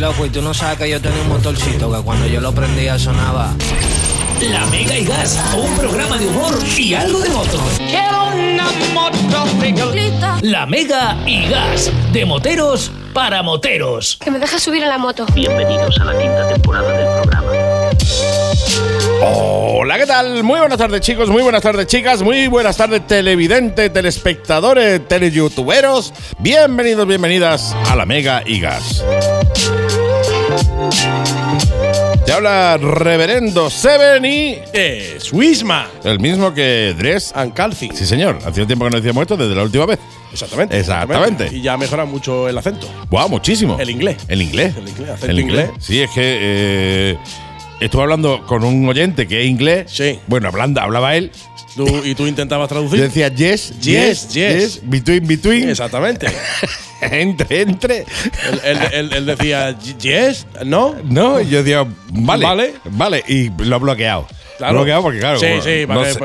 loco, y tú no sabes que yo tenía un motorcito que cuando yo lo prendía sonaba. La Mega y Gas, un programa de humor y algo de moto. Quiero una motocicleta. La Mega y Gas, de moteros para moteros. Que me deja subir a la moto. Bienvenidos a la quinta temporada del programa. Hola, ¿qué tal? Muy buenas tardes, chicos, muy buenas tardes, chicas, muy buenas tardes, televidentes, telespectadores, teleyoutuberos. Bienvenidos, bienvenidas a la Mega y Gas. Te habla Reverendo Seven y Es Wisma el mismo que Dress. and Calci. Sí, señor. Hacía tiempo que no decíamos esto desde la última vez. Exactamente, Exactamente. Y ya mejora mucho el acento. Wow, muchísimo. El inglés. El inglés. El inglés. Sí, es que eh, estuve hablando con un oyente que es inglés. Sí. Bueno, hablando, hablaba él. Tú- y tú intentabas Yo traducir. decía yes, Yes, yes. between, between. Exactamente. entre, entre. él, él- él- él decía yes, no. No, y yo decía, vale. Vale. Vale. Y lo he bloqueado. Claro. Bloqueado porque, claro. Sí, bueno, sí, no que, sé.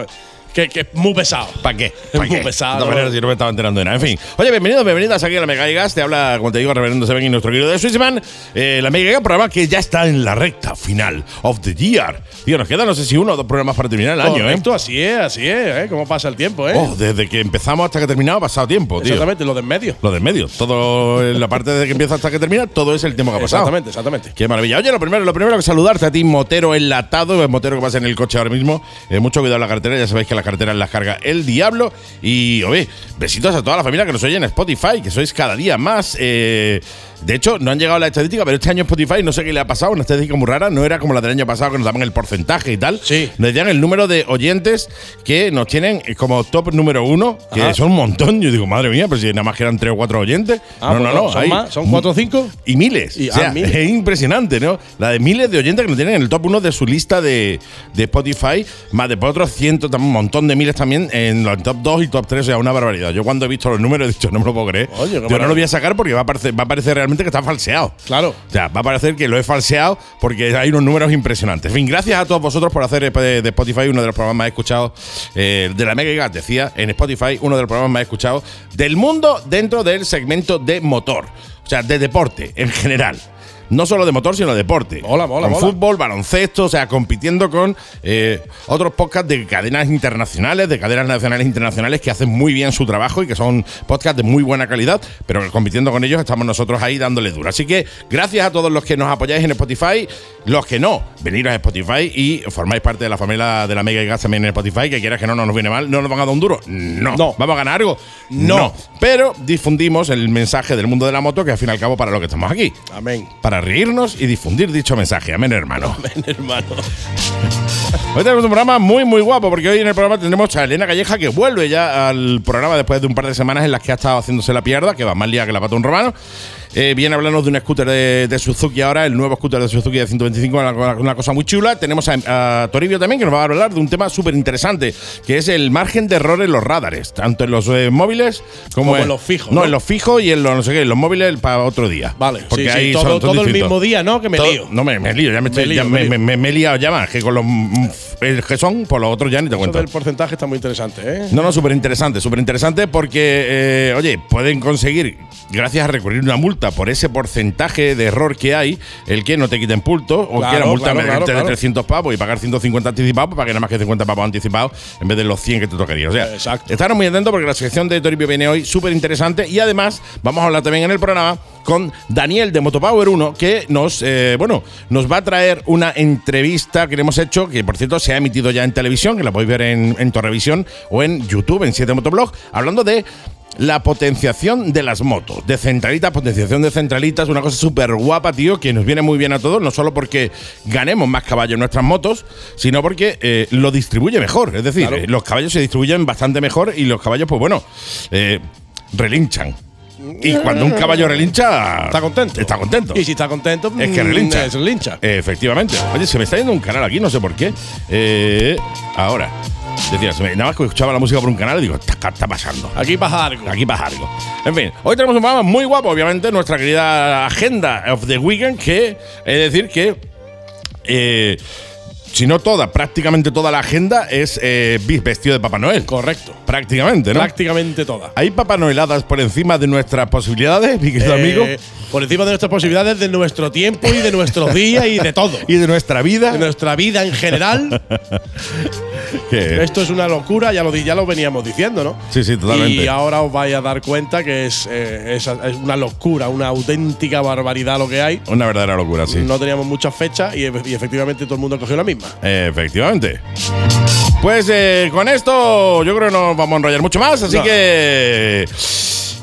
Que, que es muy pesado. ¿Para qué? Es ¿Pa' muy qué? pesado. De todas maneras, yo no me estaba enterando de nada. En fin. Oye, bienvenidos, bienvenidas aquí a la Mega y Gas. Te habla, como te digo, Reverendo Seven y nuestro querido de Swissman. Eh, la Mega Gas, programa que ya está en la recta final of the year. Tío, nos quedan, no sé si uno o dos programas para terminar el año, ¿eh? Correcto, así es, así es, ¿eh? Cómo pasa el tiempo, ¿eh? Oh, desde que empezamos hasta que terminamos ha pasado tiempo, tío. Exactamente, lo de en medio. Lo del medio. Todo, en la parte desde que empieza hasta que termina, todo es el tiempo que ha pasado. Exactamente, exactamente. Qué maravilla. Oye, lo primero, lo primero que saludarte a ti, motero enlatado, el motero que pasa en el coche ahora mismo. Eh, mucho cuidado en la carretera, ya sabéis que la carretera las carga el diablo. Y, oye, besitos a toda la familia que nos oye en Spotify, que sois cada día más. eh, de hecho, no han llegado a la estadística, pero este año Spotify, no sé qué le ha pasado, una estadística muy rara, no era como la del año pasado que nos daban el porcentaje y tal. Sí. Nos decían el número de oyentes que nos tienen como top número uno, que Ajá. son un montón. Yo digo, madre mía, pero si nada más que eran tres o cuatro oyentes. Ah, no, no, pues no. ¿Son hay más? ¿Son cuatro o cinco? y miles. Y- o sea, ah, miles. es impresionante, ¿no? La de miles de oyentes que nos tienen en el top 1 de su lista de, de Spotify, más de por otros cientos, también un montón de miles también en los top 2 y top 3, o sea, una barbaridad. Yo cuando he visto los números he dicho, no me lo puedo creer. Oye, Yo no lo voy a sacar porque va a, parecer, va a parecer realmente que está falseado. Claro. O sea, va a parecer que lo he falseado porque hay unos números impresionantes. En fin, gracias a todos vosotros por hacer de de Spotify uno de los programas más escuchados eh, de la Mega Gigas, decía, en Spotify, uno de los programas más escuchados del mundo dentro del segmento de motor. O sea, de deporte en general. No solo de motor, sino de deporte. Mola, mola, Con mola. fútbol, baloncesto, o sea, compitiendo con eh, otros podcasts de cadenas internacionales, de cadenas nacionales e internacionales que hacen muy bien su trabajo y que son podcasts de muy buena calidad, pero compitiendo con ellos estamos nosotros ahí dándole duro. Así que gracias a todos los que nos apoyáis en Spotify, los que no, veniros a Spotify y formáis parte de la familia de la Mega y Gas también en Spotify, que quieras que no, no nos viene mal, no nos van a dar un duro. No. No. ¿Vamos a ganar algo? No. Pero difundimos el mensaje del mundo de la moto, que al fin y al cabo para lo que estamos aquí. Amén. Para reírnos y difundir dicho mensaje. Amén, hermano. Ven, hermano. Hoy tenemos un programa muy, muy guapo, porque hoy en el programa tendremos a Elena Calleja, que vuelve ya al programa después de un par de semanas en las que ha estado haciéndose la pierda, que va más lía que la pata un romano. Eh, viene a hablarnos de un scooter de, de Suzuki ahora, el nuevo scooter de Suzuki de 125, una, una cosa muy chula. Tenemos a, a Toribio también, que nos va a hablar de un tema súper interesante, que es el margen de error en los radares, tanto en los eh, móviles como, Como en los fijos, No, ¿no? en los fijos y en los, no sé qué, en los móviles para otro día. Vale, porque sí, todo- son- son todo el mismo día, ¿no? Que me Todo- lío. No, me, me lío, ya me, estoy, lío, ya me me, lío. me- he liado ya más, que con los el que son, por los otros ya ni te Eso cuento. del porcentaje está muy interesante, ¿eh? No, no, súper interesante, súper interesante porque, eh, oye, pueden conseguir, gracias a recurrir una multa por ese porcentaje de error que hay, el que no te quiten punto o Claro, que la multa claro, claro, de claro. 300 pavos y pagar 150 anticipados, pues pague nada más que 50 pavos anticipados en vez de los 100 que te tocaría. O sea, Exacto. estaros muy atentos porque la sección de Toribio viene hoy súper interesante y además vamos a hablar también en el programa con Daniel de Motopower 1 que nos, eh, bueno, nos va a traer una entrevista que le hemos hecho, que por cierto se ha emitido ya en televisión, que la podéis ver en, en Torrevisión o en YouTube, en 7 Motoblog, hablando de la potenciación de las motos, de centralitas, potenciación de centralitas, una cosa súper guapa, tío, que nos viene muy bien a todos, no solo porque ganemos más caballos en nuestras motos, sino porque eh, lo distribuye mejor. Es decir, Claro. eh, los caballos se distribuyen bastante mejor y los caballos, pues bueno, eh, relinchan. Y cuando un caballo relincha. Está contento. Está contento. Y si está contento, Es que mm, relincha. Es relincha. Efectivamente. Oye, se me está yendo un canal aquí, no sé por qué. Eh, ahora. Decía, se me- nada más que escuchaba la música por un canal y digo, ¿qué está pasando? Aquí pasa algo. Aquí pasa algo. En fin, hoy tenemos un programa muy guapo, obviamente, nuestra querida agenda of the weekend, que es decir que. eh, si no toda, prácticamente toda la agenda es eh, vestido de Papá Noel. Correcto. Prácticamente, ¿no? Prácticamente toda. ¿Hay Papá Noeladas por encima de nuestras posibilidades, mi querido Eh, amigo? Por encima de nuestras posibilidades, de nuestro tiempo y de nuestros días y de todo. Y de nuestra vida. de nuestra vida en general. Esto es una locura, ya lo, ya lo veníamos diciendo, ¿no? Sí, sí, totalmente. Y ahora os vais a dar cuenta que es, eh, es, es una locura, una auténtica barbaridad lo que hay. Una verdadera locura, sí. No teníamos muchas fechas y, efe- y efectivamente todo el mundo cogió la misma. Efectivamente. Pues eh, con esto yo creo que no nos vamos a enrollar mucho más, así No. que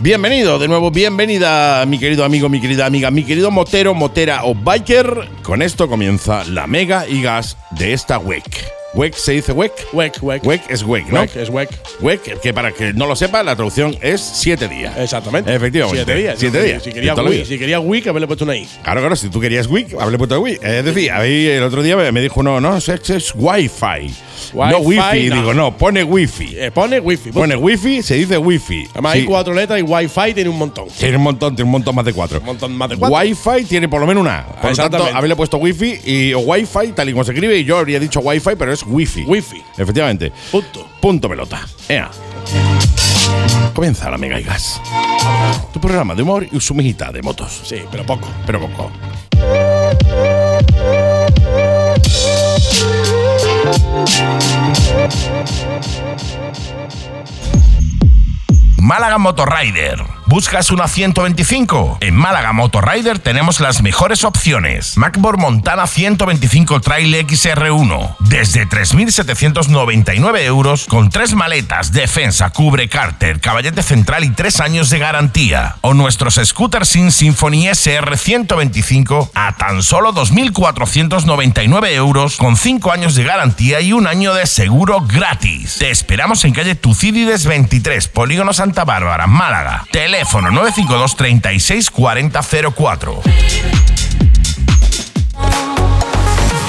bienvenido, de nuevo bienvenida mi querido amigo, mi querida amiga, mi querido motero, motera o biker. Con esto comienza la mega y gas de esta WEC. WEC se dice WEC. Wek, wek. WEC es WEC, ¿no? Wek, es wek. WEC, que para que no lo sepa, la traducción es siete días. Exactamente. Efectivamente. Siete días. Siete días. Si quería De toda la Wii, vida. si haberle puesto una I. Claro, claro, si tú querías Wii, hablé puesto Wii. Es decir, ahí el otro día me me dijo, no, no, es, es, es Wi-Fi. No Wi-Fi, no. Digo, no, pone Wi-Fi. Eh, pone Wi-Fi. Pone Wi-Fi, se dice Wi-Fi. Además, Sí. hay cuatro letras y Wi-Fi tiene un montón. Tiene un montón, tiene un montón más de cuatro. Un montón más de cuatro. Wi-Fi tiene por lo menos una. Por lo tanto, haberle puesto Wi-Fi y, o Wi-Fi, tal y como se escribe, y yo habría dicho Wi-Fi, pero es Wi-Fi. Wi-Fi. Efectivamente. Punto. Punto pelota. Ea. Comienza la Mega y Gas. Tu programa de humor y su mijita de motos. Sí, pero poco. Pero poco. Málaga Motorrider. ¿Buscas una 125? En Málaga Motorrider tenemos las mejores opciones. Macbor Montana 125 Trail XR1. Desde 3.799 euros con tres maletas, defensa, cubre cárter, caballete central y tres años de garantía. O nuestros scooters sin Symphony SR 125 a tan solo 2.499 euros con cinco años de garantía y un año de seguro gratis. Te esperamos en calle Tucídides 23, Polígono Santa Bárbara, Málaga. Teléfono 952 36 40 04.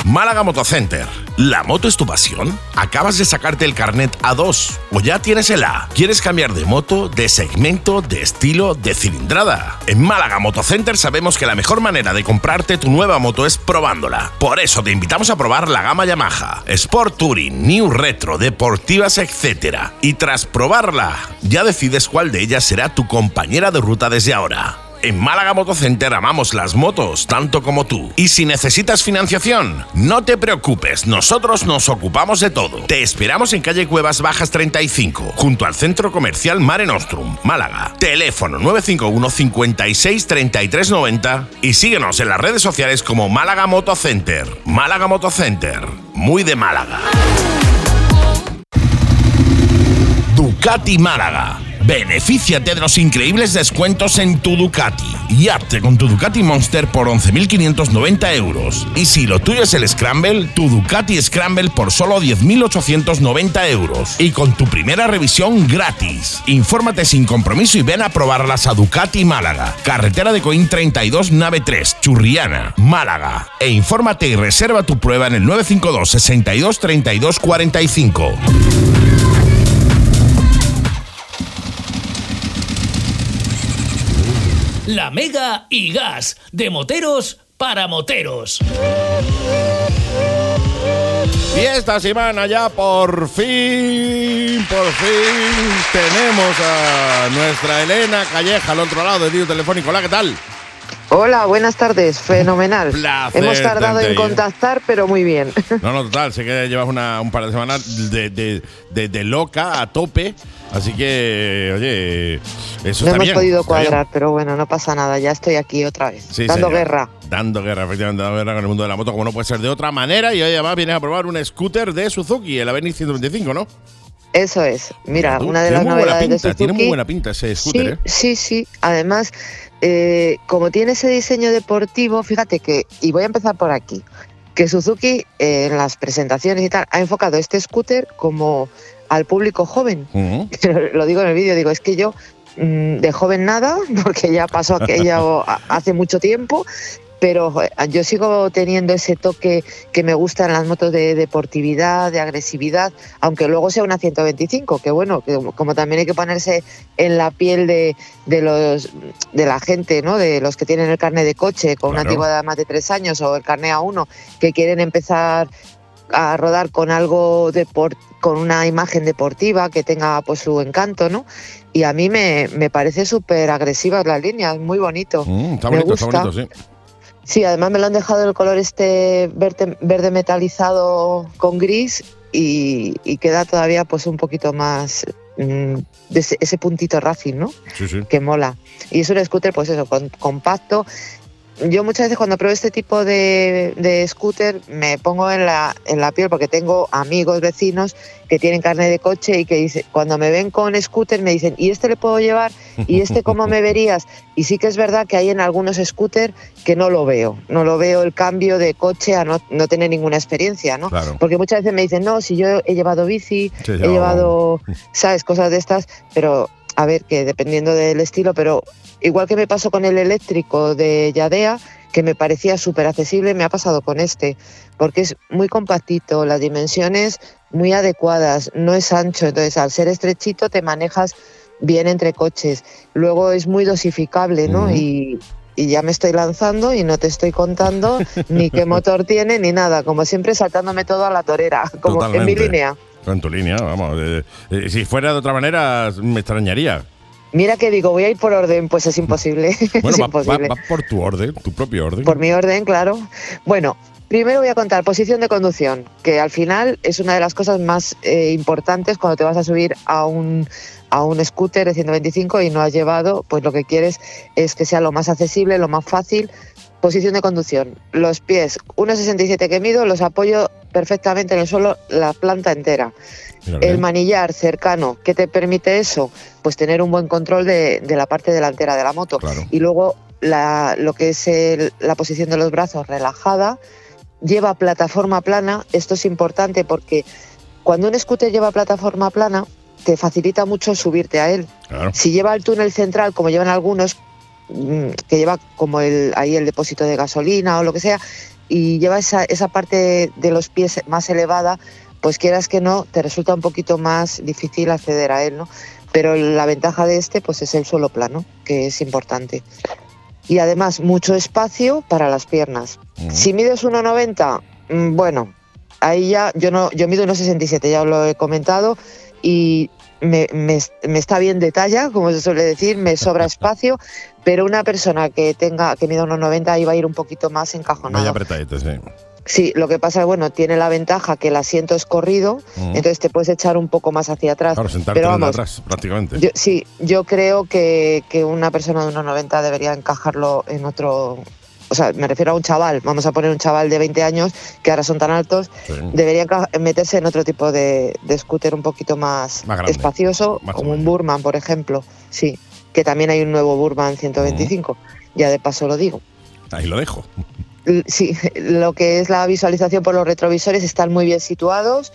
Málaga Motocenter. ¿La moto es tu pasión? ¿Acabas de sacarte el carnet A2 o ya tienes el A? ¿Quieres cambiar de moto, de segmento, de estilo, de cilindrada? En Málaga Motocenter sabemos que la mejor manera de comprarte tu nueva moto es probándola. Por eso te invitamos a probar la gama Yamaha, Sport Touring, New Retro, deportivas, etc. Y tras probarla, ya decides cuál de ellas será tu compañera de ruta desde ahora. En Málaga Motocenter amamos las motos tanto como tú. Y si necesitas financiación, no te preocupes, nosotros nos ocupamos de todo. Te esperamos en calle Cuevas Bajas 35, junto al centro comercial Mare Nostrum, Málaga. Teléfono 951 56 33 90 y síguenos en las redes sociales como Málaga Motocenter. Málaga Motocenter, muy de Málaga. Ducati Málaga. Benefíciate de los increíbles descuentos en tu Ducati y hazte con tu Ducati Monster por 11.590 euros. Y si lo tuyo es el Scramble, tu Ducati Scramble por solo 10.890 euros. Y con tu primera revisión gratis. Infórmate sin compromiso y ven a probarlas a Ducati Málaga. Carretera de Coín 32, nave 3, Churriana, Málaga. E infórmate y reserva tu prueba en el 952 62 32 45. La Mega y Gas, de moteros para moteros. Y esta semana ya por fin, por fin tenemos a nuestra Elena Calleja al otro lado del vídeo telefónico. Hola, ¿qué tal? Hola, buenas tardes, fenomenal. Placer Hemos tardado en contactar, pero muy bien. No, no, total, sé que llevas una- un par de semanas de, de- de- de loca a tope. Así que, oye, eso no está hemos bien. podido bien. cuadrar, pero bueno, no pasa nada, ya estoy aquí otra vez, Sí, dando señor. guerra. Dando guerra, efectivamente, dando guerra con el mundo de la moto, como no puede ser de otra manera. Y hoy además vienes a probar un scooter de Suzuki, el Avenir 125, ¿no? Eso es. Mira, Tú, una de las novedades de Suzuki. Tiene muy buena pinta ese scooter, sí, ¿eh? sí, sí. Además, eh, como tiene ese diseño deportivo, fíjate que, y voy a empezar por aquí, que Suzuki eh, en las presentaciones y tal ha enfocado este scooter como al público joven. Lo digo en el vídeo, digo, es que yo mm, de joven nada, porque ya pasó aquello hace mucho tiempo, pero joder, yo sigo teniendo ese toque que me gusta en las motos de deportividad, de agresividad, aunque luego sea una 125, que bueno, que como también hay que ponerse en la piel de, de los de la gente, ¿no? De los que tienen el carnet de coche con una antigüedad de más de tres años o el carnet A1 que quieren empezar a rodar con algo con una imagen deportiva que tenga pues su encanto, ¿no? Y a mí me, me parece súper agresivas las líneas, muy bonito. Mm, está Me bonito, está gusta. bonito, sí. Sí, además me lo han dejado el color este verde, verde metalizado con gris y, y queda todavía pues un poquito más mm, de ese, ese puntito racing, ¿no? Sí, sí. Que mola. Y es un scooter pues eso, con- compacto. Yo muchas veces cuando pruebo este tipo de, de scooter me pongo en la, en la piel porque tengo amigos, vecinos que tienen carne de coche y que dice, cuando me ven con scooter me dicen, ¿y este le puedo llevar? ¿Y este cómo me verías? Y sí que es verdad que hay en algunos scooter que no lo veo, no lo veo el cambio de coche a no, no tener ninguna experiencia, ¿no? Claro. Porque muchas veces me dicen, no, si yo he llevado bici, Sí, he llevado, ¿sabes? Cosas de estas, pero a ver, que dependiendo del estilo, pero igual que me pasó con el eléctrico de Yadea, que me parecía súper accesible, me ha pasado con este, porque es muy compactito, las dimensiones muy adecuadas, no es ancho, entonces al ser estrechito te manejas bien entre coches, luego es muy dosificable, ¿no? Y, y ya me estoy lanzando y no te estoy contando ni qué motor tiene ni nada, como siempre saltándome todo a la torera, como en mi línea. En tu línea, vamos. eh, eh, si fuera de otra manera, me extrañaría. Mira que digo, voy a ir por orden, pues es imposible. es Bueno, va, va- imposible. va por tu orden, tu propio orden. Por mi orden, claro. Bueno, primero voy a contar posición de conducción, que al final es una de las cosas más eh, importantes cuando te vas a subir a un, a un scooter de 125 y no has llevado, pues lo que quieres es que sea lo más accesible, lo más fácil. Posición de conducción. Los pies, 1,67 que mido, los apoyo perfectamente en el suelo, la planta entera. El manillar cercano, ¿qué te permite eso? Pues tener un buen control de, de la parte delantera de la moto. Claro. Y luego la- lo que es el- la posición de los brazos relajada, lleva plataforma plana. Esto es importante porque cuando un scooter lleva plataforma plana, te facilita mucho subirte a él. Claro. Si lleva el túnel central, como llevan algunos, que lleva como el, ahí el depósito de gasolina o lo que sea, y lleva esa, esa parte de los pies más elevada, pues quieras que no, te resulta un poquito más difícil acceder a él, ¿no? Pero la ventaja de este, pues es el suelo plano, que es importante. Y además, mucho espacio para las piernas. Ujú. Si mides 1,90, mm, bueno, ahí ya, yo no, yo mido 1,67, ya os lo he comentado, y me, me- me está bien de talla, como se suele decir, me sobra espacio, pero una persona que tenga, que mida 1,90 iba a ir un poquito más Vaya encajonado. apretadito, sí. Sí, lo que pasa es, bueno, tiene la ventaja que el asiento es corrido, Ujú. entonces te puedes echar un poco más hacia atrás. Claro, sentarte pero en vamos, atrás, prácticamente. yo, sí, yo creo que, que una persona de 1,90 debería encajarlo en otro. O sea, me refiero a un chaval, vamos a poner un chaval de 20 años que ahora son tan altos, Sí. debería enca- meterse en otro tipo de, de scooter un poquito más, Más grande, espacioso, más como un. Burman, por ejemplo. Sí, que también hay un nuevo Burman 125, ya de paso lo digo. Ahí lo dejo. Sí, lo que es la visualización por los retrovisores están muy bien situados,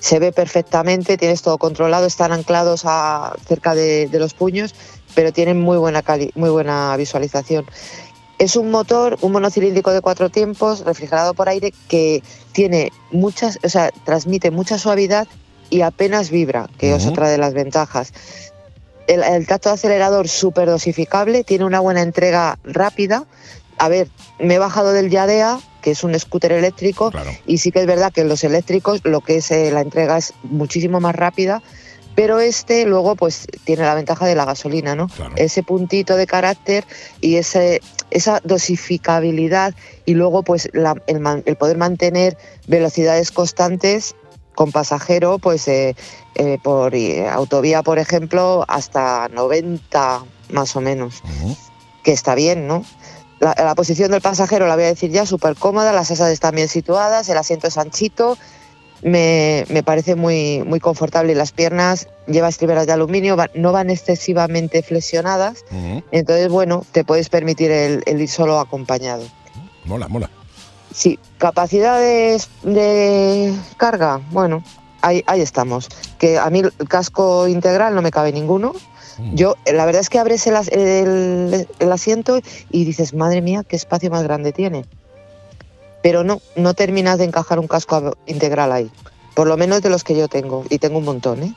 se ve perfectamente, tienes todo controlado, están anclados a, cerca de, de los puños, pero tienen muy buena, cali- muy buena visualización. Es un motor, un monocilíndrico de cuatro tiempos, refrigerado por aire, que tiene muchas, o sea, transmite mucha suavidad y apenas vibra, que es otra de las ventajas. El, el tacto de acelerador súper dosificable, tiene una buena entrega rápida. A ver, me he bajado del Yadea, que es un scooter eléctrico, Claro. y sí que es verdad que en los eléctricos lo que es eh, la entrega es muchísimo más rápida, pero este luego pues tiene la ventaja de la gasolina, ¿no? Claro. Ese puntito de carácter y ese, esa dosificabilidad y luego pues la- el, man- el poder mantener velocidades constantes con pasajero pues eh, eh, por eh, autovía por ejemplo hasta 90 más o menos que está bien, ¿no? La, la posición del pasajero, la voy a decir ya, súper cómoda, las asas están bien situadas, el asiento es anchito, me, me parece muy, muy confortable las piernas lleva estriberas de aluminio, va- no van excesivamente flexionadas, entonces, bueno, te puedes permitir el, el ir solo acompañado. Mola, mola. Sí, capacidades de carga, bueno, ahí, ahí estamos. Que a mí el casco integral no me cabe ninguno. Mm. Yo, eh, la verdad es que abres el- el asiento y dices, madre mía, qué espacio más grande tiene. Pero no, no terminas de encajar un casco integral ahí. Por lo menos de los que yo tengo, y tengo un montón, ¿eh?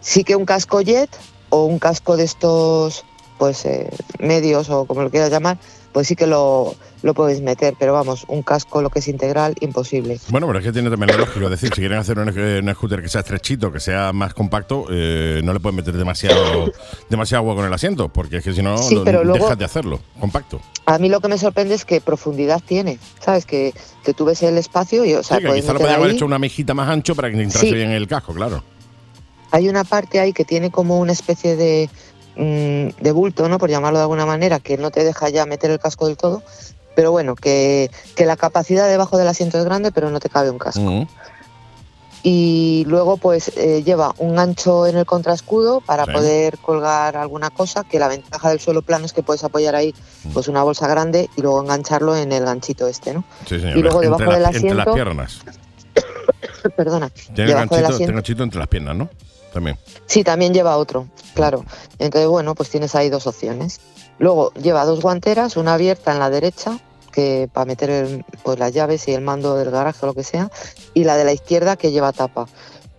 Sí que un casco jet o un casco de estos, pues, eh, medios o como lo quieras llamar, pues sí que lo, lo puedes meter, pero vamos, un casco, lo que es integral, imposible. Bueno, pero es que tiene también la lógica. Es decir, si quieren hacer un, un scooter que sea estrechito, que sea más compacto, eh, no le pueden meter demasiado, demasiado agua con el asiento, porque es que si no, Sí, lo- pero luego- dejas de hacerlo, compacto. A mí lo que me sorprende es que profundidad tiene, ¿sabes? Que, que tú ves el espacio y, o sea, Sí, quizá lo podían haber hecho una mejita más ancho para que entrase Sí. bien el casco, claro. Hay una parte ahí que tiene como una especie de, de bulto, ¿no? Por llamarlo de alguna manera, que no te deja ya meter el casco del todo. Pero bueno, que, que la capacidad debajo del asiento es grande, pero no te cabe un casco. Mm. Y luego, pues eh, lleva un gancho en el contraescudo para Sí. poder colgar alguna cosa. Que la ventaja del suelo plano es que puedes apoyar ahí Mm. pues una bolsa grande y luego engancharlo en el ganchito este, ¿no? Sí, señor. Y luego entre, debajo del las, entre las asiento- piernas. Perdona. Tiene del asiento. el ganchito entre las piernas, ¿no? También. Sí, también lleva otro, claro. Entonces, bueno, pues tienes ahí dos opciones. Luego lleva dos guanteras, una abierta en la derecha, que para meter el- pues las llaves y el mando del garaje o lo que sea, y la de la izquierda que lleva tapa.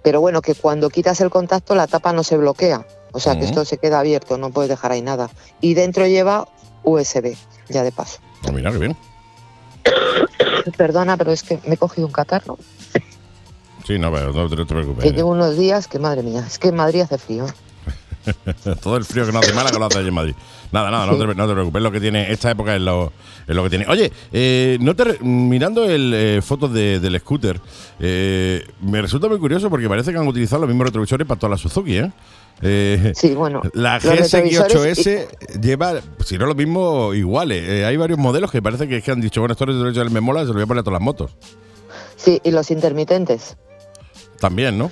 Pero bueno, que cuando quitas el contacto la tapa no se bloquea. O sea, que esto se queda abierto, no puedes dejar ahí nada. Y dentro lleva USB, ya de paso. Ah, mira, qué bien. Perdona, pero es que me he cogido un catarro, Sí, no, pero no, te- no te preocupes. que llevo unos días que, madre mía, es que en Madrid hace frío. Todo el frío que no hace Málaga lo hace allí en Madrid. Nada, nada, no, te, no te preocupes. Lo que tiene esta época es lo, es lo que tiene. Oye, eh, no te mirando el eh, fotos de- del scooter, eh, me resulta muy curioso porque parece que han utilizado los mismos retrovisores para todas las Suzuki, ¿eh? Eh, Sí, bueno. La los retrovisores GSX8S lleva, si no lo mismo, iguales. Eh, hay varios modelos que parece que, es que han dicho, bueno, estos retrovisores me mola, se los voy a poner a todas las motos. Sí, y los intermitentes. También, ¿no?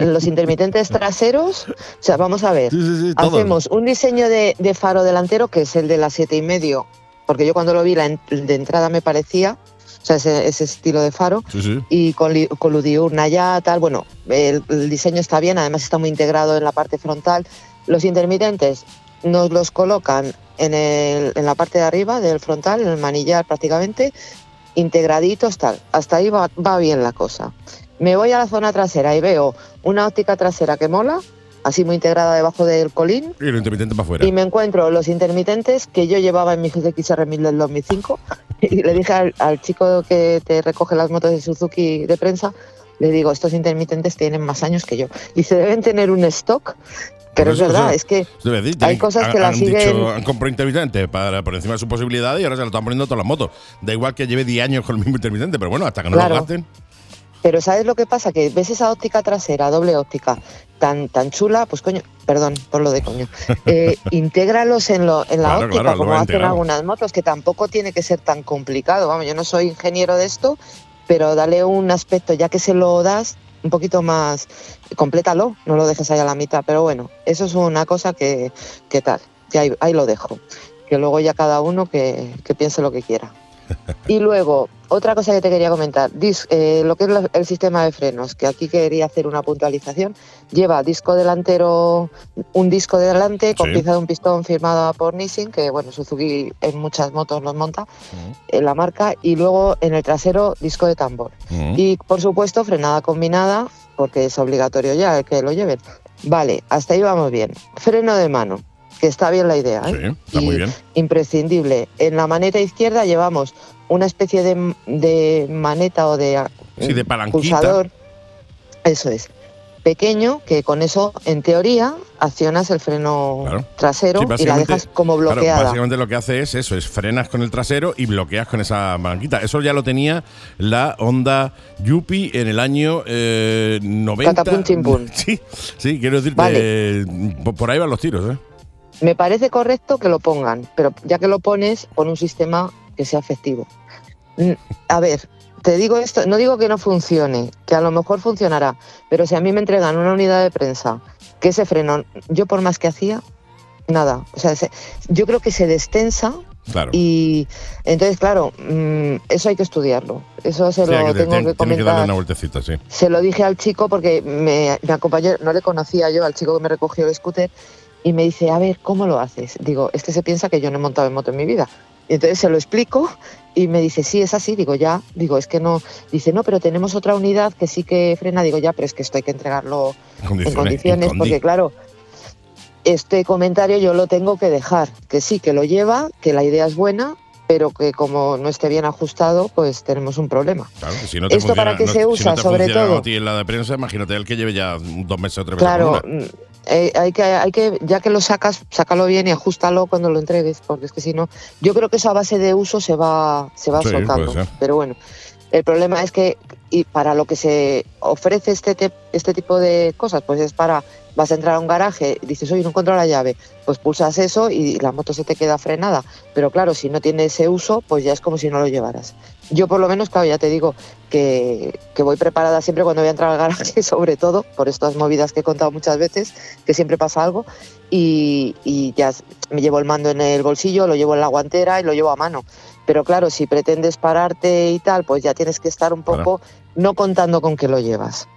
Los intermitentes traseros, o sea, vamos a ver, Sí, sí, sí, todos. hacemos un diseño de, de faro delantero que es el de las siete y medio, porque yo cuando lo vi la en- de entrada me parecía, o sea, ese, ese estilo de faro, y con, con luz diurna ya, tal, bueno, el, el diseño está bien, además está muy integrado en la parte frontal. Los intermitentes nos los colocan en, el- en la parte de arriba del frontal, en el manillar prácticamente, integraditos, tal. Hasta ahí va, va bien la cosa. Me voy a la zona trasera y veo una óptica trasera que mola, así muy integrada debajo del colín, Y lo intermitente para afuera. y me encuentro los intermitentes que yo llevaba en mi XR1000 del 2005 y le dije al, al chico que te recoge las motos de Suzuki de prensa, le digo, estos intermitentes tienen más años que yo. Y se deben tener un stock, pero Por es verdad, o sea, es que decir, hay cosas que han- las han siguen- dicho- han comprado intermitente para, por encima de sus posibilidades y ahora se lo están poniendo todas las motos. Da igual que lleve 10 años con el mismo intermitente, pero bueno, hasta que no Claro. lo gasten. Pero ¿sabes lo que pasa? Que ves esa óptica trasera, doble óptica, tan, tan chula, pues coño, perdón por lo de coño, eh, intégralos en, lo, en la Claro, óptica, claro, como hacen integrado. algunas motos, que tampoco tiene que ser tan complicado. Vamos, yo no soy ingeniero de esto, pero dale un aspecto, ya que se lo das, un poquito más, complétalo, no lo dejes ahí a la mitad. Pero bueno, eso es una cosa que, que tal, que ahí, ahí lo dejo. Que luego ya cada uno que, que piense lo que quiera. Y luego, otra cosa que te quería comentar, dis- eh, lo que es la- el sistema de frenos, que aquí quería hacer una puntualización, lleva disco delantero, un disco delante con Sí. pieza de un pistón firmada por Nissin, que bueno, Suzuki en muchas motos los monta, en la marca, y luego en el trasero disco de tambor. Y por supuesto frenada combinada, porque es obligatorio ya el que lo lleven. Vale, hasta ahí vamos bien. Freno de mano, que está bien la idea. ¿eh? Sí, está muy bien. Imprescindible. En la maneta izquierda llevamos una especie de, de maneta o de, Sí, de pulsador. Eso es. Pequeño, que con eso, en teoría, accionas el freno Claro. trasero Sí, y la dejas como Claro, bloqueada. básicamente lo que hace es eso, es frenas con el trasero y bloqueas con esa banquita. Eso ya lo tenía la Honda Yupi en el año eh, 90. Catapum chimpum. Sí, sí, quiero Vale. eh, por ahí van los tiros, ¿eh? Me parece correcto que lo pongan, pero ya que lo pones, pon un sistema que sea efectivo. Mm, A ver, te digo esto, no digo que no funcione, que a lo mejor funcionará, pero si a mí me entregan una unidad de prensa que ese freno, yo por más que hacía, nada. O sea, se- yo creo que se destensa Claro. y entonces, claro, mm, eso hay que estudiarlo. Eso se Sí, lo que- tengo que tiene que darle comentar. una vueltecita, sí. Se lo dije al chico porque me, me acompañó, no le conocía yo al chico que me recogió el scooter y me dice, a ver, ¿cómo lo haces? Digo, este se piensa que yo no he montado en moto en mi vida. Y entonces se lo explico y me dice, sí, es así. Digo, ya, digo, es que no. Dice, no, pero tenemos otra unidad que sí que frena. Digo, ya, pero es que esto hay que entregarlo en condiciones, en porque claro, este comentario yo lo tengo que dejar, que sí, que lo lleva, que la idea es buena, pero que como no esté bien ajustado, pues tenemos un problema. Claro, que si no te ¿Esto para qué se si usa, no te sobre todo? a ti en la de prensa, imagínate el que lleve ya dos meses o tres meses. Claro, con una. Eh, hay que, hay que, ya que lo sacas, sácalo bien y ajustalo cuando lo entregues, porque es que si no, yo creo que eso a base de uso se va, se va Sí, soltando. Pero bueno, el problema es que y para lo que se ofrece este, te- este tipo de cosas, pues es para, vas a entrar a un garaje, dices, oye, no encuentro la llave, pues pulsas eso y la moto se te queda frenada. Pero claro, si no tiene ese uso, pues ya es como si no lo llevaras. Yo por lo menos, claro, ya te digo que, que voy preparada siempre cuando voy a entrar al garaje, sobre todo, por estas movidas que he contado muchas veces, que siempre pasa algo, y, y ya me llevo el mando en el bolsillo, lo llevo en la guantera y lo llevo a mano. Pero claro, si pretendes pararte y tal, pues ya tienes que estar un poco no contando con que lo llevas.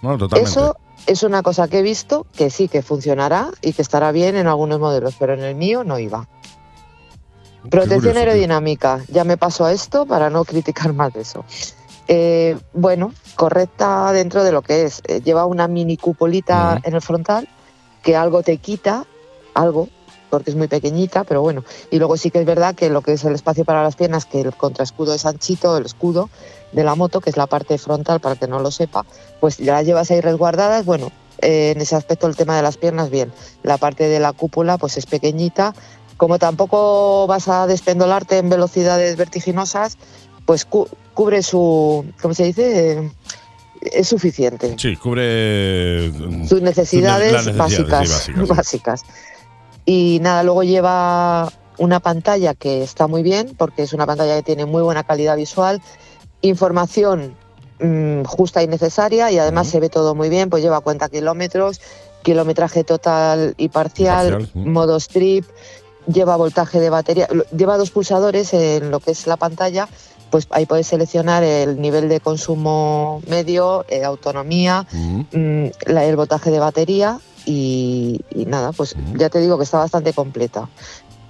No, totalmente. Eso es una cosa que he visto que sí que funcionará y que estará bien en algunos modelos, pero en el mío no iba. Protección aerodinámica, ya me paso a esto para no criticar más de eso. Eh, bueno, correcta dentro de lo que es. Eh, lleva una mini cupolita en el frontal que algo te quita, algo, porque es muy pequeñita, pero bueno. Y luego sí que es verdad que lo que es el espacio para las piernas, que el contraescudo es anchito, el escudo de la moto, que es la parte frontal, para el que no lo sepa, pues ya las llevas ahí resguardadas. Bueno, eh, en ese aspecto el tema de las piernas, bien. La parte de la cúpula, pues es pequeñita. Como tampoco vas a despendolarte en velocidades vertiginosas, pues cu- cubre su, ¿cómo se dice? Eh, es suficiente Sí, cubre sus necesidades, básicas, sí, básicas, sí. básicas. Y nada, luego lleva una pantalla que está muy bien porque es una pantalla que tiene muy buena calidad visual, información mm, justa y necesaria y además se ve todo muy bien, pues lleva cuenta kilómetros, kilometraje total y parcial, modo strip, lleva voltaje de batería, lleva dos pulsadores en lo que es la pantalla, pues ahí puedes seleccionar el nivel de consumo medio, eh, autonomía, mm, la- el botaje de batería y, y nada, pues ya te digo que está bastante completa.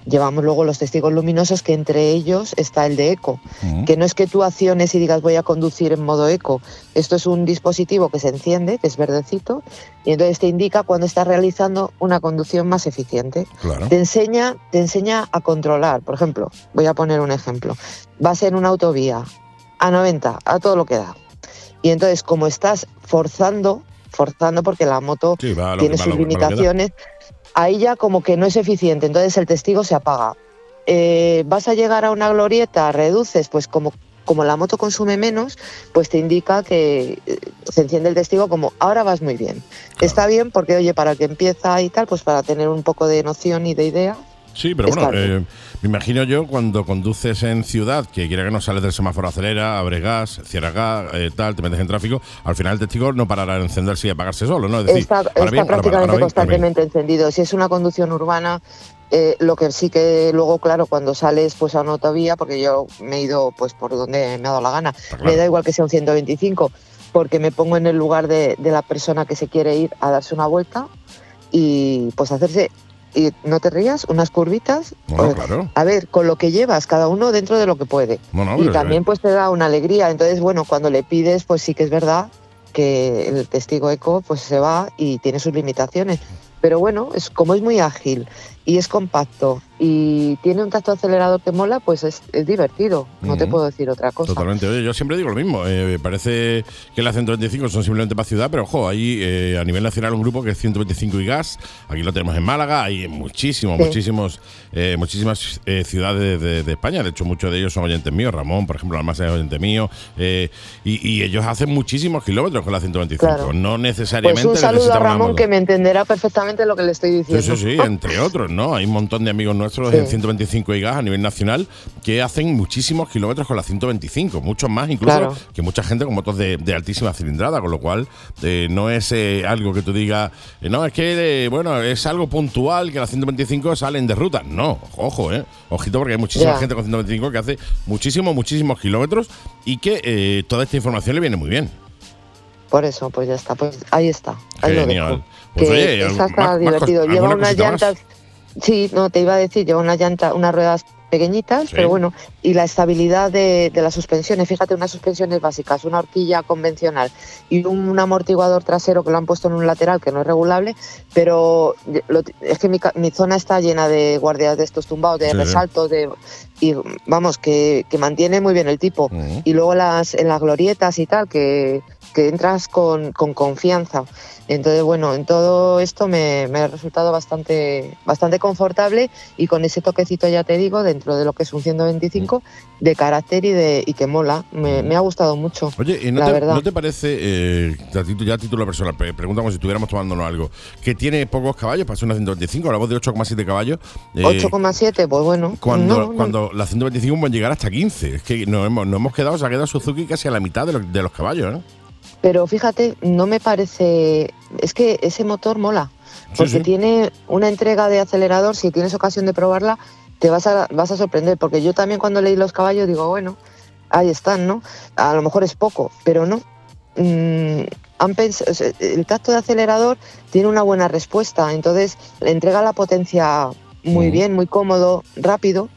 Llevamos luego los testigos luminosos, que entre ellos está el de eco, que no es que tú acciones y digas voy a conducir en modo eco. Esto es un dispositivo que se enciende, que es verdecito, y entonces te indica cuando estás realizando una conducción más eficiente. Claro. Te enseña, te enseña a controlar. Por ejemplo, voy a poner un ejemplo. Vas en una autovía a 90, a todo lo que da. Y entonces, como estás forzando, forzando porque la moto Sí, tiene sus lo limitaciones, ahí ya como que no es eficiente, entonces el testigo se apaga. Eh, vas a llegar a una glorieta, reduces, pues como, como la moto consume menos, pues te indica que eh, se enciende el testigo como ahora vas muy bien. Está bien porque, oye, para el que empieza y tal, pues para tener un poco de noción y de idea, Sí, pero bueno, eh, me imagino yo cuando conduces en ciudad, que quiera que no sales del semáforo acelera, abre gas, cierra gas, eh, tal, te metes en tráfico, al final el testigo no parará de encenderse y apagarse solo, ¿no? Es decir, está, bien, prácticamente ahora ahora constantemente encendido. Si es una conducción urbana, eh, lo que sí que luego, claro, cuando sales pues a una autovía, porque yo me he ido pues por donde me ha dado la gana, claro. me da igual que sea un 125, porque me pongo en el lugar de, de la persona que se quiere ir a darse una vuelta y pues hacerse, y no te rías, unas curvitas. Pues, claro. A ver, con lo que llevas, cada uno dentro de lo que puede. No, no, y también pues te da una alegría. Entonces, bueno, cuando le pides, pues sí que es verdad que el testigo eco pues se va y tiene sus limitaciones. Pero bueno, es como es muy ágil y es compacto y tiene un tacto acelerador que mola, pues es, es divertido. No te puedo decir otra cosa. Totalmente. Oye, yo siempre digo lo mismo. eh, parece que las 125 son simplemente para ciudad, pero ojo, hay eh, a nivel nacional un grupo que es 125 y gas. Aquí lo tenemos en Málaga, hay muchísimos, Sí. muchísimos, eh, muchísimas eh, ciudades de, de España. De hecho, muchos de ellos son oyentes míos. Ramón, por ejemplo, Almasa es oyente mío. eh, y, y ellos hacen muchísimos kilómetros con la 125. Claro. No Pues necesariamente un saludo a Ramón que me entenderá perfectamente lo que le estoy diciendo. sí, sí, entre otros, ¿no? Hay un montón de amigos nuestros Sí. en 125 y gas a nivel nacional que hacen muchísimos kilómetros con la 125, muchos más incluso Claro. que mucha gente con motos de, de altísima cilindrada, con lo cual eh, no es eh, algo que tú digas, eh, no, es que, bueno, es algo puntual que las 125 salen de ruta. No, ojo, ¿eh? Ojito porque hay muchísima gente con 125 que hace muchísimos, muchísimos kilómetros y que toda esta información le viene muy bien. Por eso, pues ya está. Pues ahí está. Ahí lo Genial. dejo. Pues que oye, está más divertido. Lleva ¿alguna unas más? Sí, no, te iba a decir, lleva unas llantas, unas ruedas pequeñitas, Sí. pero bueno, y la estabilidad de, de las suspensiones, fíjate, unas suspensiones básicas, una horquilla convencional y un amortiguador trasero que lo han puesto en un lateral que no es regulable, pero lo- es que mi, mi zona está llena de guardias de estos tumbados, de Sí, resaltos, de, y vamos, que, que mantiene muy bien el tipo. Y luego las, en las glorietas y tal, que, que entras con, con confianza. Entonces, bueno, en todo esto me, me ha resultado bastante, bastante confortable y con ese toquecito, ya te digo, dentro de lo que es un 125, de carácter y, de, y que mola. Me, me ha gustado mucho. Oye, ¿y no, la te, verdad. ¿no te parece, eh, ya a título personal, pre- pregunta como si estuviéramos tomándonos algo, que tiene pocos caballos para ser una 125, hablamos de 8,7 caballos? eh, 8,7, pues bueno. Cuando, no, no. cuando la 125 pueden llegar hasta 15. Es que nos hemos, nos hemos quedado, se ha quedado Suzuki casi a la mitad de, los- de los caballos, ¿eh? Pero fíjate, no me parece. Es que ese motor mola. Porque sí. tiene una entrega de acelerador, si tienes ocasión de probarla, te vas a, vas a sorprender. Porque yo también cuando leí los caballos digo, bueno, ahí están, ¿no? A lo mejor es poco, pero no. Mm, han el tacto de acelerador tiene una buena respuesta, entonces le entrega la potencia muy Mm. bien, muy cómodo, rápido.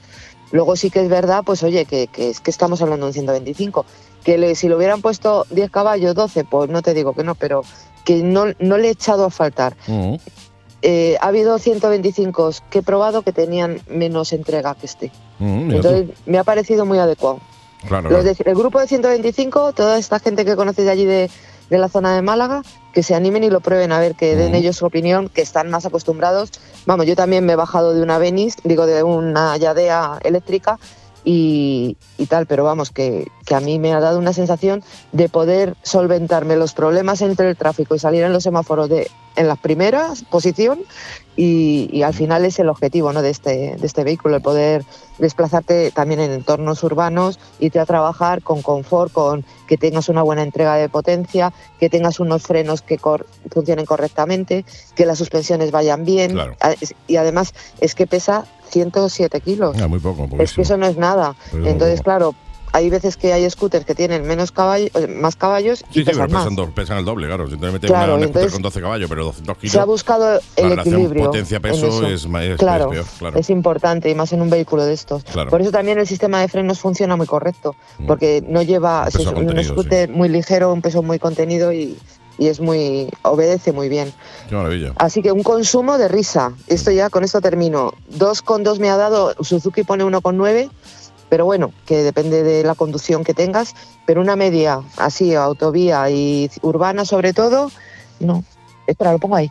Luego sí que es verdad, pues oye, que, que es que estamos hablando de un 125. Que le- si le hubieran puesto 10 caballos, 12, pues no te digo que no, pero que no, no le he echado a faltar. Ujú. Eh, ha habido 125 que he probado que tenían menos entrega que este. Tú. Entonces me ha parecido muy adecuado. claro, Los de- el grupo de 125, toda esta gente que conoces de allí de, de la zona de Málaga, que se animen y lo prueben a ver, que den Ujú. ellos su opinión, que están más acostumbrados. Vamos, yo también me he bajado de una Venis, digo, de una Yadea eléctrica y, tal, pero vamos, que, que a mí me ha dado una sensación de poder solventarme los problemas entre el tráfico y salir en los semáforos de en las primeras posición y, y al final es el objetivo ¿no? de, este, de este vehículo, el poder desplazarte también en entornos urbanos, irte a trabajar con confort, con que tengas una buena entrega de potencia, que tengas unos frenos que cor- funcionen correctamente, que las suspensiones vayan bien. Claro. Y además es que pesa 107 kilos. Ah, muy poco, es que eso no es nada. Pues Entonces, claro, hay veces que hay scooters que tienen menos caballos, más caballos Sí, y sí, pero pesan más. pesan, do- pesan el doble, claro. Si te metes Claro, una, una scooter entonces- con 12 caballos, pero 200 kilos. Se ha buscado el equilibrio. en potencia-peso eso. es, es- claro, es peor, claro. es importante y más en un vehículo de estos. Claro. Por eso también el sistema de frenos funciona muy correcto, Mm. porque no lleva es un scooter muy ligero, un peso muy contenido y, y es muy obedece muy bien. Qué maravilla. Así que un consumo de risa. Esto ya con esto termino. 2,2 me ha dado, Suzuki pone 1,9, pero bueno, que depende de la conducción que tengas, pero una media así, autovía y urbana sobre todo, no. Espera, lo pongo ahí.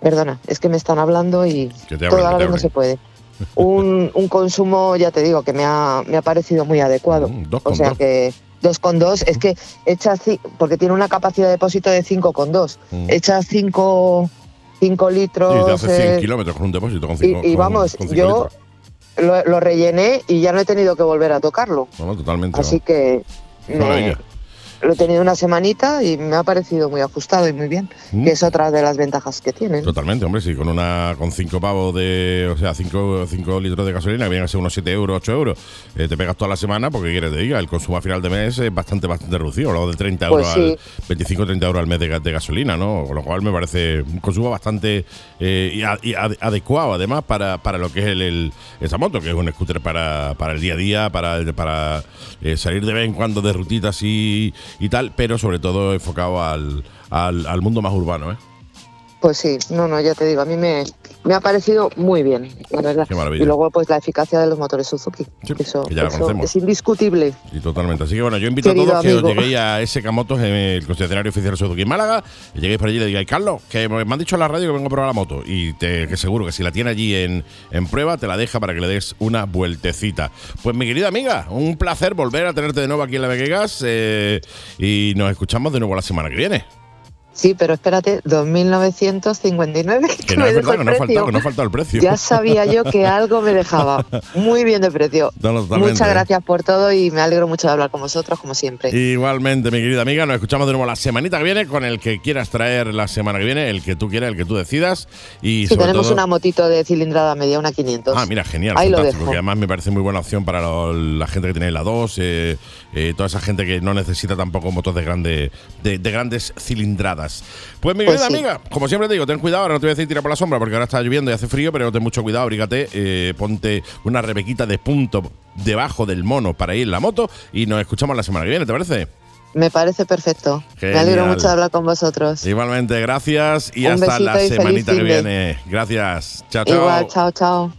Perdona, es que me están hablando y todo abren, a que la te vez no abren. se puede. Un, un consumo, ya te digo, que me ha, me ha parecido muy adecuado. Mm, dos O con sea dos. que 2,2 es que echa porque tiene una capacidad de depósito de 5,2. Mm. Echa 5 5 litros. Sí, te hace 100 eh, kilómetros con un depósito con y, 5 y vamos, yo lo, lo rellené y ya no he tenido que volver a tocarlo. No, no, totalmente. Así vamos. que me-. Lo he tenido una semanita y me ha parecido muy ajustado y muy bien, Mm. que es otra de las ventajas que tienen. Totalmente, hombre, sí, con una con 5 pavos de, o sea, 5 litros de gasolina, que vienen a ser unos 7 euros, 8 euros, eh, te pegas toda la semana, porque quieres te diga, el consumo a final de mes es bastante, bastante reducido, hablamos de 30 Pues euros, sí. al, 25 30 euros al mes de, de gasolina, ¿no? Con lo cual me parece un consumo bastante eh, y a- y ade- adecuado, además, para, para lo que es el, el- esa moto, que es un scooter para, para el día a día, para, para eh, salir de vez en cuando de rutitas y, y tal, pero sobre todo enfocado al, al, al mundo más urbano, ¿eh? Pues sí, no, no, ya te digo, a mí me, me ha parecido muy bien, la verdad. Qué maravilla. Y luego, pues la eficacia de los motores Suzuki. Sí, eso que ya la eso conocemos. es indiscutible. Y totalmente. Así que bueno, yo invito a todos que os amigo. lleguéis a SK Motos en el concesionario oficial Suzuki en Málaga, y lleguéis por allí y le digáis, Carlos, que me han dicho en la radio que vengo a probar la moto. Y te, que seguro que si la tiene allí en, en prueba, te la deja para que le des una vueltecita. Pues mi querida amiga, un placer volver a tenerte de nuevo aquí en la Vegas eh, y nos escuchamos de nuevo la semana que viene. Sí, pero espérate, 2.959. Que no es verdad, que no faltado, que no ha faltado el precio. Ya sabía yo que algo me dejaba. Muy bien de precio. Totalmente, Muchas gracias por todo y me alegro mucho de hablar con vosotros, como siempre. Igualmente, mi querida amiga, nos escuchamos de nuevo la semanita que viene con el que quieras traer la semana que viene, el que tú quieras, el que tú decidas. Y Sí, sobre tenemos todo, una motito de cilindrada media, una 500. Ah, mira, genial, Ahí lo dejo. Que además me parece muy buena opción para lo- la gente que tiene la 2, eh, eh, toda esa gente que no necesita tampoco motos de, grande, de, de grandes cilindradas. Pues mi Pues querida sí. amiga, como siempre te digo, ten cuidado, ahora no te voy a decir tira por la sombra porque ahora está lloviendo y hace frío, pero ten mucho cuidado, abrígate, eh, ponte una rebequita de punto debajo del mono para ir en la moto y nos escuchamos la semana que viene, ¿te parece? Me parece perfecto. Me alegro mucho de hablar con vosotros. Igualmente, gracias y Un hasta la y semanita que viene. Gracias. Chao, chao. Igual, chao, chao.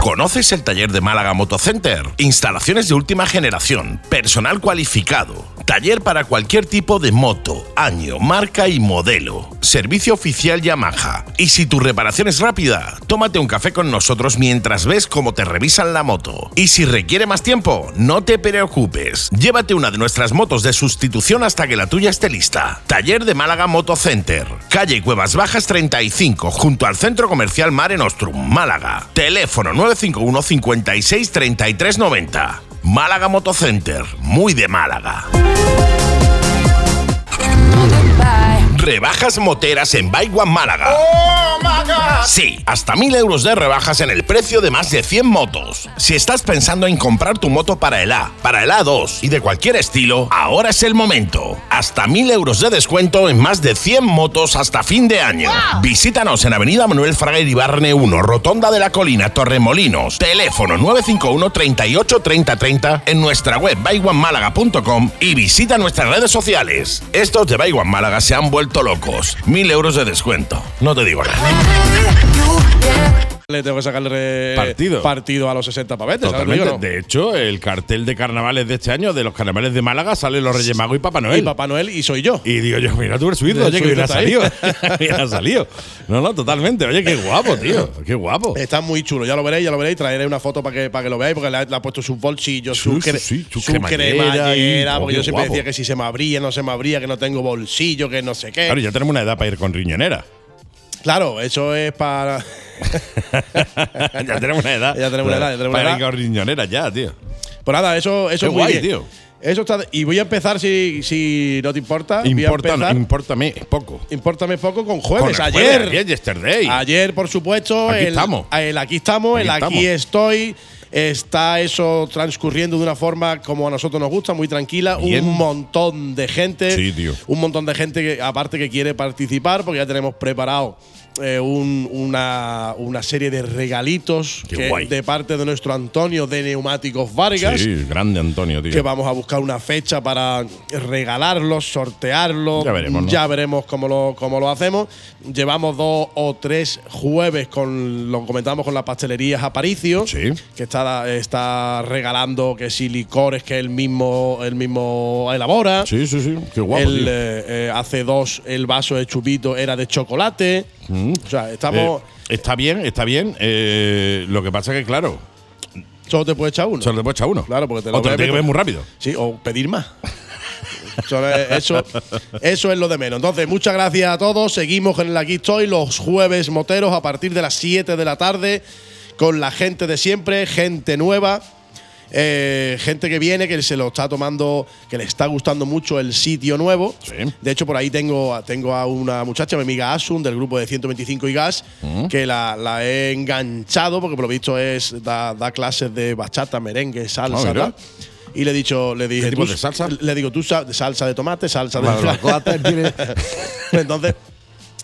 ¿Conoces el taller de Málaga Motocenter? Instalaciones de última generación, personal cualificado, taller para cualquier tipo de moto, año, marca y modelo, servicio oficial Yamaha. Y si tu reparación es rápida, tómate un café con nosotros mientras ves cómo te revisan la moto. Y si requiere más tiempo, no te preocupes. Llévate una de nuestras motos de sustitución hasta que la tuya esté lista. Taller de Málaga Motocenter, calle Cuevas Bajas 35, junto al Centro Comercial Mare Nostrum, Málaga. Teléfono 951 56 33 90. Málaga Motocenter, muy de Málaga. Rebajas moteras en One Málaga. Sí, hasta 1000 euros de rebajas en el precio de más de 100 motos. Si estás pensando en comprar tu moto para el A, para el A2 y de cualquier estilo, ahora es el momento. Hasta 1000 euros de descuento en más de 100 motos hasta fin de año. Visítanos en Avenida Manuel Fraga Iribarne 1, Rotonda de la Colina, Torremolinos. Teléfono 951 38 30 30 en nuestra web buyonemálaga.com y visita nuestras redes sociales. Estos de One Málaga se han vuelto locos. 1000 euros de descuento. No te digo nada. Le tengo que sacarle Partido. partido a los 60 pavetes. ¿sabes lo que Totalmente. De hecho, el cartel de carnavales de este año, de los carnavales de Málaga, salen los Reyes Magos y Papá Noel. Y Papá Noel y soy yo. Y digo yo, mira tú el suizo, El oye, que bien ha salido. bien ha salido. No, no, totalmente. Oye, qué guapo, tío. Qué guapo. Está muy chulo, ya lo veréis, ya lo veréis. Traeré una foto para que, para que lo veáis, porque le ha, le ha puesto sus bolsillos, Sí, su, cre- sí, su su cremallera cremallera. y- porque yo siempre guapo. decía que si se me abría, no se me abría, que no tengo bolsillo, que no sé qué. Claro, ya tenemos una edad para ir con riñonera. Claro, eso es para. ya tenemos una edad. Ya tenemos una edad, ya tenemos para una ir edad. ya, tío. Pues nada, eso, eso Qué es muy guay, bien. tío. Eso está. Y voy a empezar, si, si no te importa. Importa, impórtame poco. Impórtame poco con jueves. Con ayer. jueves, ayer, yesterday. Ayer, por supuesto. Aquí el, estamos. El aquí estamos, Aquí el aquí estamos. estoy. Está eso transcurriendo de una forma como a nosotros nos gusta, muy tranquila. Bien. Un montón de gente. Sí, tío. Un montón de gente que, aparte que quiere participar, porque ya tenemos preparado eh, un- una, una serie de regalitos que- de parte de nuestro Antonio de Neumáticos Vargas Sí, grande Antonio, tío. que vamos a buscar una fecha para regalarlos, sortearlos. Ya veremos, ¿no? Ya veremos cómo lo, cómo lo hacemos. Llevamos dos o tres jueves con lo comentamos con la pastelería Aparicio, Sí. que está, está regalando que si licores que él mismo, él mismo elabora. Sí, sí, sí. Qué guapo, tío. eh, eh, hace dos el vaso de chupito era de chocolate. O sea, estamos. Eh, está bien, está bien. Eh, lo que pasa es que, claro, solo te puedes echar uno. solo te puedes echar uno. Claro, porque te lo o te lo tienes que pues- muy rápido. Sí, o pedir más. Eso, es- eso, eso es lo de menos. Entonces, muchas gracias a todos. Seguimos en el Aquí Estoy los jueves moteros a partir de las 7 de la tarde con la gente de siempre, gente nueva. Eh, gente que viene, que se lo está tomando, que le está gustando mucho el sitio nuevo. Sí. De hecho, por ahí tengo, tengo a una muchacha, mi amiga Asun, del grupo de 125 y gas, Mm. que la, la he enganchado, porque por lo visto es da, da clases de bachata, merengue, salsa. Ah. Y le he dicho, le dije. ¿Qué tipo de salsa? Le digo, tú salsa de tomate, salsa de. Tiene- Entonces,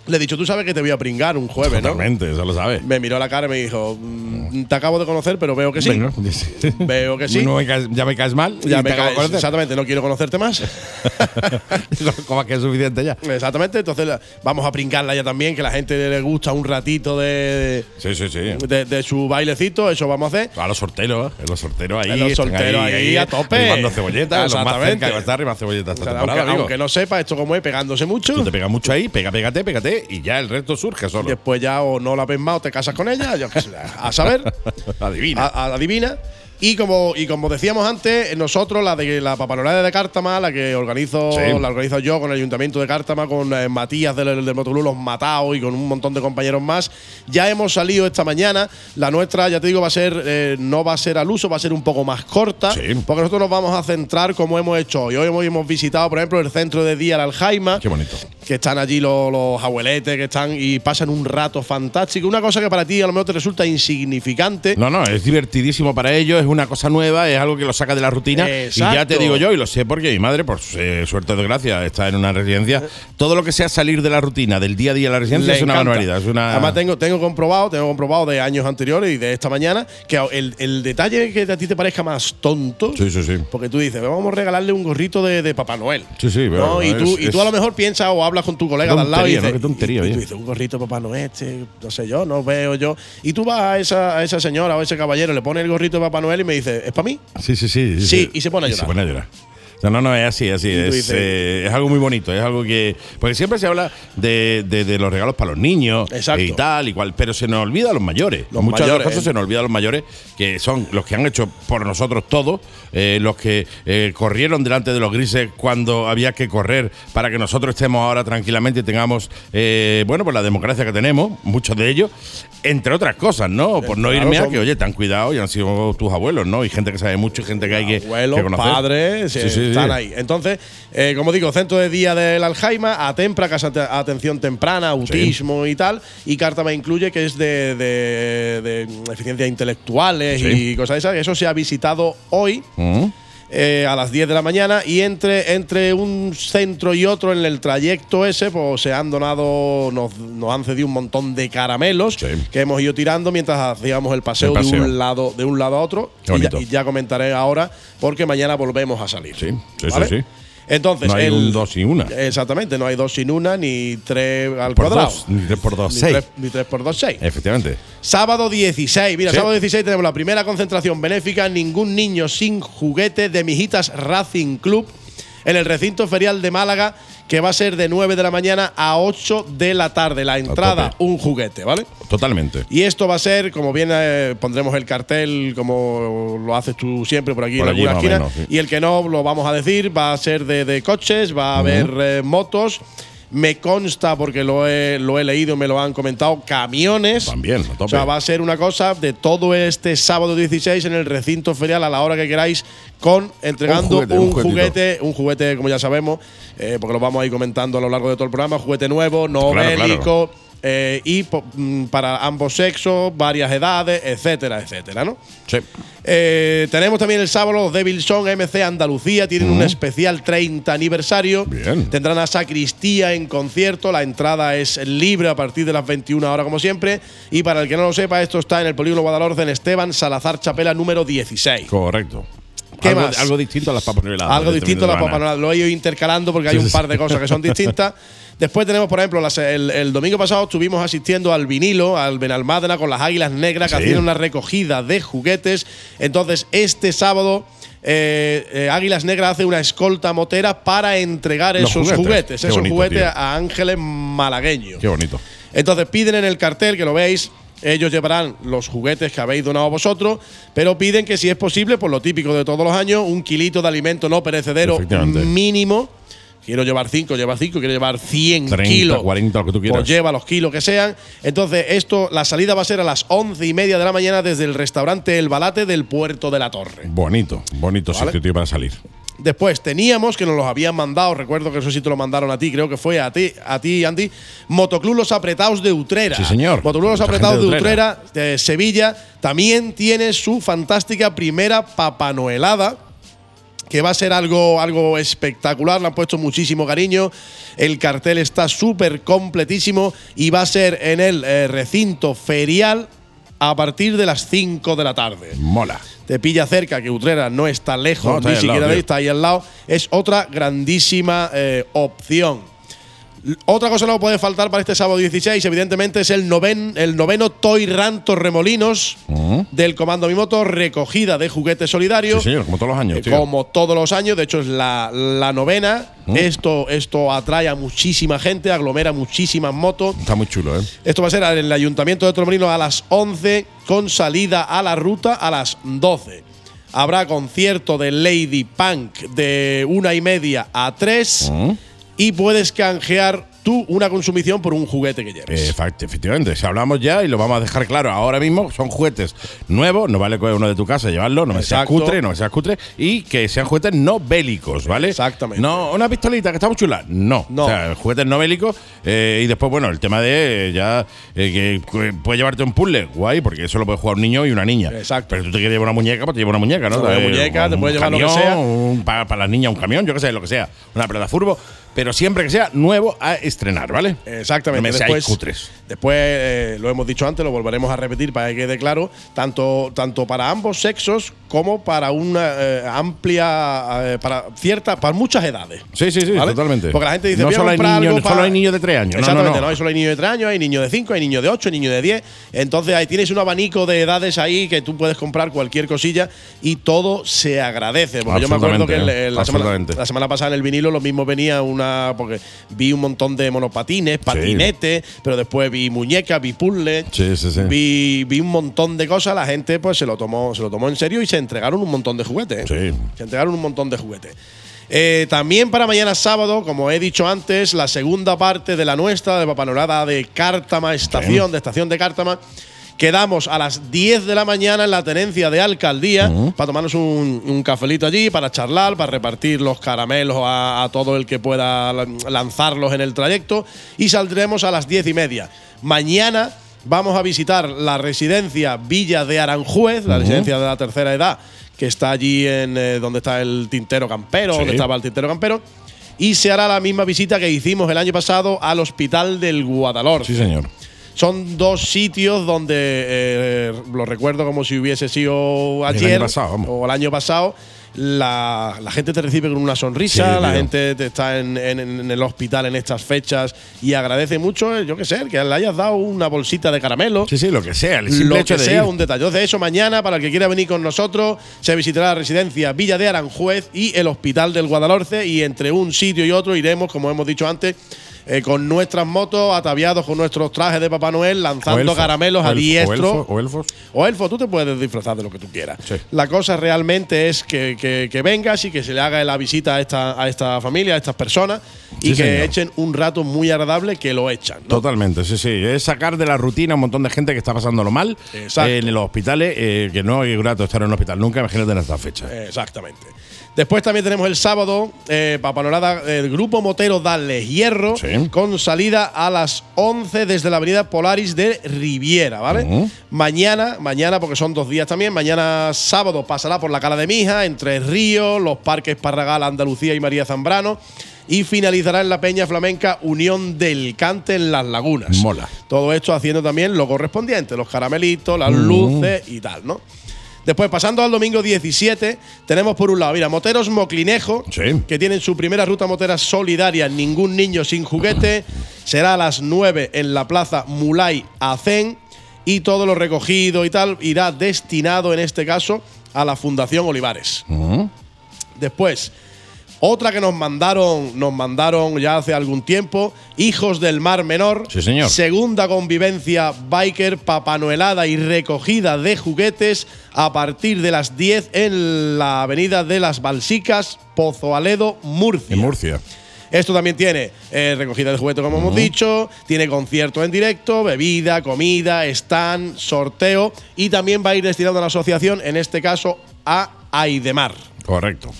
le he dicho, tú sabes que te voy a pringar un jueves, ¿no? Totalmente, eso lo sabes. Me miró la cara y me dijo, "Mm, te acabo de conocer, pero veo que sí. Venga. Veo que sí. No me caes- ya me caes mal. Ya me de caes, exactamente, no quiero conocerte más. Como que es suficiente ya. exactamente, entonces vamos a pringarla ya también, que la gente le gusta un ratito de, Sí, sí, sí. de, de su bailecito, eso vamos a hacer. A los sorteros, ¿eh? los sorteros ahí. A los sorteros ahí a tope. Arrimando cebolletas, los más cerca, que va a estar arrimando cebolletas esta O sea, temporada, aunque, no sepa esto como es, pegándose mucho. Tú te pegas mucho ahí, pega, pégate, pégate, y ya el resto surge solo. Después ya o no la ves más o te casas con ella, yo qué sé, a saber. Adivina. A- a- adivina. Y como, y como decíamos antes, nosotros, la de la papanorada de Cártama, la que organizo, Sí. la organizo yo con el Ayuntamiento de Cártama, con eh, Matías del, del Motoclub Los Mataos y con un montón de compañeros más, ya hemos salido esta mañana. La nuestra, ya te digo, va a ser, eh, no va a ser al uso, va a ser un poco más corta, Sí. porque nosotros nos vamos a centrar como hemos hecho hoy. Hoy hemos, hemos visitado, por ejemplo, el centro de día La Aljaima Qué bonito. que están allí los, los abueletes, que están y pasan un rato fantástico. Una cosa que para ti a lo mejor te resulta insignificante. No, no, es divertidísimo para ellos, es una cosa nueva, es algo que lo saca de la rutina. Y ya te digo yo, y lo sé porque mi madre, por eh, suerte o desgracia, está en una residencia. Todo lo que sea salir de la rutina, del día a día de la residencia, Le es una encanta. barbaridad. Es una. Además, tengo, tengo comprobado, tengo comprobado de años anteriores y de esta mañana que el, el detalle que a ti te parezca más tonto. Sí, sí, sí. Porque tú dices, vamos a regalarle un gorrito de, de Papá Noel. Sí, sí, pero ¿no? y, es- tú, y tú a lo mejor piensas o hablas con tu colega de al lado y dices, Qué tontería, y, y tú oye. dices, un gorrito de Papá Noel, este, no sé yo, no veo yo. Y tú vas a esa, a esa señora o a ese caballero, le pones el gorrito de Papá Noel y me dice, ¿es para mí? Sí, sí, sí. Sí, y se pone a llorar. se pone a llorar. O sea, no, no, es así, así. Es, eh, es algo muy bonito, es algo que. Porque siempre se habla de, de- de los regalos para los niños Exacto. y tal, y cual, pero se nos olvida a los mayores. Los Muchas mayores, cosas ¿eh? se nos olvida a los mayores, que son los que han hecho por nosotros todo, eh, los que eh, corrieron delante de los grises cuando había que correr para que nosotros estemos ahora tranquilamente y tengamos, eh, bueno, pues la democracia que tenemos, muchos de ellos, entre otras cosas, ¿no? Por no irme a que, oye, te han cuidado y han sido tus abuelos, ¿no? Y gente que sabe mucho y gente que hay que, abuelos, que conocer. padres, Sí, eh, sí, sí. están ahí. Entonces, eh, como digo, centro de día del Alzheimer, Atempra, casa de atención temprana, autismo y tal, y Cártama incluye que es de, de, de eficiencias intelectuales y cosas de esas. Eso se ha visitado hoy. Mm. Eh, a las 10 de la mañana y entre, entre un centro y otro en el trayecto ese pues se han donado nos, nos han cedido un montón de caramelos Sí. que hemos ido tirando mientras hacíamos el paseo, El paseo. de un lado de un lado a otro y ya, bonito. y ya comentaré ahora porque mañana volvemos a salir Sí, sí, ¿Vale? sí, sí. Entonces No hay el- un dos sin una. exactamente no hay dos sin una ni tres al Por cuadrado dos, ni tres por dos, ni seis. tres, ni tres por dos seis Efectivamente. Sábado 16. Mira, Sí. sábado 16 tenemos la primera concentración benéfica Ningún niño sin juguete de Mijitas Racing Club en el recinto ferial de Málaga, que va a ser de 9 de la mañana a 8 de la tarde. La entrada, un juguete, ¿vale? Totalmente. Y esto va a ser, como bien eh, pondremos el cartel, como lo haces tú siempre por aquí Por en allí alguna esquina. menos, sí. Y el que no, lo vamos a decir, va a ser de, de coches, va a haber eh, motos. Me consta, porque lo he, lo he leído, me lo han comentado, camiones. También, a tope. O sea, va a ser una cosa de todo este sábado 16 en el recinto ferial a la hora que queráis, con entregando juguete, un, juguete, un juguete, como ya sabemos, eh, porque lo vamos a ir comentando a lo largo de todo el programa, juguete nuevo, no Claro, claro. Eh, y mm, para ambos sexos, varias edades, etcétera, etcétera, ¿no? Sí. Eh, tenemos también el sábado los Devil Son MC Andalucía, tienen un especial 30 aniversario. Bien. Tendrán a Sacristía en concierto, la entrada es libre a partir de las 21 horas como siempre. Y para el que no lo sepa, esto está en el Polígono Guadalhorce en Esteban Salazar Chapela número 16. Correcto. ¿Qué algo, más? algo distinto a las papas. Algo distinto a la fin de Papa semana. Noel. Lo he ido intercalando porque hay un par de cosas que son distintas. Después tenemos, por ejemplo, las- el, el domingo pasado estuvimos asistiendo al vinilo, al Benalmádena con las águilas negras que Sí. hacían una recogida de juguetes. Entonces, este sábado. eh, eh, Águilas Negras hace una escolta motera para entregar Los esos juguetes. esos bonito, juguetes tío. a ángeles malagueños. Qué bonito. Entonces piden en el cartel, que lo veis, ellos llevarán los juguetes que habéis donado vosotros, pero piden que si es posible, por lo típico de todos los años, un kilito de alimento no perecedero mínimo. Quiero llevar 5, lleva 5, quiero llevar 100 30, kilos. 40, lo que tú quieras. Pues lleva los kilos que sean. Entonces, esto, la salida va a ser a las once y media de la mañana desde el restaurante El Balate del Puerto de la Torre. Bonito, bonito Vale. sitio tío, para salir. Después teníamos que nos los habían mandado, recuerdo que eso sí te lo mandaron a ti, creo que fue a ti, a ti Andy, Motoclub Los Apretados de Utrera. Sí, señor. Motoclub Los Apretados de gente de Utrera, de Sevilla, también tiene su fantástica primera papanoelada que va a ser algo, algo espectacular, le han puesto muchísimo cariño, el cartel está súper completísimo y va a ser en el eh, recinto ferial a partir de las 5 de la tarde Mola. te pilla cerca, que Utrera no está lejos No, está ni siquiera lado, de ahí, está ahí al lado, es otra grandísima eh, opción. Otra cosa que no puede faltar para este sábado 16, evidentemente, es el, noven, el noveno Toy Run Torremolinos del Comando Mi Moto, recogida de juguetes solidarios. Sí, señor, como todos los años, Eh, tío. Como todos los años, de hecho es la, la novena. Esto, esto atrae a muchísima gente, aglomera muchísimas motos. Está muy chulo, ¿eh? Esto va a ser en el Ayuntamiento de Torremolinos a las 11 con salida a la ruta a las 12. Habrá concierto de Lady Punk de una y media a tres. Mm. Y puedes canjear tú una consumición por un juguete que lleves. Efect- efectivamente, si hablamos ya y lo vamos a dejar claro, ahora mismo son juguetes nuevos, no vale coger uno de tu casa llevarlo, no me seas cutre, no me seas cutre, y que sean juguetes no bélicos, ¿vale? Exactamente. No, una pistolita que está muy chula, no. No. O sea, juguetes no bélicos, eh, y después, bueno, el tema de eh, ya eh, que puedes llevarte un puzzle, guay, porque eso lo puede jugar un niño y una niña. Exacto. Pero tú te quieres llevar una muñeca, pues te llevas una muñeca, ¿no? Una muñeca, te un puedes llevar lo que camión, sea. para las niñas un camión, yo qué sé, lo que sea, una pelota furbo, pero siempre que sea nuevo a estrenar, ¿vale? Exactamente. No me seáis después, cutres. después eh, lo hemos dicho antes, lo volveremos a repetir para que quede claro, tanto, tanto para ambos sexos como para una eh, amplia, eh, para cierta, para muchas edades. Sí, sí, sí, ¿vale? totalmente. Porque la gente dice, no solo hay niños, solo hay niños de 3 años. No, Exactamente, no. no, hay solo hay niños de 3 años, hay niños de 5, hay niños de 8, hay niños de 10. Entonces ahí tienes un abanico de edades ahí que tú puedes comprar cualquier cosilla y todo se agradece. Porque yo me acuerdo que la, semana, la semana pasada en el vinilo lo mismo venía una. Porque vi un montón de monopatines, patinetes, pero después vi muñecas, vi puzzles, Sí, sí, sí. Vi, vi un montón de cosas. La gente pues se lo tomó, se lo tomó en serio y se entregaron un montón de juguetes. ¿eh? Se entregaron un montón de juguetes. Eh, también para mañana sábado, como he dicho antes, la segunda parte de la nuestra, de Papanorada de Cártama, estación, de estación de Cártama. Quedamos a las 10 de la mañana en la tenencia de alcaldía para tomarnos un, un cafelito allí, para charlar, para repartir los caramelos a, a todo el que pueda lan- lanzarlos en el trayecto. Y saldremos a las 10 y media. Mañana vamos a visitar la residencia Villa de Aranjuez, la residencia de la tercera edad, que está allí en eh, donde está el tintero campero, Sí. donde estaba el tintero campero. Y se hará la misma visita que hicimos el año pasado al hospital del Guadalhorce. Sí, señor. Son dos sitios donde eh, lo recuerdo como si hubiese sido ayer pasado, o el año pasado. La, la gente te recibe con una sonrisa, Sí, la gente te está en, en- en el hospital en estas fechas y agradece mucho, eh, yo qué sé, que le hayas dado una bolsita de caramelo. Sí, sí, lo que sea. El simple Lo hecho que de sea, ir. un detalle. Entonces, eso mañana, para el que quiera venir con nosotros, se visitará la residencia Villa de Aranjuez y el Hospital del Guadalhorce. Y entre un sitio y otro iremos, como hemos dicho antes, eh, con nuestras motos, ataviados con nuestros trajes de Papá Noel, lanzando elfo, caramelos a diestro. O elfo, o elfos. O elfo, tú te puedes disfrazar de lo que tú quieras. Sí. La cosa realmente es que, que- que vengas y que se le haga la visita a esta, a esta familia, a estas personas, y Sí, que señor. echen un rato muy agradable que lo echan. ¿no? Totalmente, sí, sí. Es sacar de la rutina a un montón de gente que está pasándolo mal eh, en los hospitales, eh, que no es grato estar en un hospital nunca, imagínate en esta fecha. Exactamente. Después también tenemos el sábado, eh, para Panorada, el grupo motero Dale Hierro, Sí. con salida a las 11 desde la avenida Polaris de Riviera, ¿vale? Mañana, mañana, porque son dos días también, mañana sábado pasará por la Cala de Mija, entre Río, los parques Parragal, Andalucía y María Zambrano. Y finalizará en la Peña Flamenca Unión del Cante en Las Lagunas. Mola. Todo esto haciendo también lo correspondiente, los caramelitos, las Mm. luces y tal, ¿no? Después, pasando al domingo 17, tenemos por un lado, mira, Moteros Moclinejo, Sí. que tienen su primera ruta motera solidaria, Ningún Niño Sin Juguete. Será a las 9 en la plaza Mulay Acén. Y todo lo recogido y tal irá destinado, en este caso, a la Fundación Olivares. Después, otra que nos mandaron, nos mandaron ya hace algún tiempo, Hijos del Mar Menor. Sí, señor. Segunda convivencia biker, papanoelada y recogida de juguetes a partir de las 10 en la avenida de las Balsicas, Pozo Aledo, Murcia. En Murcia. Esto también tiene eh, recogida de juguetes, como hemos dicho, tiene concierto en directo, bebida, comida, stand, sorteo y también va a ir destinado a la asociación, en este caso a Aidemar. Correcto.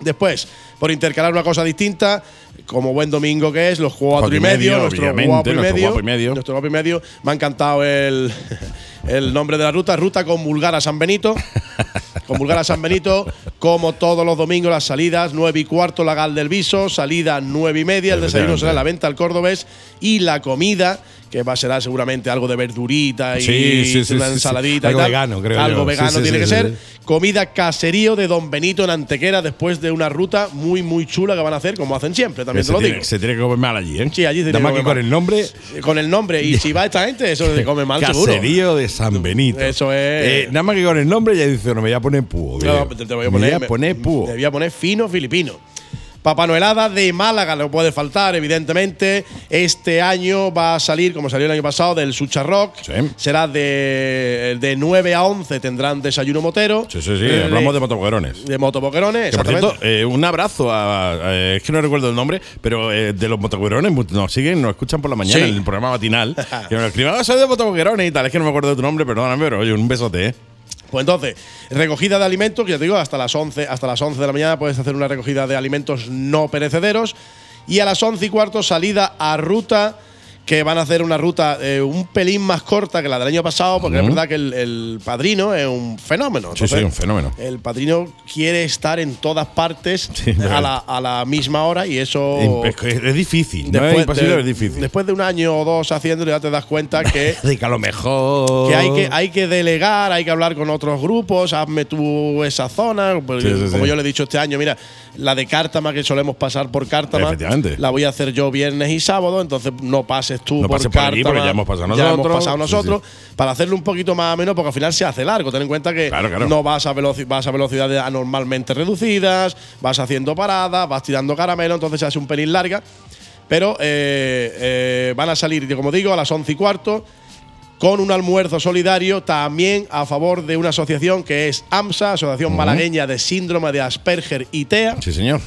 Después, por intercalar una cosa distinta, como buen domingo que es, los cuatro, y medio, nuestro, guapo y medio, nuestro guapo y medio. Me ha encantado el, el nombre de la ruta, ruta con Vulgar a San Benito. con Vulgar a San Benito, como todos los domingos, las salidas, 9 y cuarto, la Gal del Viso, salida 9 y media, el desayuno será en la venta al Cordobés y la comida, que va a ser seguramente algo de verdurita y Sí, sí, sí, una ensaladita Algo y tal. vegano, creo Algo yo. vegano tiene que ser. Comida caserío de Don Benito en Antequera después de una ruta muy, muy chula que van a hacer, como hacen siempre, también te lo tiene, digo. se tiene que comer mal allí, ¿eh? Sí, allí se Nada tiene más que con el nombre. Con el nombre. Y si va esta gente, eso se come mal seguro. Caserío de San Benito. Eso es. Eh, nada más que con el nombre ya dice, no me voy a poner púo. No, te, te voy a Me poner, voy a poner púo. Te voy a poner fino filipino. Papá Noelada de Málaga, no puede faltar, evidentemente. Este año va a salir, como salió el año pasado, del Sucha Rock. Sí. Será de, de 9 a 11, tendrán desayuno motero. Sí, sí, sí. Eh, Hablamos de motoboquerones. de motoboquerones, Que por exactamente. cierto, eh, un abrazo a, a- eh, Es que no recuerdo el nombre, pero eh, de los motoboquerones nos siguen, nos escuchan por la mañana Sí. en el programa matinal. que nos escriban, "Ah, soy de motoboquerones y tal. Es que no me acuerdo de tu nombre, perdóname, pero oye, un besote, ¿eh? Pues entonces, recogida de alimentos, que ya te digo, hasta las 11, hasta las 11 de la mañana puedes hacer una recogida de alimentos no perecederos. Y a las 11 y cuarto, salida a ruta, que van a hacer una ruta eh, un pelín más corta que la del año pasado, porque es verdad que el, el padrino es un fenómeno. Sí, sí, un fenómeno. El padrino quiere estar en todas partes Sí, a, la, a la misma hora y eso. Es, es difícil, no es imposible, de, es difícil. después de un año o dos haciéndolo, ya te das cuenta que que a lo mejor. que hay que hay que delegar, hay que hablar con otros grupos, hazme tú esa zona. Pues, como yo le he dicho este año, mira, la de Cártama que solemos pasar por Cártama, la voy a hacer yo viernes y sábado, entonces no pases tú No por pases por aquí, porque ya hemos pasado ya hemos nosotros. pasado Sí, nosotros, para hacerlo un poquito más ameno, porque al final se hace largo. Ten en cuenta que Claro, claro. no vas a, vas a velocidades anormalmente reducidas, vas haciendo paradas, vas tirando caramelo, entonces se hace un pelín larga. Pero eh, eh, van a salir, como digo, a las 11 y cuarto con un almuerzo solidario también a favor de una asociación que es AMSA, Asociación Malagueña de Síndrome de Asperger y TEA. Sí, señor.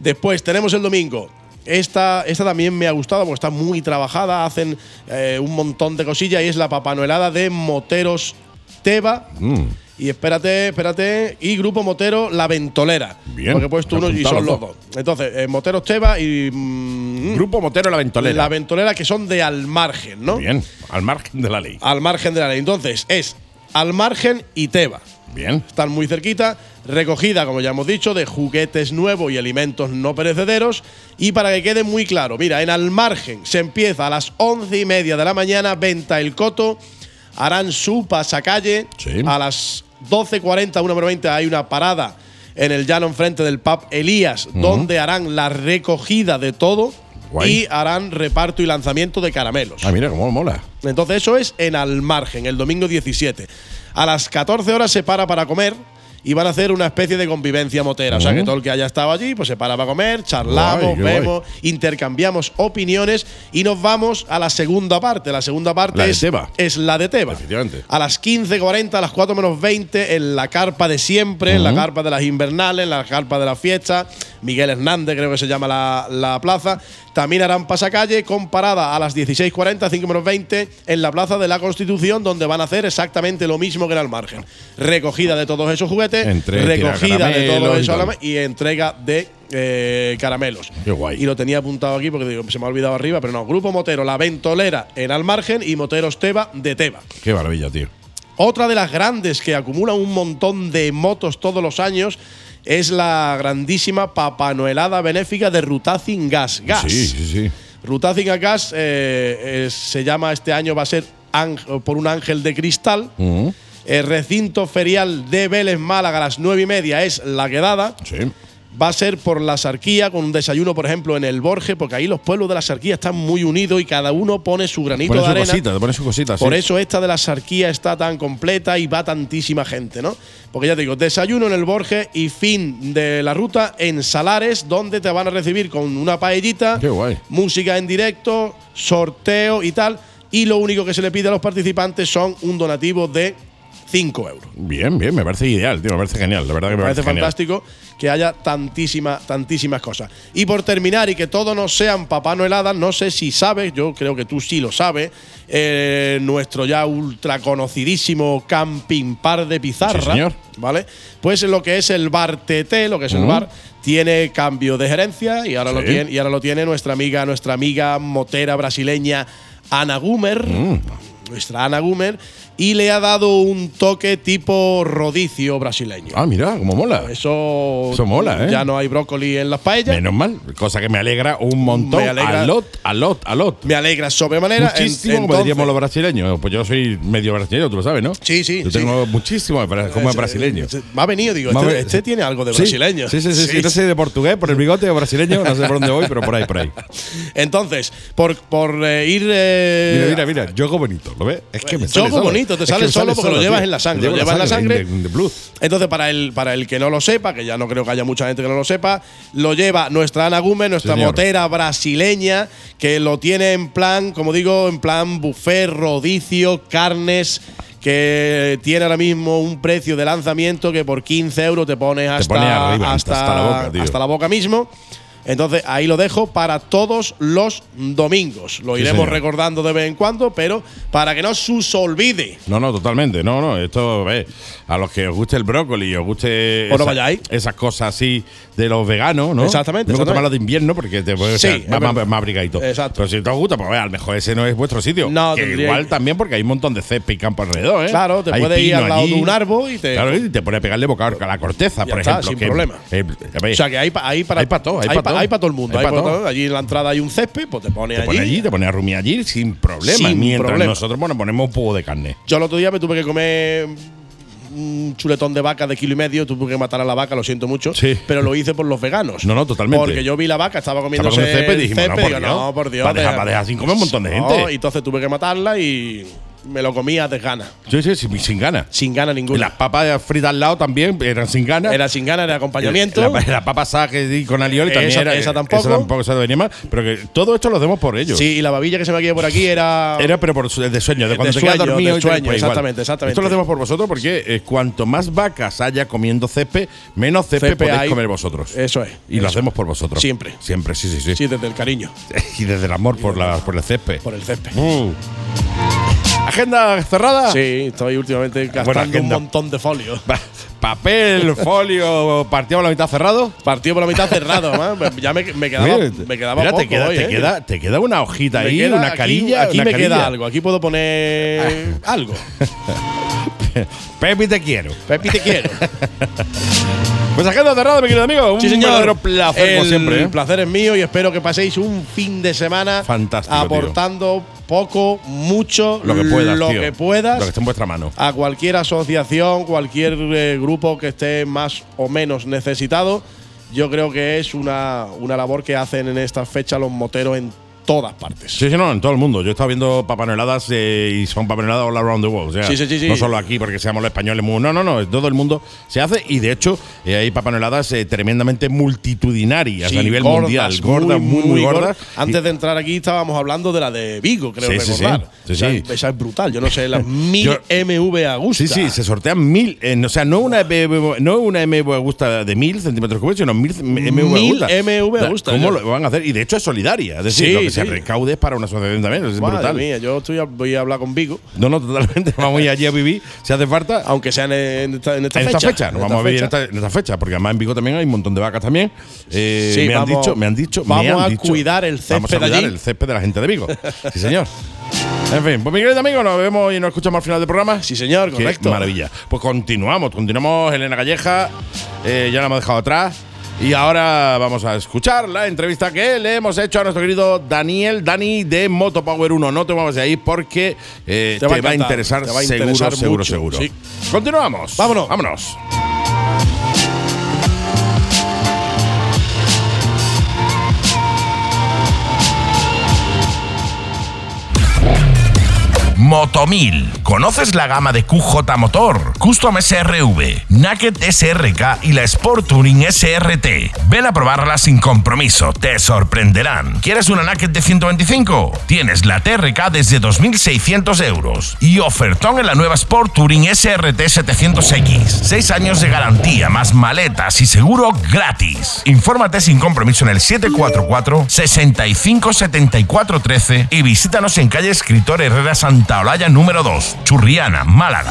Después tenemos el domingo. Esta, esta también me ha gustado porque está muy trabajada, hacen eh, un montón de cosillas y es la papanoelada de Moteros Teba. Mm. Y espérate, espérate. Y Grupo Motero La Ventolera. Bien, Porque he puesto uno y son los los dos. Entonces, eh, Moteros Teba y. mm, Grupo Motero La Ventolera. La Ventolera, que son de al margen, ¿no? Bien, al margen de la ley. Al margen de la ley. Entonces, es al margen y Teba. Bien. Están muy cerquita. Recogida, como ya hemos dicho, de juguetes nuevos y alimentos no perecederos. Y para que quede muy claro, mira, en al margen se empieza a las once y media de la mañana, venta el coto. Harán su pasacalle. Sí. A las 12.40, 1.20 hay una parada en el llano enfrente del pub Elías, donde harán la recogida de todo. Guay. Y harán reparto y lanzamiento de caramelos. Ah, mira cómo mola. Entonces eso es en Al Margen, el domingo 17. A las 14 horas se para para comer y van a hacer una especie de convivencia motera. O sea, que todo el que haya estado allí, pues se para para comer, charlamos, Guay, qué guay. vemos, intercambiamos opiniones y nos vamos a la segunda parte. La segunda parte La de es, Teba. es la de Teba. Efectivamente. A las 15.40, a las 4 menos 20, en la carpa de siempre, en la carpa de las invernales, en la carpa de la fiesta. Miguel Hernández, creo que se llama la, la plaza. También harán pasacalle con parada a las 16.40, 5 menos 20, en la plaza de la Constitución, donde van a hacer exactamente lo mismo que en el margen. Recogida de todos esos juguetes, Entre- recogida de todo caramelos y eso a la tal. ma- y entrega de eh, caramelos. Qué guay. Y lo tenía apuntado aquí porque digo, se me ha olvidado arriba, pero no. Grupo Motero, La Ventolera en Almargen y Moteros Teba de Teba. Qué maravilla, tío. Otra de las grandes que acumula un montón de motos todos los años es la grandísima papanoelada benéfica de Rutacing Gas. Gas. Sí, sí, sí. Rutacing Gas eh, eh, se llama este año, va a ser por un ángel de cristal. Ujú. El recinto ferial de Vélez Málaga a las nueve y media es la quedada. Sí. Va a ser por la Sarquía, con un desayuno, por ejemplo, en el Borge, porque ahí los pueblos de la Sarquía están muy unidos y cada uno pone su granito Pone de su arena. cosita, pone su cosita. Por sí. eso esta de la Sarquía está tan completa y va tantísima gente, ¿no? Porque ya te digo, desayuno en el Borges y fin de la ruta en Salares, donde te van a recibir con una paellita, Qué guay. música en directo, sorteo y tal. Y lo único que se le pide a los participantes son un donativo de 5 euros. Bien, bien, me parece ideal, tío. Me parece genial. La verdad que me, Me parece fantástico que haya tantísimas, tantísimas cosas. Y por terminar, y que todo no sean Papá Noeladas, no sé si sabes, yo creo que tú sí lo sabes, eh, nuestro ya ultra conocidísimo Camping Par de Pizarra. Sí, señor. ¿Vale? Pues lo que es el bar TT, lo que es el Ujú. bar, tiene cambio de gerencia y ahora, lo tiene, y ahora lo tiene nuestra amiga, nuestra amiga motera brasileña Ana Gumer Mm. Nuestra Ana Gumer, y le ha dado un toque tipo rodicio brasileño. Ah, mira, cómo mola. Eso, Eso mola, ¿eh? Ya no hay brócoli en las paellas. Menos mal, cosa que me alegra un montón. Me alegra- A lot, a lot, a lot. Me alegra sobremanera. Muchísimo, como entonces- diríamos los brasileños. Pues yo soy medio brasileño, tú lo sabes, ¿no? Sí, sí, Yo sí. tengo muchísimo de- como brasileño. Me ha venido, digo, este, este tiene algo de brasileño. Sí, sí, sí, sí. No sé de portugués, por el bigote o brasileño, no sé por dónde voy, pero por ahí, por ahí. Entonces, por, por eh, ir. eh, Mira, mira, mira, yo bonito. ¿Lo ves? Es que me Choco sale solo. bonito, te sale me solo porque lo llevas en la sangre, lo llevas en la sangre. Entonces, para el, para el que no lo sepa, que ya no creo que haya mucha gente que no lo sepa, lo lleva nuestra Ana Gómez, nuestra Señor. motera brasileña, que lo tiene en plan, como digo, en plan buffet, rodicio, carnes, que tiene ahora mismo un precio de lanzamiento que por 15 euros te pones hasta, arriba, hasta, hasta la boca, hasta la boca mismo. Entonces ahí lo dejo para todos los domingos. Lo Sí, iremos señor. recordando de vez en cuando, pero para que no se os olvide. No, no, totalmente. No, no. Esto, ve, a los que os guste el brócoli, os guste Pues no vayáis. esas cosas así de los veganos, ¿no? Exactamente, No tomarlo de invierno porque te puede Sí, más, más, más abrigadito. Exacto. Pero si te gusta, pues a lo mejor ese no es vuestro sitio. No, Que igual también porque hay un montón de césped y campo alrededor, ¿eh? Claro, te puedes ir al lado allí. de un árbol y te- Claro, y te pone a pegarle boca a la corteza, Ya por está, ejemplo. sin que- problema. eh, O sea que hay, pa- hay para Hay pa' todo, hay hay pa' hay pa' todo el mundo. Hay todo. todo. Allí en la entrada hay un césped, pues te pones te allí. pone allí, te pone a rumiar allí sin problema. Sin mientras problema. nosotros bueno, ponemos un poco de carne. Yo el otro día me tuve que comer un chuletón de vaca de kilo y medio, tuve que matar a la vaca, lo siento mucho, Sí. pero lo hice por los veganos. No, no, totalmente. Porque yo vi la vaca, estaba comiendo Estaba el césped dijimos, no, por digo, Dios. no, por Dios. Va a dejar- sin comer un montón de No, gente. y entonces tuve que matarla y me lo comía de gana, Sí, sí, sin, sin ganas. sin gana Y ninguna. las papas fritas al lado también eran sin ganas. Era sin gana, era acompañamiento. La, la papa que di con alioli también Esa- era. esa tampoco. Esa tampoco se venía mal. Pero que todo esto lo hacemos por ellos. Sí, y la babilla que se me quedó por aquí era. Era pero por de sueño, de cuando De te sueño, dormido. de y sueño, pues exactamente, exactamente. Esto lo hacemos por vosotros porque eh, cuanto más vacas haya comiendo césped, menos césped, Césped podéis hay. comer vosotros. Eso es. Y lo hacemos por vosotros. Siempre. Siempre, sí, sí, sí. Sí, desde el cariño, y desde el amor por, la, por el césped. por el césped. Uh. ¿Agenda cerrada? Sí, estoy últimamente gastando un agenda. montón de folios. Pa- Papel, folio, partido a la mitad cerrado. Partido por la mitad cerrado, además. Ya me, me quedaba, Oye, me quedaba mira, poco te, queda, hoy, te, ¿eh? queda, te queda una hojita Me ahí, queda una aquí- carilla. Aquí una me carilla. queda algo. Aquí puedo poner algo. Pepi, te quiero. Pepi, te quiero. Pues agenda cerrada, mi querido amigo. Un Sí, señor. verdadero placer, como el siempre. ¿eh? placer es mío y espero que paséis un fin de semana Fantástico, aportando poco, mucho, Lo que puedas, lo tío. que puedas Lo que esté en vuestra mano. a cualquier asociación, cualquier eh, grupo que esté más o menos necesitado. Yo creo que es una, una labor que hacen en esta fecha los moteros en todas partes. Sí, sí, no, en todo el mundo. Yo he estado viendo papaneladas eh, y son papaneladas all around the world. O sea, Sí, sí, sí, sí. No solo aquí porque seamos los españoles. muy- No, no, no. en Todo el mundo se hace y de hecho eh, hay papaneladas eh, tremendamente multitudinarias a nivel gordas, mundial. Gordas, muy, muy, gordas. Antes de entrar aquí estábamos hablando de la de Vigo, creo recordar. sí. Sí, Esa- es brutal. Yo no sé, las mil Yo- MV Agusta. Sí, sí, se sortean mil. eh, o sea, no una, MV no una MV Augusta de mil centímetros cúbicos, sino mil MV Mil Augusta. MV Augusta, ¿Cómo lo van a hacer? Y de hecho es solidaria. Es decir, Sí, lo que se recaude para una asociación también. Es Madre brutal. mía, yo estoy a- voy a hablar con Vigo, No, no, totalmente. Vamos a ir allí a vivir si hace falta. aunque sea en, en esta, en esta en fecha. esta fecha, nos vamos a vivir en esta, en esta fecha, porque además en Vigo también hay un montón de vacas también. Eh, Sí, me han dicho, me han dicho, me vamos han a dicho. cuidar el Vamos a césped cuidar allí. el césped de la gente de Vigo. sí, señor. En fin, pues mi querido amigo, nos vemos y nos escuchamos al final del programa. Sí, señor, Qué correcto. maravilla. Pues continuamos, continuamos. Elena Galleja, eh, ya la hemos dejado atrás. Y ahora vamos a escuchar la entrevista que le hemos hecho a nuestro querido Daniel Dani de Motopower 1. No te muevas de ahí porque eh, te, va a va a encantar, interesar, te va a seguro, seguro, seguro. sí. Continuamos. Vámonos. Vámonos. Motomil. ¿Conoces la gama de QJ Motor, Custom SRV, Naked SRK y la Sport Touring SRT? Ven a probarla sin compromiso, te sorprenderán. ¿Quieres una Naked de 125? Tienes la TRK desde 2.600 euros y ofertón en la nueva Sport Touring SRT 700X. 6 años de garantía, más maletas y seguro gratis. Infórmate sin compromiso en el 744 65 74 13 y visítanos en calle Escritor Herrera Santa Olalla número 2, Churriana, Málaga.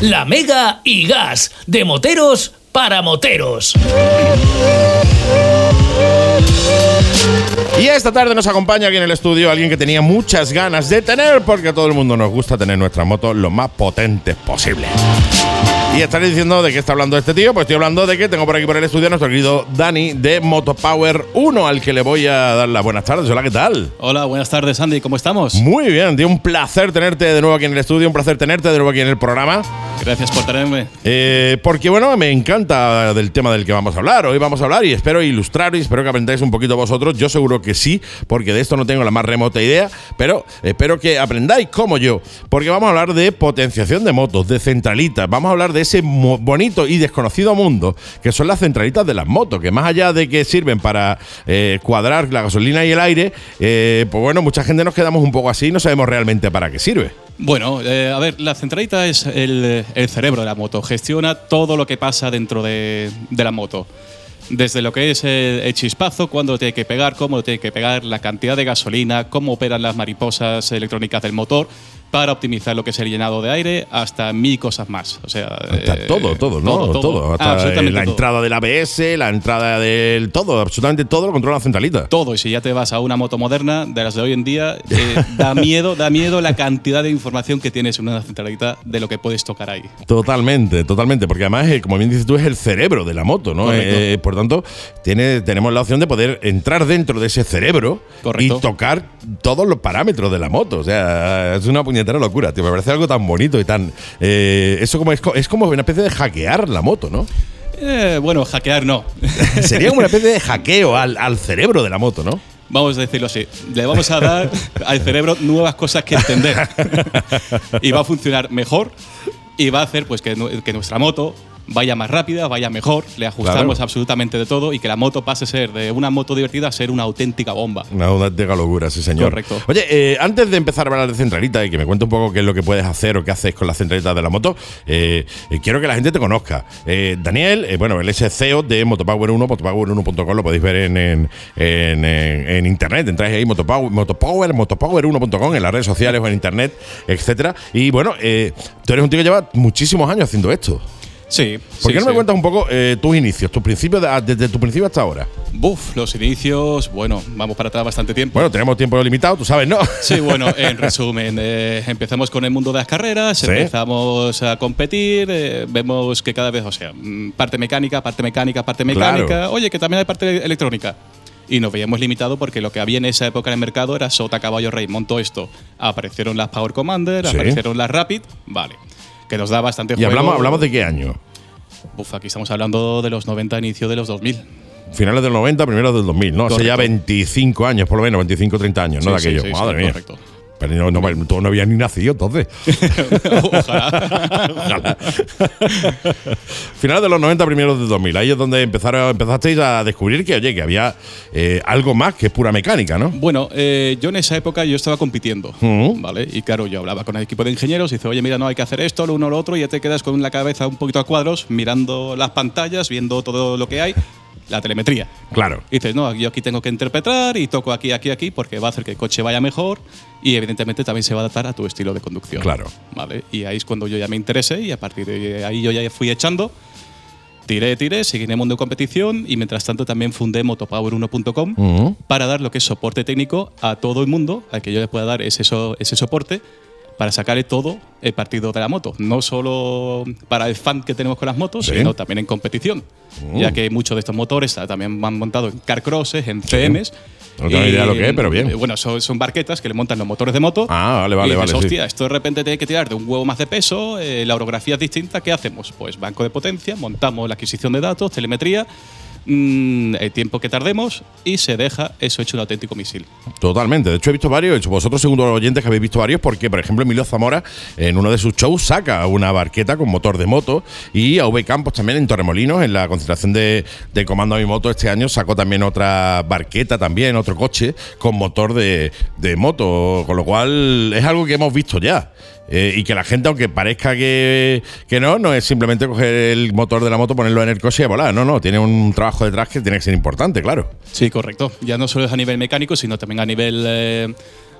La Mega y Gas, de moteros para moteros. esta tarde nos acompaña aquí en el estudio alguien que tenía muchas ganas de tener, porque a todo el mundo nos gusta tener nuestras motos lo más potentes posible. Y estaréis diciendo de qué está hablando este tío. Pues estoy hablando de que tengo por aquí por el estudio a nuestro querido Dani de Motopower 1, al que le voy a dar las buenas tardes. Hola, ¿qué tal? Hola, buenas tardes, Andy. ¿Cómo estamos? Muy bien, tío. Un placer tenerte de nuevo aquí en el estudio, un placer tenerte de nuevo aquí en el programa. Gracias por tenerme. Eh, porque bueno, me encanta del tema del que vamos a hablar. Hoy vamos a hablar y espero ilustrar y espero que aprendáis un poquito vosotros. Yo seguro que sí, porque de esto no tengo la más remota idea, pero espero que aprendáis como yo. Porque vamos a hablar de potenciación de motos, de centralitas. Vamos a hablar de ese bonito y desconocido mundo que son las centralitas de las motos, que más allá de que sirven para eh, cuadrar la gasolina y el aire, eh, pues bueno, mucha gente nos quedamos un poco así y no sabemos realmente para qué sirve. Bueno, eh, a ver, la centralita es el, cerebro de la moto. Gestiona todo lo que pasa dentro de, la moto. Desde lo que es el, el chispazo, cuándo tiene que pegar, cómo lo tiene que pegar, la cantidad de gasolina, cómo operan las mariposas electrónicas del motor para optimizar lo que es el llenado de aire, hasta mil cosas más. O sea, Hasta eh, todo, todo, ¿no? Todo. Hasta Absolutamente la todo. entrada del ABS, la entrada del todo, absolutamente todo lo controla la centralita. todo. Y si ya te vas a una moto moderna, de las de hoy en día, eh, da miedo, da miedo la cantidad de información que tienes en una centralita de lo que puedes tocar ahí. Totalmente, totalmente, porque además, eh, como bien dices tú, es el cerebro de la moto, ¿no? Eh, por tanto, tiene, tenemos la opción de poder entrar dentro de ese cerebro Correcto. y tocar todos los parámetros de la moto. O sea, es una puñetera locura, tío. Me parece algo tan bonito y tan. eh, eso como es, co- es como una especie de hackear la moto, ¿no? Eh, bueno, hackear no. Sería como una especie de hackeo al, al cerebro de la moto, ¿no? Vamos a decirlo así. Le vamos a dar al cerebro nuevas cosas que entender. y va a funcionar mejor y va a hacer pues que nuestra moto vaya más rápida, vaya mejor, le ajustamos Claro. absolutamente de todo y que la moto pase a ser de una moto divertida a ser una auténtica bomba. Una auténtica locura, sí, señor. Correcto. Oye, eh, antes de empezar a hablar de centralita y que me cuente un poco qué es lo que puedes hacer o qué haces con las centralitas de la moto, eh, eh, quiero que la gente te conozca. Eh, Daniel, eh, bueno, él es el CEO de Motopower 1, motopower1.com, lo podéis ver en, en, en- internet. Entráis ahí, Motopower, Motopower, motopower1.com, en las redes sociales o en internet, etcétera. Y bueno, eh, tú eres un tío que lleva muchísimos años haciendo esto. Sí. ¿Por sí, qué no me sí. cuentas un poco eh, tus inicios, tus principios, de- desde tu principio hasta ahora? Buf, los inicios, bueno, vamos para atrás bastante tiempo. Bueno, tenemos tiempo limitado, tú sabes, ¿no? Sí, bueno, en resumen, eh, empezamos con el mundo de las carreras, Sí. empezamos a competir, eh, vemos que cada vez, o sea, mm, parte mecánica, parte mecánica, parte mecánica, Claro. oye, que también hay parte electrónica. Y nos veíamos limitados porque lo que había en esa época en el mercado era Sota, Caballo, Rey, montó esto. Aparecieron las Power Commander, Sí. aparecieron las Rapid, vale. Que nos da bastante Y juego. hablamos, hablamos de qué año. Uf, aquí estamos hablando de los 90, inicio de los 2000. Finales del 90, primeros del 2000, ¿no? Hace Correcto. ya 25 años, por lo menos, 25, 30 años, ¿no? Sí, De aquello. sí, sí, Madre mía. correcto. Pero no, no, tú no habías ni nacido entonces. Ojalá. Ojalá. Finales de los 90, primeros del 2000. Ahí es donde empezaron, empezasteis a descubrir que, oye, que había eh, algo más que pura mecánica, ¿no? Bueno, eh, yo en esa época yo estaba compitiendo, Ujú. ¿vale? Y claro, yo hablaba con el equipo de ingenieros y dice, oye, mira, no hay que hacer esto, lo uno, lo otro, y ya te quedas con la cabeza un poquito a cuadros, mirando las pantallas, viendo todo lo que hay, la telemetría. Claro. Y dices, no, yo aquí tengo que interpretar y toco aquí, aquí, aquí, porque va a hacer que el coche vaya mejor y evidentemente también se va a adaptar a tu estilo de conducción. Claro. ¿Vale? Y ahí es cuando yo ya me interesé y a partir de ahí yo ya fui echando. Tiré, tiré, seguí en el mundo de competición y mientras tanto también fundé motopower1.com Ujú. para dar lo que es soporte técnico a todo el mundo, al que yo le pueda dar ese, so- ese soporte para sacarle todo el partido de la moto. No solo para el fan que tenemos con las motos, Sí. sino también en competición. Mm. Ya que muchos de estos motores también van montados en carcrosses, en CMs. No tengo idea de lo que es, pero bien. Bueno, son, son barquetas que le montan los motores de moto. Ah, vale, vale, y dices, vale, sí. Hostia, esto de repente tiene que tirar de un huevo más de peso, eh, la orografía es distinta, ¿qué hacemos? Pues banco de potencia, montamos la adquisición de datos, telemetría, mm, el tiempo que tardemos y se deja eso hecho un auténtico misil. Totalmente. De hecho, he visto varios. Vosotros, segundo los oyentes, que habéis visto varios, porque, por ejemplo, Emilio Zamora, en uno de sus shows, saca una barqueta con motor de moto. Y AV Campos también en Torremolinos, en la concentración de, de Comando a mi moto este año, sacó también otra barqueta, también, otro coche, con motor de, de moto. Con lo cual, es algo que hemos visto ya. Eh, y que la gente, aunque parezca que, que no, no es simplemente coger el motor de la moto, ponerlo en el coche y volar. No, no, tiene un trabajo detrás que tiene que ser importante, claro. Sí, correcto. Ya no solo es a nivel mecánico, sino también a nivel eh,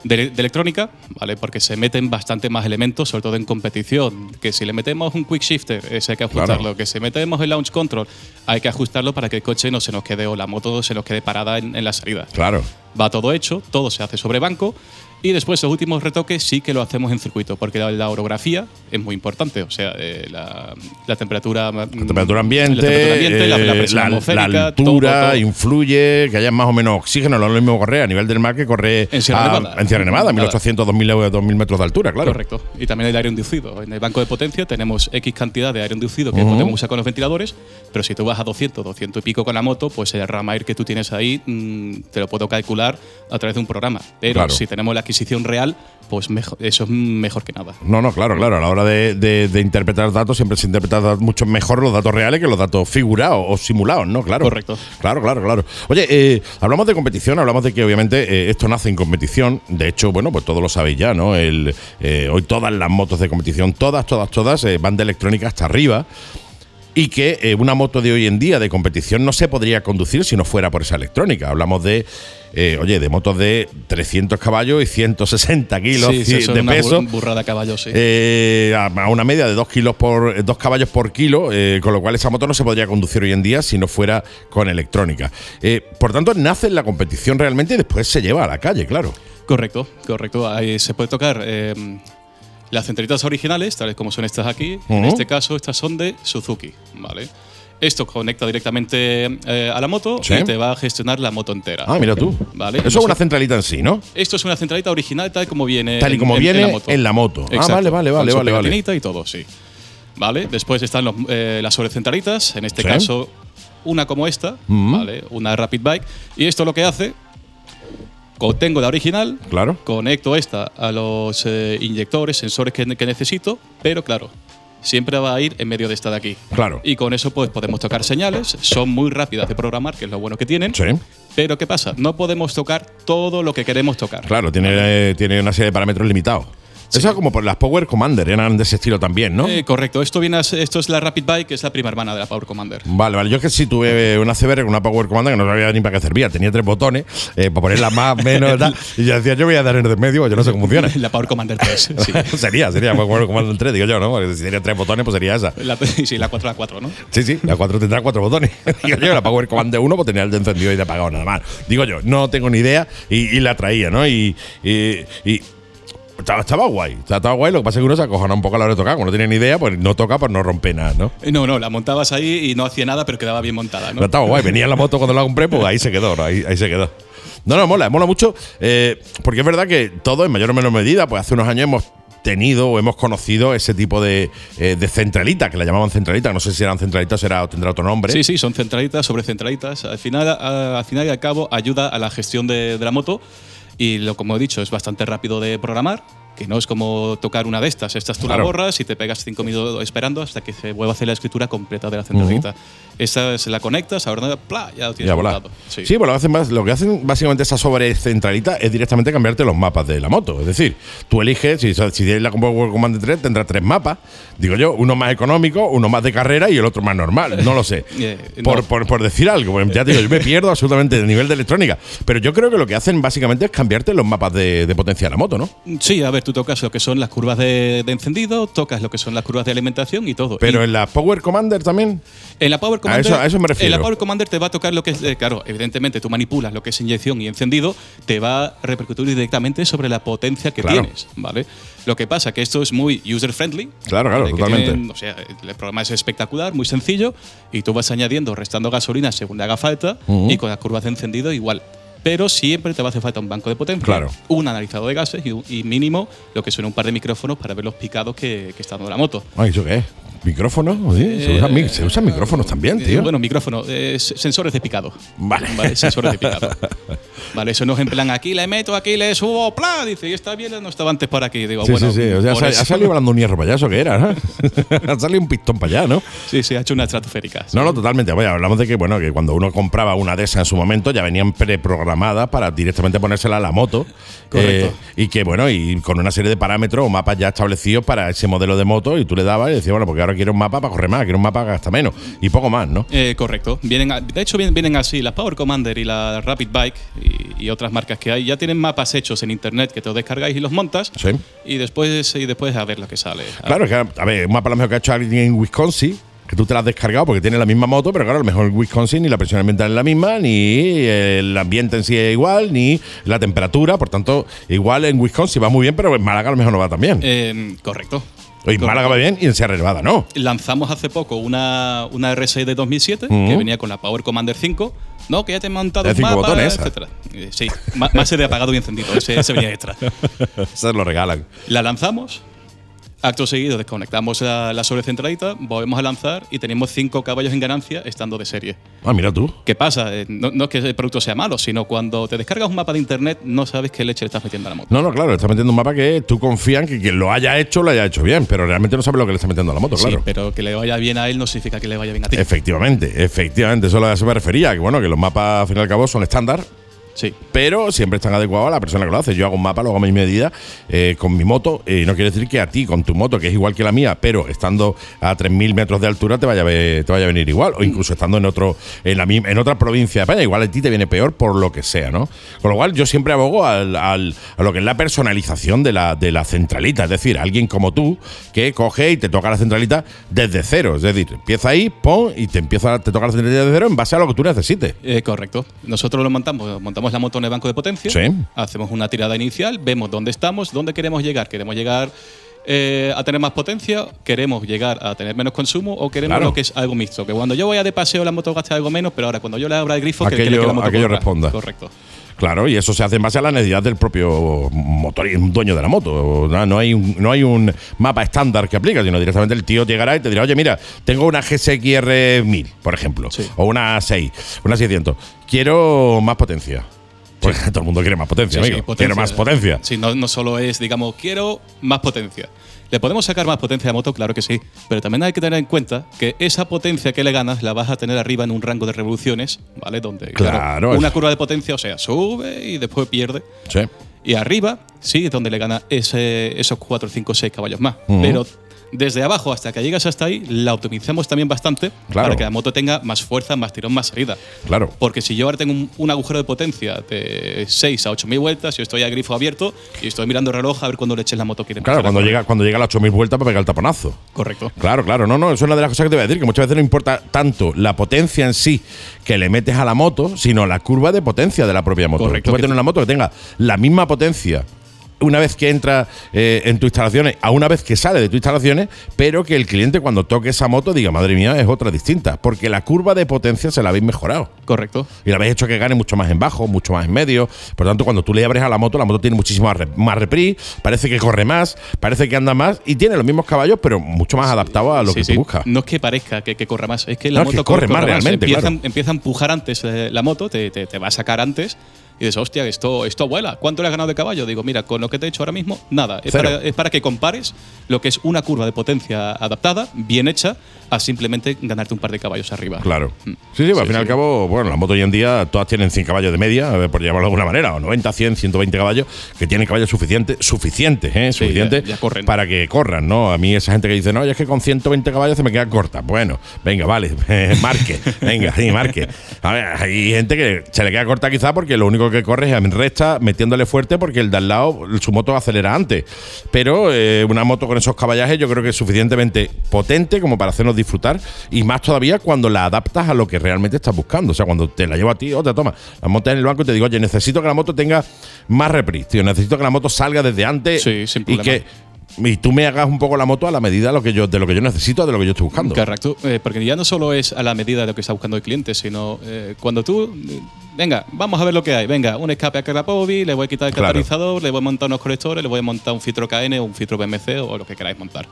de, de electrónica, ¿vale? Porque se meten bastante más elementos, sobre todo en competición. Que si le metemos un quick shifter, ese hay que Claro. ajustarlo. Que si metemos el launch control, hay que ajustarlo para que el coche no se nos quede o la moto se nos quede parada en, en la salida. Claro. Va todo hecho, todo se hace sobre banco. Y después los últimos retoques sí que lo hacemos en circuito, porque la, la orografía es muy importante. O sea, eh, la, la temperatura. La temperatura ambiente, la, temperatura ambiente, la, la eh, presión atmosférica, la todo, altura todo. influye, que haya más o menos oxígeno, lo mismo correr a nivel del mar que correr En Sierra a- Nevada. en Sierra Nevada, Nada. 1800, 2000, euros, 2000 metros de altura, claro. Correcto. Y también el aire inducido. En el banco de potencia tenemos X cantidad de aire inducido que Ujú. podemos usar con los ventiladores, pero si tú vas a 200, 200 y pico con la moto, pues el rama air que tú tienes ahí mm, te lo puedo calcular a través de un programa. Pero Claro. si tenemos la adquisición real, pues mejor- eso es mejor que nada. No, no, claro, claro. A la hora de, de- de interpretar datos siempre se interpretan mucho mejor los datos reales que los datos figurados o simulados, ¿no? Claro. Correcto. Claro, claro, claro. Oye, eh, hablamos de competición, hablamos de que obviamente eh, esto nace en competición. De hecho, bueno, pues todos lo sabéis ya, ¿no? El, eh, hoy todas las motos de competición, todas, todas, todas, van de electrónica hasta arriba. Y que eh, una moto de hoy en día de competición no se podría conducir si no fuera por esa electrónica. Hablamos de, eh, oye, de motos de 300 caballos y 160 kilos sí, sí, son de una peso. burrada a caballo, sí. Eh, a una media de 2 kilos por dos caballos por kilo, con lo cual esa moto no se podría conducir hoy en día si no fuera con electrónica. Por tanto, nace en la competición realmente y después se lleva a la calle, claro. Correcto, correcto. Ahí se puede tocar las centralitas originales, tales como son estas aquí. En Ujú. este caso, estas son de Suzuki, ¿vale? Esto conecta directamente eh, a la moto Sí. y te va a gestionar la moto entera. Ah, mira tú. Vale. Eso es una centralita en sí, ¿no? Esto es una centralita original tal como viene. Tal y en- como en- viene en la moto. en la moto. Ah, vale, vale, vale, vale, vale. y todo, sí. Vale. Después están los, eh, las sobrecentralitas. En este Sí. caso, una como esta, Mm. ¿vale? Una Rapid Bike. Y esto lo que hace. Co- Tengo la original, Claro. conecto esta a los eh, inyectores, sensores que, que necesito, pero claro, siempre va a ir en medio de esta de aquí. Claro. Y con eso pues podemos tocar señales, son muy rápidas de programar, que es lo bueno que tienen. Sí. Pero ¿qué pasa? No podemos tocar todo lo que queremos tocar. Claro, tiene, eh, tiene una serie de parámetros limitados. Eso es como por las Power Commander, eran de ese estilo también, ¿no? Eh, correcto, esto, viene a esto es la Rapid Bike, que es la prima hermana de la Power Commander. Vale, vale. Yo es que sí tuve una CBR con una Power Commander que no sabía ni para qué servía. Tenía tres botones eh, para ponerla más, menos y tal. Y yo decía, yo voy a dar en el medio, yo no sé cómo funciona. La Power Commander 3. sí. sería, sería Power Commander 3, digo yo, ¿no? Porque si tenía tres botones, pues sería esa. La, sí, la 4 a 4, ¿no? Sí, sí, la 4 tendrá cuatro botones. Digo yo, la Power Commander 1 pues tenía el de encendido y de apagado nada más. Digo yo, no tengo ni idea y, y la traía, ¿no? Y, y- y estaba, estaba guay, estaba guay. Lo que pasa es que uno se acojona un poco a la hora de tocar. Como no tiene ni idea, pues no toca, pues no rompe nada, ¿no? Eh, No, no, la montabas ahí y no hacía nada, pero quedaba bien montada, ¿no? Estaba guay. Venía en la moto cuando la compré, pues ahí se quedó, ¿no? Ahí, ahí se quedó. No, no, mola, mola mucho. eh, porque es verdad que todo, en mayor o menor medida, pues hace unos años hemos tenido o hemos conocido ese tipo de, eh, de centralita, que la llamaban centralita. No sé si eran centralitas será, o tendrá otro nombre. Sí, sí, son centralitas sobre centralitas. Al final, a- al final y al cabo, ayuda a la gestión de, de la moto. Y lo como he dicho, es bastante rápido de programar, que no es como tocar una de estas. Estas tú Claro. la borras y te pegas cinco minutos esperando hasta que se vuelva a hacer la escritura completa de la centralita. Esta se la conectas, ahora ¡plá! ya lo tienes Ya. Sí. Sí, pues lo, que hacen más- lo que hacen básicamente esa sobrecentralita es directamente cambiarte los mapas de la moto. Es decir, tú eliges, si, si tienes la Power Commander 3, tendrás tres mapas. Digo yo, uno más económico, uno más de carrera y el otro más normal. No lo sé. Eh, por, por- por decir algo, ya te digo, yo me pierdo absolutamente del nivel de electrónica. Pero yo creo que lo que hacen básicamente es cambiarte los mapas de, de potencia de la moto, ¿no? Sí, a ver, tú tocas lo que son las curvas de, de encendido, tocas lo que son las curvas de alimentación y todo. Pero Y en la Power Commander también. en la Power Commander, eso- a eso me refiero. En la Power Commander te va a tocar lo que es, eh, claro, evidentemente tú manipulas lo que es inyección y encendido, te va a repercutir directamente sobre la potencia que Claro. tienes, ¿vale? Lo que pasa que esto es muy user friendly. Claro, claro, totalmente. tienen- o sea, el programa es espectacular, muy sencillo y tú vas añadiendo, restando gasolina según le haga falta Ujú. y con las curvas de encendido igual. Pero siempre te va a hacer falta un banco de potencia, Claro. un analizador de gases y, y mínimo lo que son un par de micrófonos para ver los picados que, que está dando la moto. Ay, ¿eso qué es? ¿Micrófonos? Sí, se, usan, micrófonos también, Eh, tío. bueno, micrófono, eh, sensores de picado. Vale. Vale, sensores de picado. Vale, eso no es en plan aquí le meto, aquí le subo, ¡pla! Dice, y está bien, no estaba antes por aquí. Digo, Sí, bueno, sí, sí. O sea, ha, salido hablando un hierro para allá, ¿eso qué era? ¿no? ha salido un pistón para allá, ¿no? Sí, sí, ha hecho una estratosférica. No, no, totalmente. Oye, hablamos de que, bueno, que cuando uno compraba una de esas en su momento ya venían preprogramadas para directamente ponérsela a la moto. Correcto. Eh, y que, bueno, y con una serie de parámetros o mapas ya establecidos para ese modelo de moto y tú le dabas y decías, bueno, porque ahora quiero un mapa para correr más, quiero un mapa que gasta menos y poco más, ¿no? Eh, correcto. Vienen a- de hecho, vienen, vienen así. Las Power Commander y la Rapid Bike y, y otras marcas que hay ya tienen mapas hechos en internet que te los descargáis y los montas. Sí. Y después, y después a ver lo que sale. Claro, es que, a ver, un mapa a lo mejor que ha hecho alguien en Wisconsin. que tú te la has descargado porque tiene la misma moto, pero claro, a lo mejor en Wisconsin ni la presión ambiental es la misma, ni el ambiente en sí es igual, ni la temperatura. Por tanto, igual en Wisconsin va muy bien, pero en Málaga a lo mejor no va tan bien. Eh, correcto. O en Málaga va bien y en Sierra Nevada no. Lanzamos hace poco una, una R6 de 2007 Ujú. que venía con la Power Commander 5. No, que ya te he montado De un mapa, botones, esa. etcétera. Eh, Sí, ma- más de apagado y encendido. Ese, ese venía extra. Se lo regalan. La lanzamos. Acto seguido desconectamos la, la sobrecentralita, volvemos a lanzar y tenemos 5 caballos en ganancia estando de serie. Ah, mira tú. ¿Qué pasa? Eh, No, no es que el producto sea malo, sino cuando te descargas un mapa de internet no sabes qué leche le estás metiendo a la moto. No, no, claro, le está metiendo un mapa que tú confías en que quien lo haya hecho lo haya hecho bien, pero realmente no sabes lo que le está metiendo a la moto, claro. Sí, pero que le vaya bien a él no significa que le vaya bien a ti. Efectivamente, efectivamente, eso a eso me refería, que bueno, que los mapas al fin y al cabo son estándar, Sí. pero siempre están adecuados a la persona que lo hace. Yo hago un mapa, lo hago a mi medida eh, con mi moto, y no quiere decir que a ti, con tu moto, que es igual que la mía, pero estando a 3.000 metros de altura, te vaya, a ve- te vaya a venir igual, o incluso estando en otro en, la, en otra provincia de España, igual a ti te viene peor por lo que sea, ¿no? Con lo cual, yo siempre abogo al- al- a lo que es la personalización de la, de la centralita, es decir, alguien como tú que coge y te toca la centralita desde cero, es decir, empieza ahí, pon, y te empieza, te toca la centralita desde cero en base a lo que tú necesites. Eh, correcto. Nosotros lo montamos, montamos la moto en el banco de potencia, Sí. hacemos una tirada inicial, vemos dónde estamos, dónde queremos llegar. ¿Queremos llegar eh, a tener más potencia? ¿Queremos llegar a tener menos consumo? ¿O queremos Claro. lo que es algo mixto? Que cuando yo vaya de paseo la moto gaste algo menos, pero ahora cuando yo le abra el grifo, que- que, Aquello- que la moto aquello responda. Correcto. Claro, y eso se hace en base a la necesidad del propio motor dueño de la moto. No, no hay un, no hay un mapa estándar que aplica, sino directamente el tío llegará y te dirá, oye, mira, tengo una GSXR 1000, por ejemplo, Sí. o una 6, una 600. Quiero más potencia. Pues todo el mundo quiere más potencia, Sí, amigo. sí, potencia. Quiero más potencia. Sí, no, no solo es, digamos, quiero más potencia. ¿Le podemos sacar más potencia a la moto? Claro que sí. Pero también hay que tener en cuenta que esa potencia que le ganas la vas a tener arriba en un rango de revoluciones, ¿vale? Donde, Claro, una curva de potencia, o sea, sube y después pierde. Sí. Y arriba, sí, es donde le gana ese, esos 4, 5, 6 caballos más. Pero desde abajo hasta que llegas hasta ahí, la optimizamos también bastante Claro. para que la moto tenga más fuerza, más tirón, más salida. Claro. Porque si yo ahora tengo un, un agujero de potencia de 6 a 8 mil vueltas, yo estoy a grifo abierto y estoy mirando el reloj a ver cuándo le eches la moto quiere Claro, cuando llega, cuando llega a las 8000 vueltas para pegar el taponazo. Correcto. Claro, claro, no, no, eso es una de las cosas que te voy a decir, que muchas veces no importa tanto la potencia en sí que le metes a la moto, sino la curva de potencia de la propia moto. Correcto, Tú puedes tener una moto que tenga la misma potencia una vez que entra eh, en tus instalaciones a una vez que sale de tus instalaciones, pero que el cliente cuando toque esa moto diga, madre mía, es otra distinta, porque la curva de potencia se la habéis mejorado. Correcto. Y la habéis hecho que gane mucho más en bajo, mucho más en medio. Por lo tanto, cuando tú le abres a la moto, la moto tiene muchísimo más, re- más repris, parece que corre más, parece que anda más y tiene los mismos caballos, pero mucho más adaptado a lo Sí, que sí. tú buscas. No es que parezca que, que corra más, es que la No, es que moto corre más realmente, Empieza, claro. empieza a empujar antes eh, la moto, te, te- te va a sacar antes. Y dices, hostia, esto, esto vuela. ¿Cuánto le has ganado de caballo? Digo, mira, con lo que te he hecho ahora mismo, nada. Es para, es para que compares lo que es una curva de potencia adaptada, bien hecha, a simplemente ganarte un par de caballos arriba. Claro. Mm. Sí, sí, pues al fin y al cabo, bueno, las motos hoy en día todas tienen 100 caballos de media, ver, por llamarlo de alguna manera, o 90, 100, 120 caballos, que tienen caballos suficientes, suficientes, ¿eh? Suficientes ya- ya corren. para que corran, ¿no? A mí esa gente que dice, no, ya es que con 120 caballos se me queda corta. Bueno, venga, vale, marque, venga, sí, marque. A ver, hay gente que se le queda corta quizá porque lo único que corre es en recta, metiéndole fuerte porque el de al lado, su moto acelera antes. Pero eh, una moto con esos caballajes yo creo que es suficientemente potente como para hacernos disfrutar y más todavía cuando la adaptas a lo que realmente estás buscando. O sea, cuando te la llevo a ti, otra toma, la montas en el banco y te digo, oye, necesito que la moto tenga más reprise, tío, necesito que la moto salga desde antes Sí, sin y que y tú me hagas un poco la moto a la medida de lo que yo, de lo que yo necesito, de lo que yo estoy buscando. Correcto, eh, porque ya no solo es a la medida de lo que está buscando el cliente, sino eh, cuando tú, eh, venga, vamos a ver lo que hay, venga, un escape a Carapovi, le voy a quitar el Claro. catalizador, le voy a montar unos colectores, le voy a montar un filtro KN o un filtro BMC o lo que queráis montar.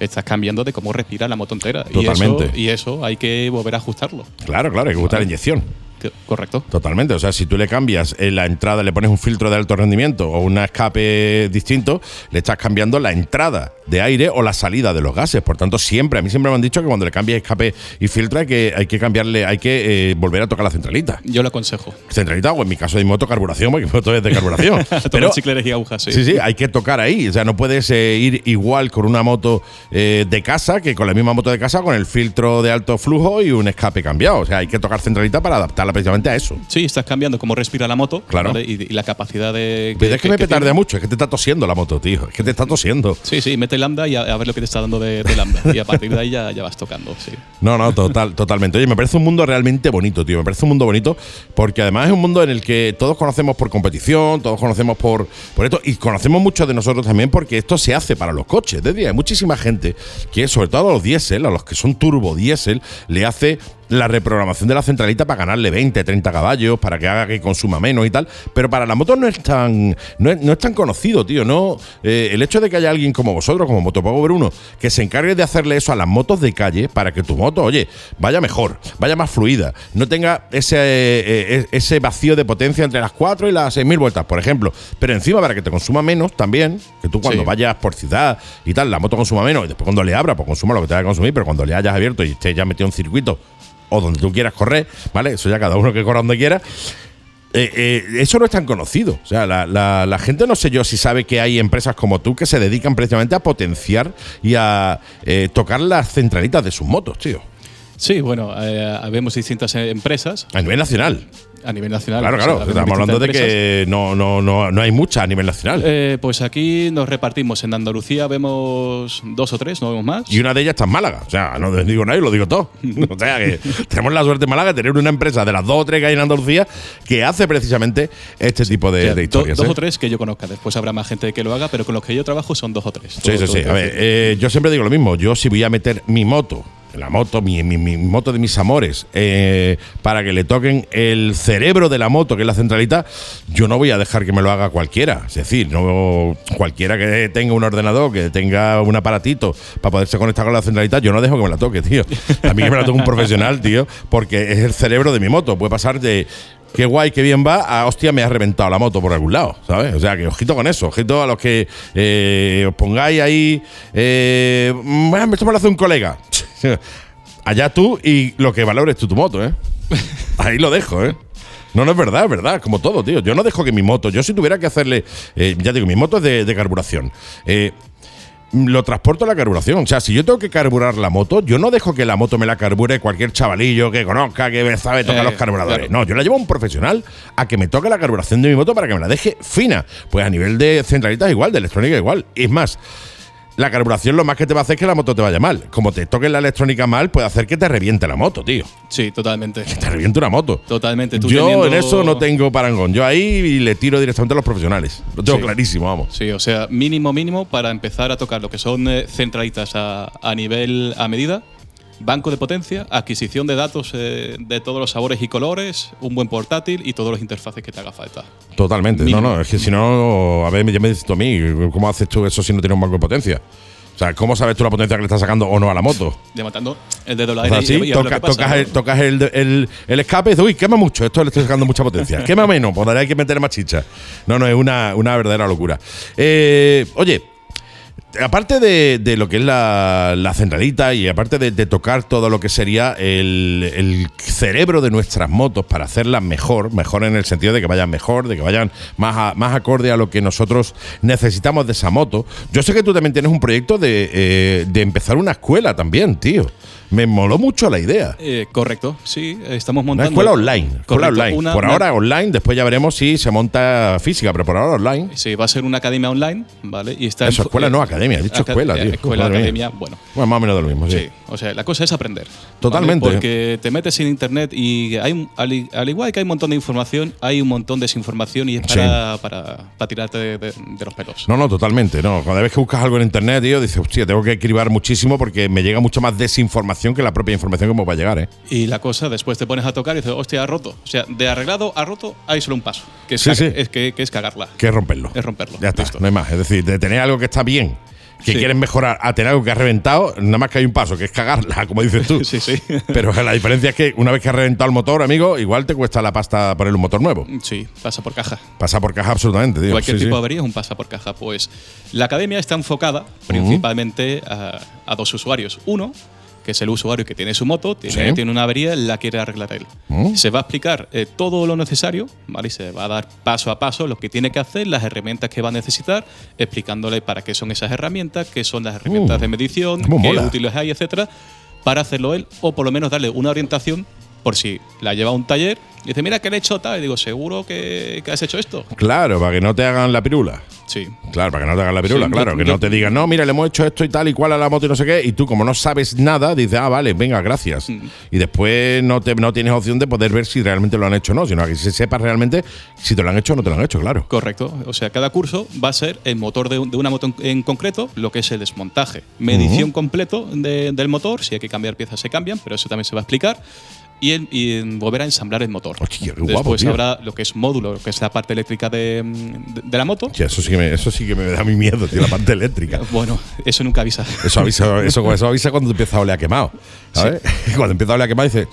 Estás cambiando de cómo respira la moto entera. Totalmente. Y eso, y eso hay que volver a ajustarlo. Claro, claro, hay que gustar la inyección. Correcto. Totalmente. O sea, si tú le cambias en la entrada, le pones un filtro de alto rendimiento o un escape distinto, le estás cambiando la entrada de aire o la salida de los gases. Por tanto, siempre, a mí siempre me han dicho que cuando le cambies escape y filtro hay que, hay que cambiarle, hay que eh, volver a tocar la centralita. Yo lo aconsejo. Centralita o en mi caso de moto carburación, porque mi moto es de carburación. Pero chicleres y agujas, sí. Sí, sí, hay que tocar ahí. O sea, no puedes eh, ir igual con una moto eh, de casa que con la misma moto de casa con el filtro de alto flujo y un escape cambiado. O sea, hay que tocar centralita para adaptarla para precisamente a eso. Sí, estás cambiando cómo respira la moto Claro. ¿vale? y, y la capacidad de. Pero es que me petardea tiene. mucho, es que te está tosiendo la moto, tío. Es que te está tosiendo. Sí, sí, mete lambda y a, a ver lo que te está dando de, de lambda. y a partir de ahí ya, ya vas tocando, sí. No, no, total, totalmente. Oye, me parece un mundo realmente bonito, tío. Me parece un mundo bonito porque además es un mundo en el que todos conocemos por competición, todos conocemos por, por esto y conocemos mucho de nosotros también porque esto se hace para los coches. Es decir, hay muchísima gente que, sobre todo a los diésel, a los que son turbo diésel, le hace la reprogramación de la centralita para ganarle 20, 30 caballos, para que haga que consuma menos y tal. Pero para la moto no es tan, no es, no es tan conocido, tío. No, Eh, el hecho de que haya alguien como vosotros, como Motopower 1, que se encargue de hacerle eso a las motos de calle para que tu moto, oye, vaya mejor, vaya más fluida, no tenga ese, eh, eh, ese vacío de potencia entre las 4 y las 6.000 vueltas, por ejemplo. Pero encima para que te consuma menos también, que tú cuando Sí. vayas por ciudad y tal, la moto consuma menos y después cuando le abra, pues consuma lo que te va a consumir, pero cuando le hayas abierto y estés ya metido en circuito o donde tú quieras correr, ¿vale? Eso ya cada uno que corra donde quiera. Eh, eh, eso no es tan conocido. O sea, la, la- la gente no sé yo si sabe que hay empresas como tú que se dedican precisamente a potenciar y a eh, tocar las centralitas de sus motos, tío. Sí, bueno, vemos distintas empresas A nivel nacional. A nivel nacional. Claro, o sea, claro. Estamos hablando de empresas. que no, no, no, no hay muchas a nivel nacional. Eh, pues aquí nos repartimos. En Andalucía vemos dos o tres, no vemos más. Y una de ellas está en Málaga. O sea, no digo nada y lo digo todo. O sea, que tenemos la suerte en Málaga de tener una empresa de las dos o tres que hay en Andalucía que hace precisamente este tipo de, O sea, de do- historias. dos ¿eh? o tres que yo conozca. Después habrá más gente que lo haga, pero con los que yo trabajo son dos o tres. Sí, Todo- sí, todo sí. A ver, eh, yo siempre digo lo mismo. Yo si voy a meter mi moto, la moto, mi, mi- mi moto de mis amores, eh, para que le toquen el cerebro de la moto, que es la centralita, yo no voy a dejar que me lo haga cualquiera. Es decir, no cualquiera que tenga un ordenador, que tenga un aparatito para poderse conectar con la centralita, yo no dejo que me la toque, tío. A mí que me la toque un profesional, tío, porque es el cerebro de mi moto. Puede pasar de qué guay, qué bien va, a hostia, me ha reventado la moto por algún lado, ¿sabes? O sea, que ojito con eso, ojito a los que eh, os pongáis ahí, eh, bueno, esto me lo hace un colega. Allá tú y lo que valores tú tu moto, ¿eh? Ahí lo dejo, ¿eh? No, no es verdad, es verdad, como todo, tío. Yo no dejo que mi moto, yo si tuviera que hacerle, eh, ya digo, mi moto es de, de carburación. Eh, lo transporto a la carburación. O sea, si yo tengo que carburar la moto, yo no dejo que la moto me la carbure cualquier chavalillo que conozca, que sabe tocar Eh, los carburadores. claro. No, yo la llevo a un profesional a que me toque la carburación de mi moto para que me la deje fina. Pues a nivel de centralitas igual, de electrónica igual. Y es más, la carburación lo más que te va a hacer es que la moto te vaya mal. Como te toque la electrónica mal, puede hacer que te reviente la moto, tío. Sí, totalmente. Te reviente una moto. Totalmente. Tú Yo teniendo- en eso no tengo parangón. Yo ahí le tiro directamente a los profesionales. Lo tengo Sí. clarísimo, vamos. Sí, o sea, mínimo, mínimo para empezar a tocar lo que son eh, centralitas a, a nivel a medida, banco de potencia, adquisición de datos eh, de todos los sabores y colores, un buen portátil y todos los interfaces que te haga falta. Totalmente. Mínimo. No, no, es que si no, a ver, ya me dices tú a mí, ¿cómo haces tú eso si no tienes un banco de potencia? O sea, ¿cómo sabes tú la potencia que le estás sacando o no a la moto? Levantando el dedo al O aire sea, sí, y toca- pasa, tocas, ¿no? el, tocas el, el- el escape y dices, uy, quema mucho, esto le estoy sacando mucha potencia. Quema menos, pues ahora hay que meter más chicha. No, no, es una, una verdadera locura. Eh, oye, aparte de, de lo que es la, la centralita y aparte de, tocar todo lo que sería el, el cerebro de nuestras motos para hacerlas mejor, mejor en el sentido de que vayan mejor, de que vayan más, a- más acorde a lo que nosotros necesitamos de esa moto. Yo sé que tú también tienes un proyecto de, eh, de empezar una escuela también, tío. Me moló mucho la idea. Eh, correcto, sí, estamos Una montando. escuela online. Escuela Correcto, online. una- por una- ahora online, después ya veremos si se monta física, pero por ahora online. Sí, va a ser una academia online, ¿vale? Y está Eso, escuela eh, no, academia. He dicho escuela, eh, tío. Escuela, mía. academia, bueno. Bueno, más o menos de lo mismo, sí. Sí, o sea, la cosa es aprender. ¿vale? Totalmente. Porque te metes en internet y hay, al, al igual que hay un montón de información, hay un montón de desinformación y es para, para, para tirarte de, de- de los pelos. No, no, totalmente. No. Cada vez que buscas algo en internet, tío, dices, hostia, tengo que cribar muchísimo porque me llega mucho más desinformación que la propia información me va a llegar, ¿eh? Y la cosa, después te pones a tocar y dices, hostia, ha roto. O sea, de arreglado a roto hay solo un paso, que es, Sí, ca- sí. es que, que es cagarla. Que es romperlo. Es romperlo. Ya está, Listo. no hay más. Es decir, de tener algo que está bien, que Sí. quieres mejorar, a tener algo que ha reventado, nada más que hay un paso, que es cagarla, como dices tú. Sí, sí. Pero la diferencia es que una vez que has reventado el motor, amigo, igual te cuesta la pasta poner un motor nuevo. Sí, pasa por caja. Pasa por caja absolutamente, tío. Cualquier Sí, tipo sí. de avería es un pasa por caja. Pues la academia está enfocada principalmente a, a dos usuarios. Uno, que es el usuario que tiene su moto, tiene, Sí. tiene una avería, la quiere arreglar él. Mm. Se va a explicar eh, todo lo necesario, ¿vale? Y se va a dar paso a paso lo que tiene que hacer, las herramientas que va a necesitar, explicándole para qué son esas herramientas, qué son las herramientas Uh, de medición, qué mola. útiles hay, etcétera, para hacerlo él, o por lo menos darle una orientación por si la lleva a un taller y dice, mira que le he hecho tal. Y digo, ¿seguro que, que has hecho esto? Claro, para que no te hagan la pirula. Sí. Claro, para que no te hagan la pirula, Sí, claro. yo- que yo- no te digan, no, mira, le hemos hecho esto y tal y cual a la moto y no sé qué. Y tú, como no sabes nada, dices, ah, vale, venga, gracias. Mm. Y después no, te, no tienes opción de poder ver si realmente lo han hecho o no, sino que se sepas realmente si te lo han hecho o no te lo han hecho, claro. Correcto. O sea, cada curso va a ser el motor de, un- de una moto en, en concreto, lo que es el desmontaje. Medición completo de- del motor, si hay que cambiar piezas se cambian, pero eso también se va a explicar. Y, el- y en volver a ensamblar el motor. Hostia, qué Después guapo, tío. habrá lo que es módulo, lo que es la parte eléctrica de, de- de la moto. Hostia, eso, sí que me, eso sí que me da mi miedo, tío, la parte eléctrica. Bueno, eso nunca avisa. Eso avisa, eso, eso avisa cuando empieza a oler a quemado. ¿Sabes? Cuando empieza a oler a quemado, dice,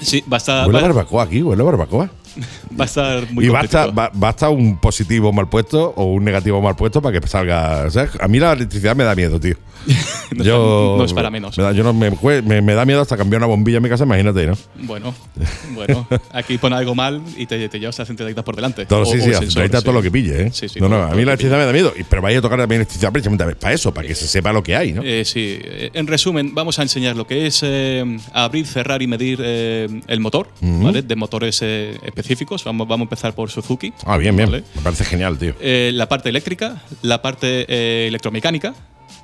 Sí, va a estar, huele a barbacoa aquí, huele a barbacoa. va a estar muy y basta, ba- basta un positivo mal puesto o un negativo mal puesto para que salga. A mí la electricidad me da miedo, tío. No es yo, para- no es para menos. Me da, yo no, me, jue- me- me da miedo hasta cambiar una bombilla en mi casa, imagínate, ¿no? Bueno, bueno, aquí pone algo mal y te, te llevas las centralitas por delante. Todo, O- sí, sí, a sensor, sí. todo lo que pille, ¿eh? Sí, sí, no, no, a mí la electricidad me da miedo. Pero vais a tocar también electricidad precisamente para eso, para que se sepa lo que hay, ¿no? Eh, sí, eh, en resumen, vamos a enseñar lo que es eh, abrir, cerrar y medir el motor, ¿vale? De motores eh, específicos. Vamos, vamos a empezar por Suzuki. ah, bien, bien. ¿vale? Me parece genial, tío. Eh, la parte eléctrica, la parte eh, electromecánica,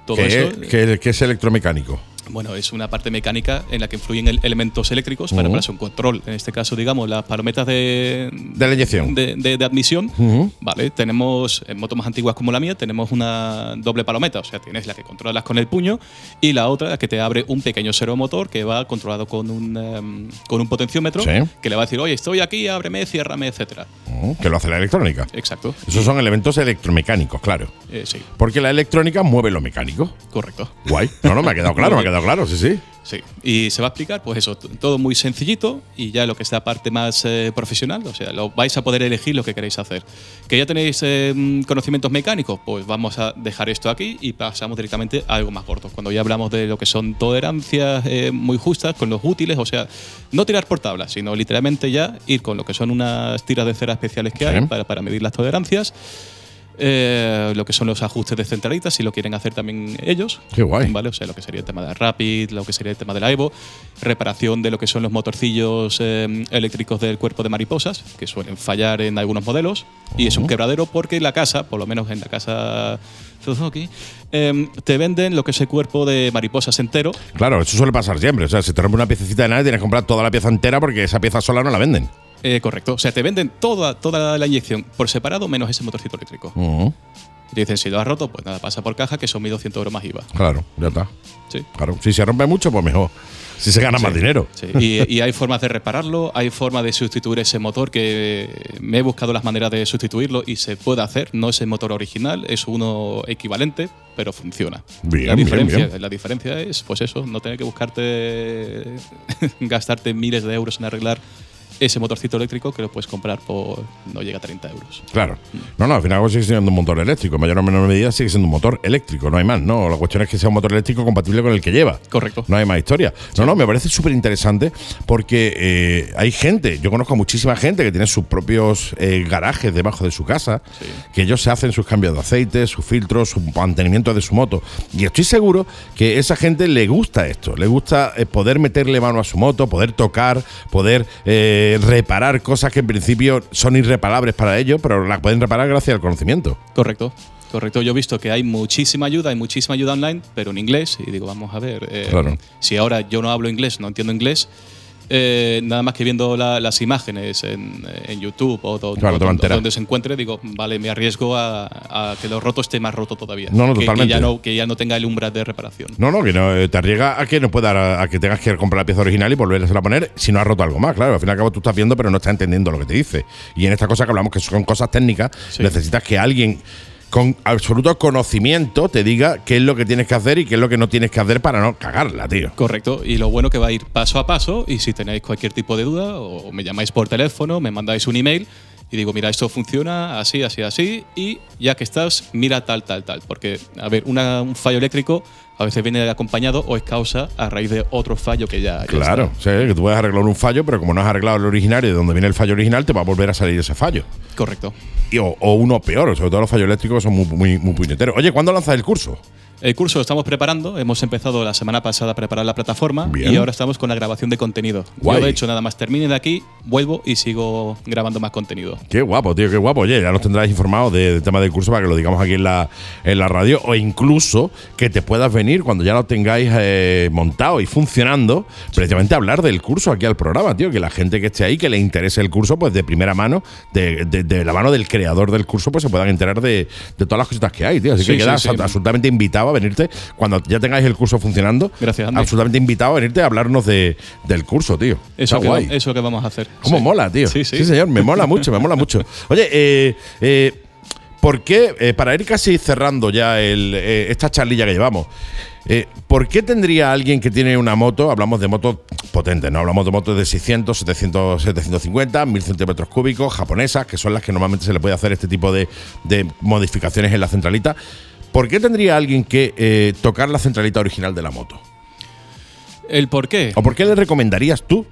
todo ¿Qué, eso. es- qué- qué es electromecánico? Bueno, es una parte mecánica en la que influyen el- elementos eléctricos para, Ujú. para su control. En este caso, digamos, las palometas de, De la inyección. de, de- de admisión. Vale, tenemos en motos más antiguas como la mía, tenemos una doble palometa, o sea, tienes la que controlas con el puño y la otra la que te abre un pequeño servomotor que va controlado con un, em, con un potenciómetro Sí. que le va a decir, oye, estoy aquí, ábreme, ciérrame, etcétera. Mm, Que lo hace la electrónica. Exacto. Esos son elementos electromecánicos, claro. Eh, sí, Porque la electrónica mueve lo mecánico. correcto. Guay. No, no, me ha quedado claro, me ha quedado claro, sí, sí. Sí, y se va a explicar, pues eso, todo muy sencillito y ya lo que es la parte más eh, profesional, o sea, lo vais a poder elegir lo que queréis hacer. Que ya tenéis eh, conocimientos mecánicos, pues vamos a dejar esto aquí y pasamos directamente a algo más corto. Cuando ya hablamos de lo que son tolerancias eh, muy justas con los útiles, o sea, no tirar por tablas, sino literalmente ya ir con lo que son unas tiras de cera especiales que Sí. hay para, para medir las tolerancias. Eh, lo que son los ajustes de centralitas, si lo quieren hacer también ellos. Qué guay. ¿vale? O sea, lo que sería el tema de la Rapid, lo que sería el tema de la Evo, reparación de lo que son los motorcillos eh, eléctricos del cuerpo de mariposas, que suelen fallar en algunos modelos, y es un quebradero porque la casa, por lo menos en la casa Suzuki, eh, te venden lo que es el cuerpo de mariposas entero. Claro, eso suele pasar siempre. O sea, si te rompe una piececita de nada, tienes que comprar toda la pieza entera porque esa pieza sola no la venden. Eh, correcto. O sea, te venden toda, toda la inyección por separado menos ese motorcito eléctrico. Ujú. Y te dicen, si lo has roto, pues nada, pasa por caja, que son 1.200 euros más IVA. Claro, ya está. Sí. Claro. Si se rompe mucho, pues mejor. Si se gana más dinero. Sí, y, y hay formas de repararlo, hay formas de sustituir ese motor que me he buscado las maneras de sustituirlo y se puede hacer. No es el motor original, es uno equivalente, pero funciona. Bien, la bien, diferencia, bien. La diferencia es, pues eso, no tener que buscarte, gastarte miles de euros en arreglar ese motorcito eléctrico que lo puedes comprar por no llega a 30 euros. Claro. No, no, al final sigue siendo un motor eléctrico. En mayor o menor medida sigue siendo un motor eléctrico, no hay más. No, la cuestión es que sea un motor eléctrico compatible con el que lleva. Correcto. No hay más historia. No, no, me parece súper interesante porque eh, hay gente, yo conozco a muchísima gente que tiene sus propios eh, garajes debajo de su casa, que ellos se hacen sus cambios de aceite, sus filtros, su mantenimiento de su moto. Y estoy seguro que esa gente le gusta esto, le gusta eh, poder meterle mano a su moto, poder tocar, poder eh, reparar cosas que en principio son irreparables para ellos, pero las pueden reparar gracias al conocimiento. Correcto. Correcto, yo he visto que hay muchísima ayuda, hay muchísima ayuda online, pero en inglés. Y digo, vamos a ver, eh, Claro. si ahora yo no hablo inglés, no entiendo inglés, eh, nada más que viendo la- las imágenes en, en YouTube o, do- Claro, o donde se encuentre, digo, vale, me arriesgo a, a que lo roto esté más roto todavía. No, no, Que- que, totalmente. ya no, que ya no tenga el umbral de reparación. No, no, que no eh, te arriesga a que no pueda a que tengas que comprar la pieza original y volverla a poner si no has roto algo más. Claro, al fin y al cabo tú estás viendo, pero no estás entendiendo lo que te dice. Y en esta cosa que hablamos que son cosas técnicas, Sí. necesitas que alguien con absoluto conocimiento te diga qué es lo que tienes que hacer y qué es lo que no tienes que hacer para no cagarla, tío. Correcto, y lo bueno que va a ir paso a paso y si tenéis cualquier tipo de duda o me llamáis por teléfono, me mandáis un email y digo, mira, esto funciona así, así, así y ya que estás, mira tal, tal, tal. Porque, a ver, una- un fallo eléctrico a veces viene acompañado o es causa a raíz de otro fallo que ya, ya Claro, sí, que tú puedes arreglar un fallo, pero como no has arreglado el original y de donde viene el fallo original, te va a volver a salir ese fallo. Correcto. Y- o, o uno peor, sobre todo los fallos eléctricos son muy, muy, muy puñeteros. Oye, ¿cuándo lanzas el curso? El curso lo estamos preparando, hemos empezado la semana pasada a preparar la plataforma Bien. y ahora estamos con la grabación de contenido. Guay. Yo de hecho nada más termine de aquí, vuelvo y sigo grabando más contenido. Qué guapo, tío, qué guapo. Oye, ya nos tendrás informados de- del tema del curso para que lo digamos aquí en la, en la radio o incluso que te puedas venir cuando ya lo tengáis eh, montado y funcionando, precisamente hablar del curso aquí al programa, tío. Que la gente que esté ahí, que le interese el curso, pues de primera mano, de, de- de la mano del creador del curso, pues se puedan enterar de, de todas las cositas que hay, tío. Así Sí, que quedas sí, sí. absolutamente invitado a venirte cuando ya tengáis el curso funcionando. Gracias, Andy. Absolutamente invitado a venirte a hablarnos de, del curso, tío. Eso Está que, guay. eso es lo que vamos a hacer. ¿Cómo Sí. mola, tío? Sí, sí. señor, me mola mucho, me mola mucho. Oye, eh, eh, ¿por qué, eh, para ir casi cerrando ya el, esta charlilla que llevamos, eh, ¿por qué tendría alguien que tiene una moto, hablamos de motos potentes, no hablamos de motos de 600, 700, 750, 1000 centímetros cúbicos, japonesas, que son las que normalmente se le puede hacer este tipo de, de modificaciones en la centralita? ¿Por qué tendría alguien que eh, tocar la centralita original de la moto? ¿El por qué? ¿O por qué le recomendarías tú,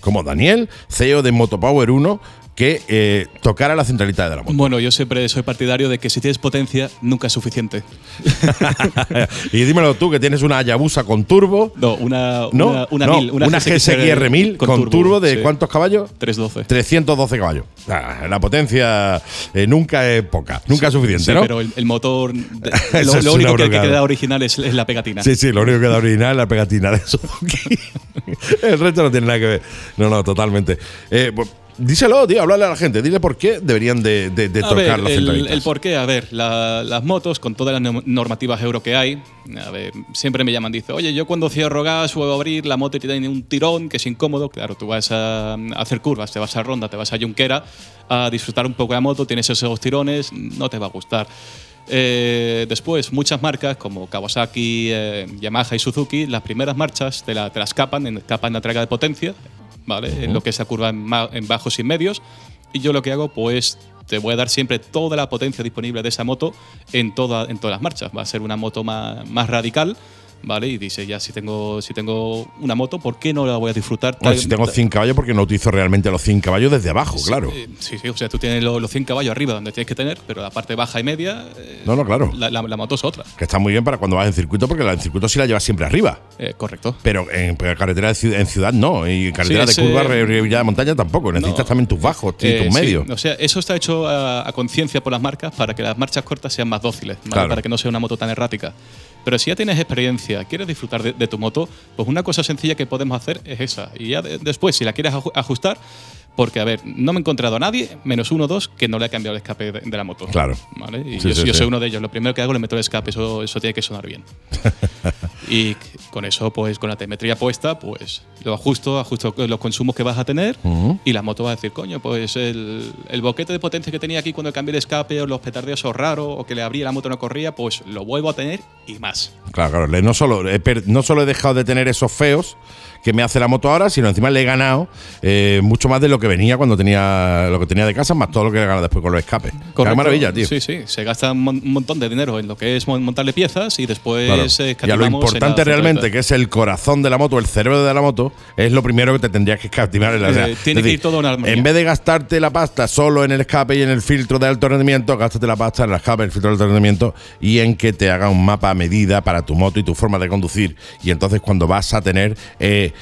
como Daniel, CEO de Motopower 1, que eh, tocara la centralita de la moto? Bueno, yo siempre soy partidario de que si tienes potencia, nunca es suficiente. y dímelo tú, que tienes una Hayabusa con turbo. No, una, No, una, una, no, 1000, una, una GSXR 1000 con, turbo, de sí. cuántos caballos? 312. 312 caballos. Ah, la potencia eh, nunca es poca, nunca es suficiente, Sí, ¿no? pero el, el motor. de- lo, único que, queda original es, es la pegatina. Sí, sí, lo único que da original es la pegatina de Suzuki. El resto no tiene nada que ver. No, no, totalmente. Eh, díselo, tío, háblale a la gente. Dile por qué deberían de, de- de tocar ver, las el, centralitas. el por qué, a ver, la- las motos, con todas las no- normativas euro que hay, a ver, siempre me llaman, dice, oye, yo cuando cierro gas o abrir, la moto tiene un tirón que es incómodo. Claro, tú vas a, hacer curvas, te vas a ronda, te vas a Junquera, a disfrutar un poco de la moto, tienes esos tirones, no te va a gustar. Eh, después, muchas marcas como Kawasaki, eh, Yamaha y Suzuki, las primeras marchas te, la- te las capan, capan la entrega de potencia, ¿vale? En lo que es la curva en, bajos y medios. Y yo lo que hago, pues te voy a dar siempre toda la potencia disponible de esa moto en, toda, en todas las marchas. Va a ser una moto más, más radical, ¿vale? Y dice, ya si tengo, si tengo una moto, ¿por qué no la voy a disfrutar? Bueno, si tengo 100 caballos, porque no utilizo realmente los 100 caballos desde abajo, claro. Eh, Sí, sí, o sea, tú tienes lo- los 100 caballos arriba donde tienes que tener, pero la parte baja y media, eh, No, no, claro. la, la- la moto es otra. Que está muy bien para cuando vas en circuito, porque la en circuito sí la llevas siempre arriba. Eh, correcto. Pero en carretera de ciudad, en ciudad no. Y carretera Sí, de curva, de montaña tampoco. Necesitas No. también tus bajos, Eh, tus sí, medios. O sea, eso está hecho a, a conciencia por las marcas para que las marchas cortas sean más dóciles, ¿vale? Claro. para que no sea una moto tan errática. Pero si ya tienes experiencia, quieres disfrutar de, tu moto, pues una cosa sencilla que podemos hacer es esa. Y ya de- después, si la quieres aju- ajustar, porque, a ver, no me he encontrado a nadie, menos uno o dos, que no le ha cambiado el escape de, de la moto. Claro. ¿Vale? Y Sí, yo, sí, yo sí. soy uno de ellos. Lo primero que hago, le meto el escape, eso, eso tiene que sonar bien. y con eso, pues con la telemetría puesta, pues lo ajusto, ajusto los consumos que vas a tener y la moto va a decir, coño, pues el, el boquete de potencia que tenía aquí cuando cambié el escape o los petardeos raros o que le abría la moto no corría, pues lo vuelvo a tener y más. Claro, claro. No solo, no solo he dejado de tener esos feos que me hace la moto ahora, sino encima le he ganado eh, mucho más de lo que venía cuando tenía lo que tenía de casa, más todo lo que he ganado después con los escapes. Qué maravilla, tío. Sí, sí, se gasta un mon- un montón de dinero en lo que es mon- montarle piezas y después Claro. eh, Y a lo la importante realmente, que es el corazón de la moto, el cerebro de la moto, es lo primero que te tendrías que escatimar. en la- o sea, Eh, tiene que ir todo en armonía. En vez de gastarte la pasta solo en el escape y en el filtro de alto rendimiento, gástate la pasta en el escape, el filtro de alto rendimiento y en que te haga un mapa a medida para tu moto y tu forma de conducir. Y entonces cuando vas a tener eh,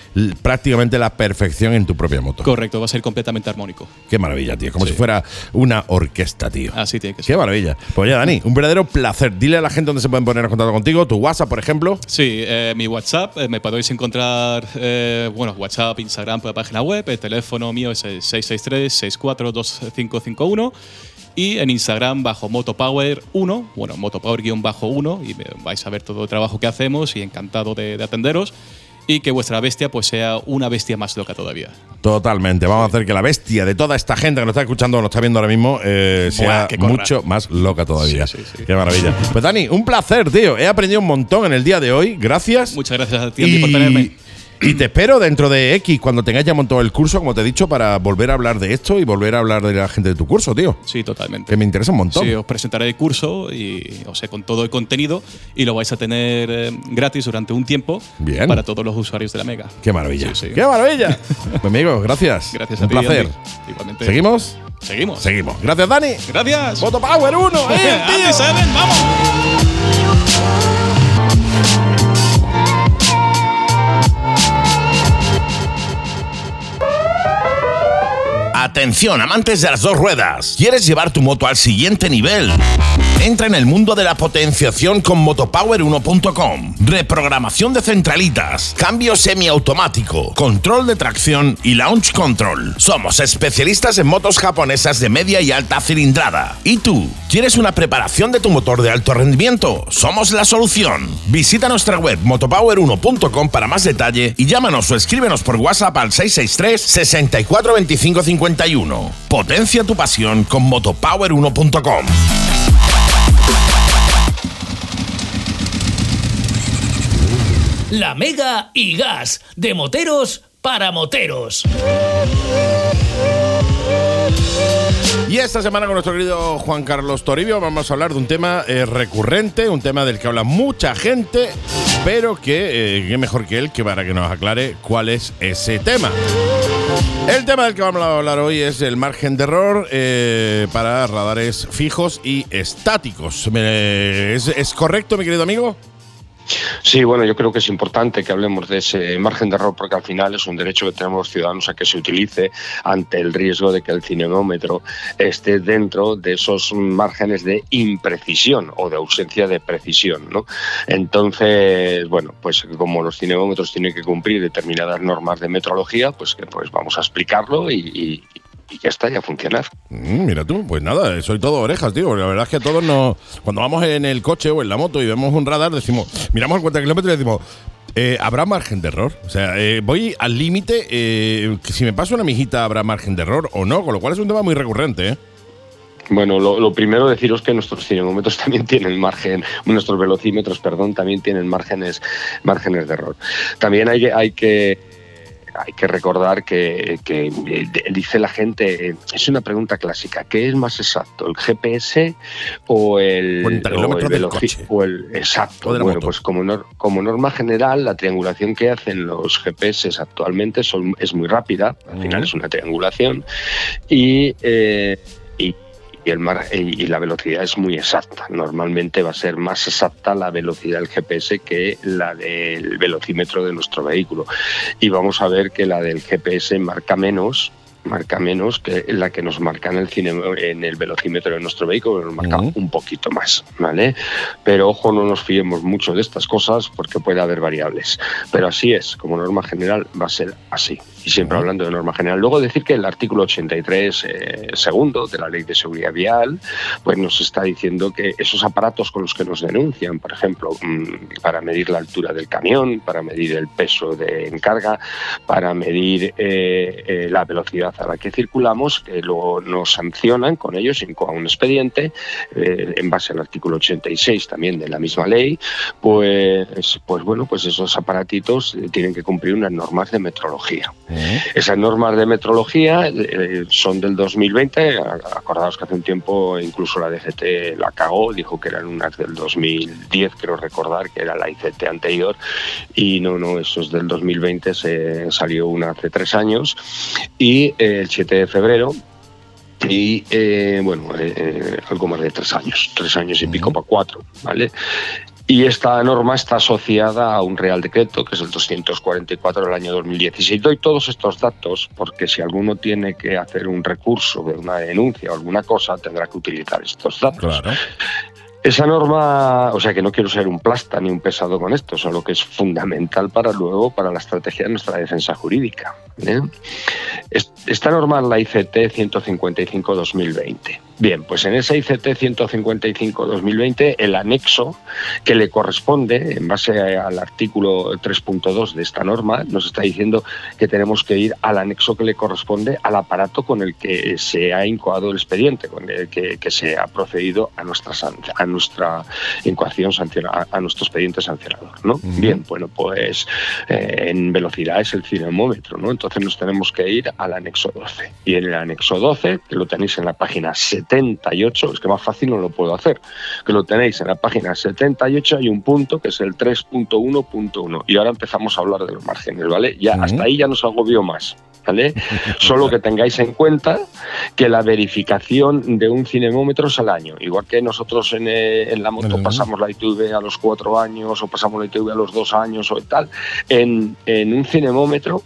prácticamente la perfección en tu propia moto. Correcto, va a ser completamente armónico. Qué maravilla, tío. Como Sí. si fuera una orquesta, tío. Así tiene que Qué ser. maravilla. Pues ya, Dani, un verdadero placer. Dile a la gente dónde se pueden poner en contacto contigo. Tu WhatsApp, por ejemplo. Sí, eh, mi WhatsApp, eh, me podéis encontrar, eh, bueno, WhatsApp, Instagram por la página web, el teléfono mío es el 663-642551 y en Instagram bajo Motopower1, bueno, Motopower-1 y vais a ver todo el trabajo que hacemos y encantado de, de atenderos y que vuestra bestia pues sea una bestia más loca todavía. Totalmente. Vamos a hacer que la bestia de toda esta gente que nos está escuchando o nos está viendo ahora mismo eh, sea Buah, mucho más loca todavía. Sí, sí, sí. Qué maravilla. Pues Dani, un placer, tío. He aprendido un montón en el día de hoy. Gracias. Muchas gracias a ti Andy, por tenerme. Y te espero dentro de X cuando tengáis ya montado el curso, como te he dicho, para volver a hablar de esto y volver a hablar de la gente de tu curso, tío. Sí, totalmente. Que me interesa un montón. Sí, os presentaré el curso y, o sea, con todo el contenido y lo vais a tener eh, gratis durante un tiempo Bien. para todos los usuarios de la Mega. Qué maravilla. Sí, sí. Qué maravilla. pues amigos, gracias. Gracias un a ti. placer. Andy. Igualmente. ¿Seguimos? Seguimos. Seguimos. Gracias, Dani. Gracias. Moto Power 1. ¡Eh, tío! Andy Seven, vamos. Atención, amantes de las dos ruedas. ¿Quieres llevar tu moto al siguiente nivel? Entra en el mundo de la potenciación con motopower1.com. Reprogramación de centralitas, cambio semiautomático, control de tracción y launch control. Somos especialistas en motos japonesas de media y alta cilindrada. ¿Y tú? ¿Quieres una preparación de tu motor de alto rendimiento? Somos la solución. Visita nuestra web motopower1.com para más detalle y llámanos o escríbenos por WhatsApp al 663 64 25 51. Potencia tu pasión con motopower1.com. La Mega y Gas, de moteros para moteros. Y esta semana con nuestro querido Juan Carlos Toribio vamos a hablar de un tema eh, recurrente, un tema del que habla mucha gente, pero que eh, mejor que él que para que nos aclare cuál es ese tema. El tema del que vamos a hablar hoy es el margen de error eh, para radares fijos y estáticos. Me- ¿Es, es correcto, mi querido amigo? Sí, bueno, yo creo que es importante que hablemos de ese margen de error porque al final es un derecho que tenemos los ciudadanos a que se utilice ante el riesgo de que el cinemómetro esté dentro de esos márgenes de imprecisión o de ausencia de precisión, ¿no? Entonces, bueno, pues como los cinemómetros tienen que cumplir determinadas normas de metrología, pues que pues vamos a explicarlo y, y- y ya está, ya a funcionar. Mm, mira tú, pues nada, soy todo orejas, tío. La verdad es que todos nos. Cuando vamos en el coche o en la moto y vemos un radar, decimos, miramos el cuenta kilómetros y decimos, eh, ¿habrá margen de error? O sea, eh, voy al límite, eh, si me paso una mijita, ¿habrá margen de error o no? Con lo cual es un tema muy recurrente, ¿eh? Bueno, lo, lo primero deciros que nuestros cinemómetros también tienen margen, nuestros velocímetros, perdón, también tienen márgenes, márgenes de error. También hay, que- hay que hay que recordar que, que, eh, dice la gente, eh, es una pregunta clásica, ¿qué es más exacto, el GPS o el, o el veloci- o el exacto? O bueno, moto. pues como, como norma general, la triangulación que hacen los GPS actualmente son, es muy rápida, al final es una triangulación, y, eh, y, el mar- y y la velocidad es muy exacta. Normalmente va a ser más exacta la velocidad del GPS que la del velocímetro de nuestro vehículo. Y vamos a ver que la del GPS marca menos marca menos que la que nos marca en el cine, en el velocímetro de nuestro vehículo, nos marca un poquito más, ¿vale? Pero ojo, no nos fiemos mucho de estas cosas porque puede haber variables. Pero así es, como norma general va a ser así. Y siempre hablando de norma general. Luego decir que el artículo 83 eh, segundo de la Ley de Seguridad Vial, pues nos está diciendo que esos aparatos con los que nos denuncian, por ejemplo, mm, para medir la altura del camión, para medir el peso de encarga, para medir eh, eh, la velocidad a la que circulamos, que luego nos sancionan con ellos, incoa un expediente, eh, en base al artículo 86 también de la misma ley, pues, pues bueno, pues esos aparatitos eh, tienen que cumplir unas normas de metrología. Esas normas de metrología eh, son del 2020. A- Acordaos que hace un tiempo incluso la DGT la cagó, dijo que eran unas del 2010, creo recordar que era la ICT anterior. Y no, no, eso es del 2020, se salió una hace tres años. Y eh, el 7 de febrero. Y eh, bueno, eh, eh, algo más de tres años, tres años y pico para cuatro, ¿vale? Y esta norma está asociada a un Real Decreto, que es el 244 del año 2016. Doy todos estos datos porque si alguno tiene que hacer un recurso de una denuncia o alguna cosa, tendrá que utilizar estos datos. Claro. Esa norma, o sea que no quiero ser un plasta ni un pesado con esto, solo que es fundamental para luego, para la estrategia de nuestra defensa jurídica. ¿eh? Es- Esta norma es la ICT 155-2020. Bien, pues en esa ICT 155-2020, el anexo que le corresponde, en base al artículo 3.2 de esta norma, nos está diciendo que tenemos que ir al anexo que le corresponde al aparato con el que se ha incoado el expediente, con el que, que se ha procedido a nuestra, a nuestra incoación a nuestro expediente sancionador. ¿no? Bien, bueno, pues eh, en velocidad es el cinemómetro, ¿no? Entonces nos tenemos que ir al anexo 12. Y en el anexo 12, que lo tenéis en la página 78, es que más fácil no lo puedo hacer, que lo tenéis en la página 78, hay un punto que es el 3.1.1. Y ahora empezamos a hablar de los márgenes, ¿vale? Ya hasta ahí ya nos agobio más. ¿Vale? Solo que tengáis en cuenta que la verificación de un cinemómetro es al año. Igual que nosotros en, eh, en la moto pasamos la ITV a los cuatro años o pasamos la ITV a los dos años o tal, en, en un cinemómetro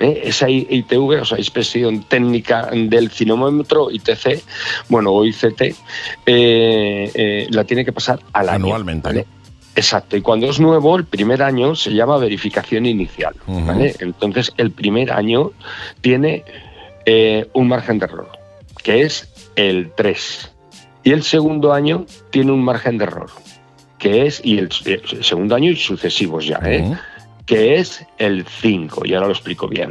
¿eh? esa ITV, o sea, inspección técnica del cinemómetro, ITC, bueno, o ICT, eh, eh, la tiene que pasar al año. Anualmente, ¿vale? Exacto, y cuando es nuevo, el primer año se llama verificación inicial. Entonces, el primer año tiene un margen de error, que es el 3. Y el segundo año tiene un margen de error, que es, y el, el segundo año y sucesivos ya, ¿eh? Que es el 5, y ahora lo explico bien.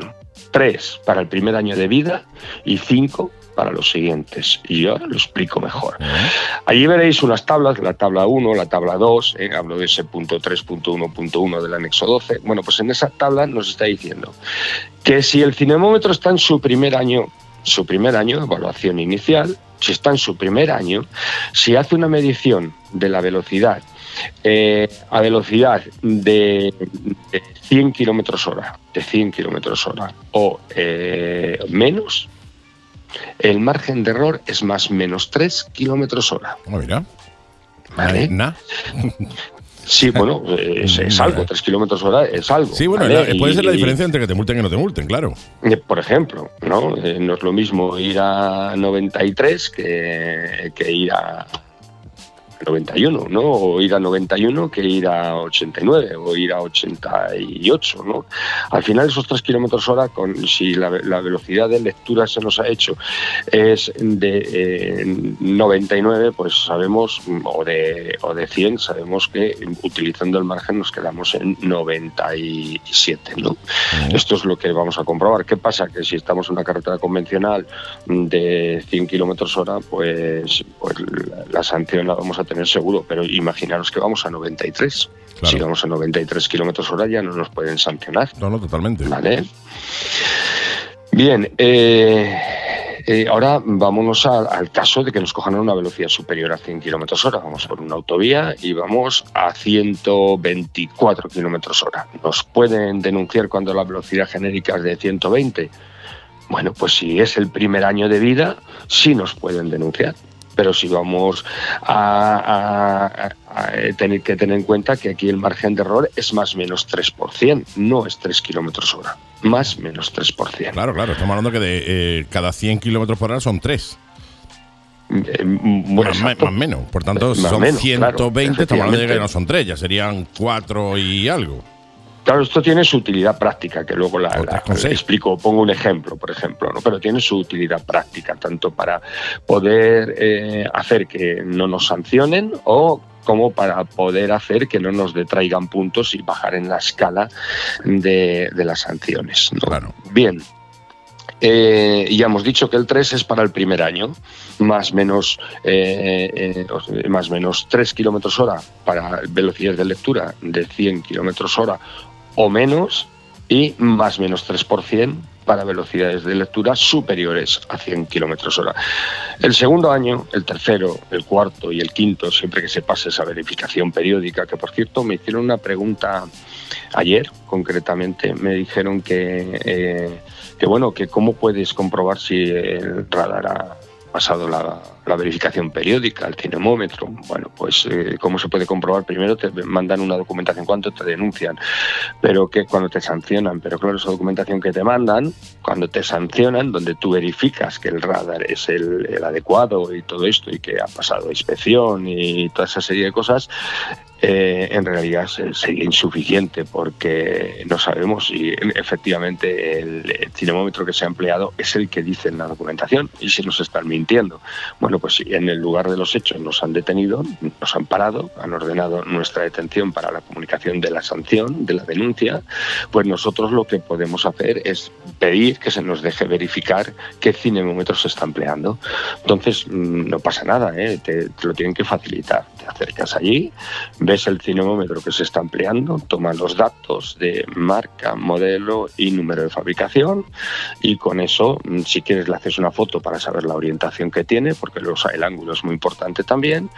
3 para el primer año de vida y 5 para los siguientes. Y yo lo explico mejor. Allí veréis unas tablas, la tabla 1, la tabla 2, eh, hablo de ese punto 3.1.1 del anexo 12. Bueno, pues en esa tabla nos está diciendo que si el cinemómetro está en su primer año, su primer año, evaluación inicial, si está en su primer año, si hace una medición de la velocidad eh, a velocidad de, de 100 kilómetros hora, de 100 kilómetros hora o eh, menos, el margen de error es más menos 3 kilómetros hora. Ah, mira. ¿Vale? Na- Sí, bueno, es, es algo, 3 kilómetros hora es algo. Sí, bueno, ¿vale? la- puede ser la diferencia entre que te multen y no te multen, claro. Eh, Por ejemplo, ¿no? Eh, no es lo mismo ir a 93 que, que ir a 91, ¿no? O ir a 91 que ir a 89 o ir a 88, ¿no? Al final esos 3 kilómetros hora, con, si la, la velocidad de lectura se nos ha hecho es de eh, 99, pues sabemos, o de, o de 100, sabemos que utilizando el margen nos quedamos en 97, ¿no? Esto es lo que vamos a comprobar. ¿Qué pasa? Que si estamos en una carretera convencional de 100 kilómetros hora, pues, pues la sanción la vamos a tener seguro. Pero imaginaros que vamos a 93. Claro. Si vamos a 93 kilómetros hora ya no nos pueden sancionar. No, no, totalmente. ¿Vale? Bien, eh, eh, ahora vámonos a- al caso de que nos cojan a una velocidad superior a 100 kilómetros hora. Vamos por una autovía y vamos a 124 kilómetros hora. ¿Nos pueden denunciar cuando la velocidad genérica es de 120? Bueno, pues si es el primer año de vida, sí nos pueden denunciar. Pero si vamos a, a- a- tener que tener en cuenta que aquí el margen de error es más menos 3%, no es 3 kilómetros hora, más menos 3%. Claro, claro. Estamos hablando que de eh, cada 100 kilómetros por hora son 3. Eh, bueno, más, más menos. Por tanto, Más son menos, 120. claro, estamos hablando de que no son 3, ya serían 4 y algo. Claro, esto tiene su utilidad práctica, que luego la, O la- 3,6. explico, pongo un ejemplo, por ejemplo, ¿no? pero tiene su utilidad práctica, tanto para poder eh, hacer que no nos sancionen o como para poder hacer que no nos detraigan puntos y bajar en la escala de, de las sanciones. ¿no? Claro. Bien. Eh, ya hemos dicho que el 3 es para el primer año, más menos, eh, eh, más menos 3 kilómetros hora para velocidades de lectura de 100 kilómetros hora o menos y más menos 3% para velocidades de lectura superiores a 100 kilómetros hora. El segundo año, el tercero, el cuarto y el quinto, siempre que se pase esa verificación periódica, que por cierto me hicieron una pregunta ayer concretamente, me dijeron que, eh, que bueno, que cómo puedes comprobar si el radar ha pasado la, la verificación periódica, el cinemómetro. Bueno, pues eh, cómo se puede comprobar. Primero te mandan una documentación, cuánto te denuncian, pero que cuando te sancionan, pero claro, esa documentación que te mandan, cuando te sancionan, donde tú verificas que el radar es el, el adecuado y todo esto y que ha pasado inspección y toda esa serie de cosas, eh, en realidad se- sería insuficiente porque no sabemos si efectivamente el, el cinemómetro que se ha empleado es el que dice en la documentación y si nos están mintiendo. Bueno, pues si en el lugar de los hechos nos han detenido, nos han parado, han ordenado nuestra detención para la comunicación de la sanción, de la denuncia, pues nosotros lo que podemos hacer es pedir que se nos deje verificar qué cinemómetro se está empleando. Entonces, mm, no pasa nada, ¿eh? te, te lo tienen que facilitar. Te acercas allí, ves el cinemómetro que se está empleando, tomas los datos de marca, modelo y número de fabricación y con eso, mm, si quieres, le haces una foto para saber la orientación que tiene, porque los- el ángulo es muy importante también,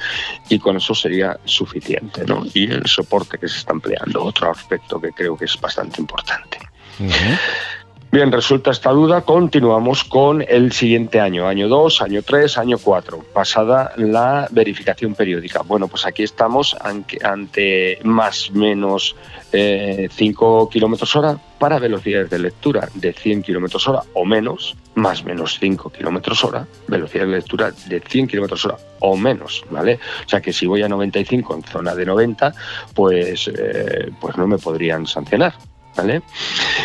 y con eso sería suficiente. ¿no? Y el soporte que se está empleando, otro aspecto que creo que es bastante importante. Bien, resuelta esta duda, continuamos con el siguiente año, año 2, año 3, año 4, pasada la verificación periódica. Bueno, pues aquí estamos ante, más menos eh, 5 kilómetros hora para velocidades de lectura de 100 kilómetros hora o menos, más menos 5 kilómetros hora, velocidad de lectura de 100 kilómetros hora o menos, ¿vale? O sea que si voy a 95 en zona de 90, pues, eh, pues no me podrían sancionar. ¿Vale?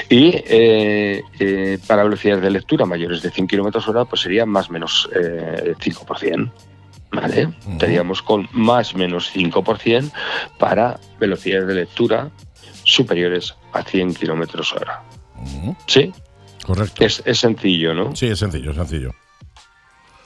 Y eh, eh, para velocidades de lectura mayores de 100 kilómetros hora, pues sería más menos eh, 5%. ¿Vale? Estaríamos con más menos 5% para velocidades de lectura superiores a 100 kilómetros hora. ¿Sí? Correcto. Es, es sencillo, ¿no? Sí, es sencillo, es sencillo.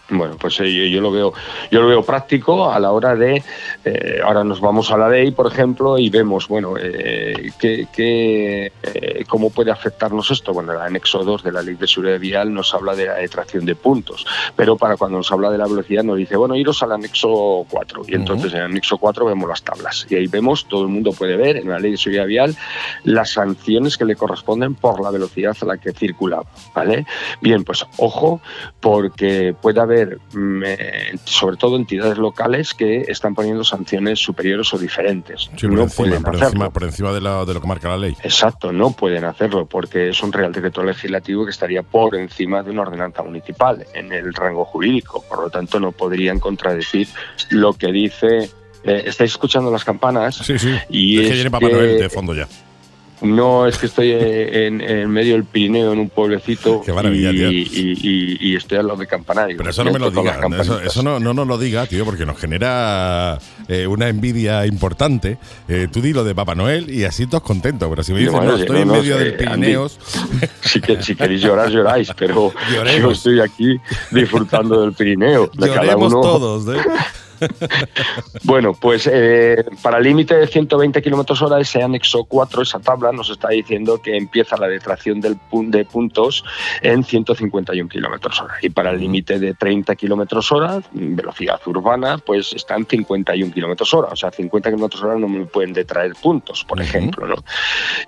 Bueno, pues eh, yo, yo lo veo, yo lo veo práctico a la hora de, eh, ahora nos vamos a la ley, por ejemplo, y vemos, bueno, eh, qué, qué, eh, cómo puede afectarnos esto. Bueno, el anexo 2 de la ley de seguridad vial nos habla de la detracción de puntos, pero para cuando nos habla de la velocidad nos dice, bueno, iros al anexo 4, y entonces en el anexo 4 vemos las tablas, y ahí vemos, todo el mundo puede ver en la ley de seguridad vial las sanciones que le corresponden por la velocidad a la que circula, ¿vale? Bien, pues ojo, porque puede haber mm, eh, sobre todo entidades locales que están poniendo sanciones superiores o diferentes. Sí, no encima, pueden por encima, por encima de, la- de lo que marca la ley. Exacto, no pueden hacerlo porque es un real decreto legislativo que estaría por encima de una ordenanza municipal en el rango jurídico. Por lo tanto, no podrían contradecir lo que dice. eh, ¿Estáis escuchando las campanas? Sí, sí. Y es que viene Papá Noel de fondo ya. No, es que estoy eh, en, en medio del Pirineo, en un pueblecito, Qué maravilla, y, tío. y- y- y estoy al lado de campanario. Pero eso no me lo Todas las diga, eso, no, no nos lo diga, tío, porque nos genera eh, una envidia importante. Eh, tú di lo de Papá Noel y así todos contentos, pero si me dices, no, estoy no, en no, medio sí, del Pirineos, Si, que- si queréis llorar, lloráis, pero yo estoy aquí disfrutando del Pirineo. De cada lloremos uno. todos. ¿eh? Bueno, pues eh, para el límite de 120 kilómetros hora, ese anexo 4, esa tabla, nos está diciendo que empieza la detracción del pun- de puntos en 151 kilómetros hora. Y para el límite de 30 kilómetros hora, velocidad urbana, pues está en 51 kilómetros hora. O sea, 50 kilómetros hora no me pueden detraer puntos, por ejemplo. ¿no?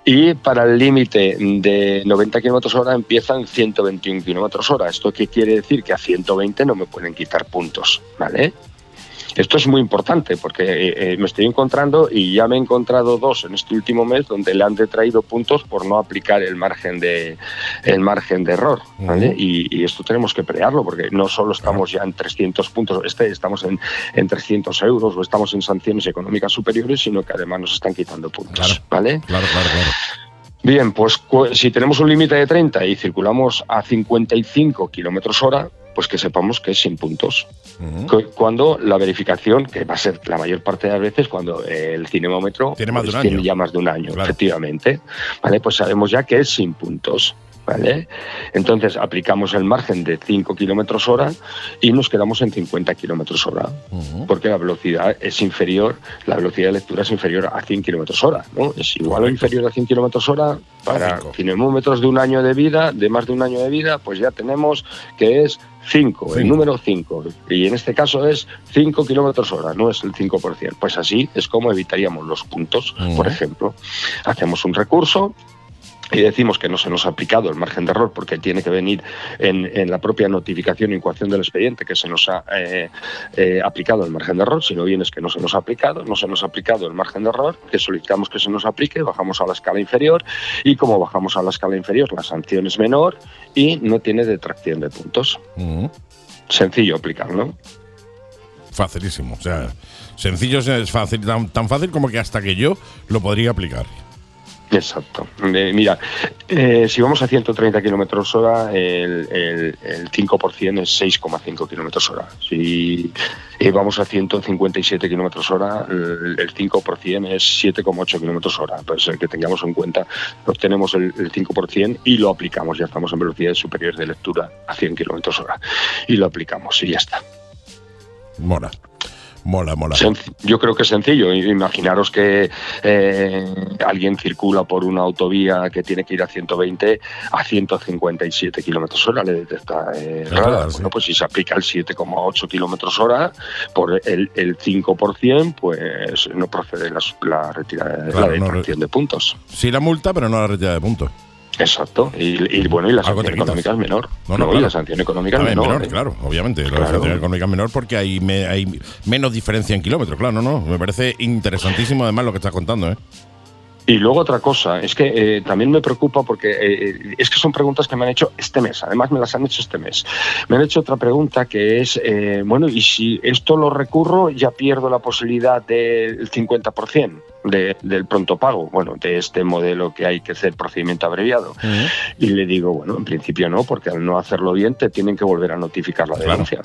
Y para el límite de 90 kilómetros hora empieza en 121 kilómetros hora. ¿Esto qué quiere decir? Que a 120 no me pueden quitar puntos, ¿vale? Esto es muy importante porque eh, eh, me estoy encontrando y ya me he encontrado dos en este último mes donde le han detraído puntos por no aplicar el margen de el margen de error, ¿vale? y, y esto tenemos que pelearlo porque no solo estamos ya en 300 puntos, este estamos en, en 300 euros o estamos en sanciones económicas superiores, sino que además nos están quitando puntos, ¿vale? Claro, claro, claro. Bien, pues si tenemos un límite de 30 y circulamos a 55 kilómetros hora, pues que sepamos que es sin puntos. Cu- Cuando la verificación, que va a ser la mayor parte de las veces, cuando el cinemómetro Tiene más pues, ya más de un año, efectivamente, ¿vale? Pues sabemos ya que es sin puntos. ¿Vale? Entonces aplicamos el margen de 5 kilómetros hora y nos quedamos en 50 kilómetros hora, porque la velocidad es inferior, la velocidad de lectura es inferior a 100 kilómetros hora, ¿no? Es igual o inferior a 100 kilómetros hora para cinemómetros de un año de vida, de más de un año de vida, pues ya tenemos que es 5, el número 5. Y en este caso es 5 kilómetros hora, no es el 5%. Pues así es como evitaríamos los puntos. Por ejemplo, hacemos un recurso y decimos que no se nos ha aplicado el margen de error porque tiene que venir en, en la propia notificación y incoación del expediente que se nos ha eh, eh, aplicado el margen de error, si no bien es que no se nos ha aplicado, no se nos ha aplicado el margen de error, que solicitamos que se nos aplique, bajamos a la escala inferior y como bajamos a la escala inferior la sanción es menor y no tiene detracción de puntos. Sencillo aplicarlo. Facilísimo. O sea, sencillo es fácil, tan, tan fácil como que hasta que yo lo podría aplicar. Exacto. Eh, mira, eh, si vamos a 130 kilómetros hora, el, el, el 5% es 6,5 kilómetros hora. Si vamos a 157 kilómetros hora, el, el 5% es 7,8 kilómetros hora. Pues eh, que tengamos en cuenta, obtenemos el, el 5% y lo aplicamos. Ya estamos en velocidades superiores de lectura a 100 kilómetros hora. Y lo aplicamos y ya está. Mola. Mola, mola. Yo creo que es sencillo. Imaginaros que eh, alguien circula por una autovía que tiene que ir a 120 a 157 kilómetros hora, le detecta eh, Claro, radar. sí. Bueno, pues si se aplica el 7,8 kilómetros hora por el, el 5%, pues no procede la, la retirada, Claro, la no, de puntos. Sí la multa, pero no la retirada de puntos. Exacto. Y, y bueno, y la sanción económica es menor. No, no, claro. la sanción económica es Ah, menor. menor, ¿eh? claro, obviamente. La sanción económica es menor porque hay, me- hay menos diferencia en kilómetros, claro, no, no. Me parece interesantísimo además lo que estás contando, ¿eh? Y luego otra cosa, es que eh, también me preocupa porque eh, es que son preguntas que me han hecho este mes, además me las han hecho este mes. Me han hecho otra pregunta que es, eh, bueno, y si esto lo recurro, ya pierdo la posibilidad del 50% de, del pronto pago, bueno, de este modelo que hay que hacer procedimiento abreviado. Y le digo, bueno, en principio no, porque al no hacerlo bien te tienen que volver a notificar la Claro. denuncia.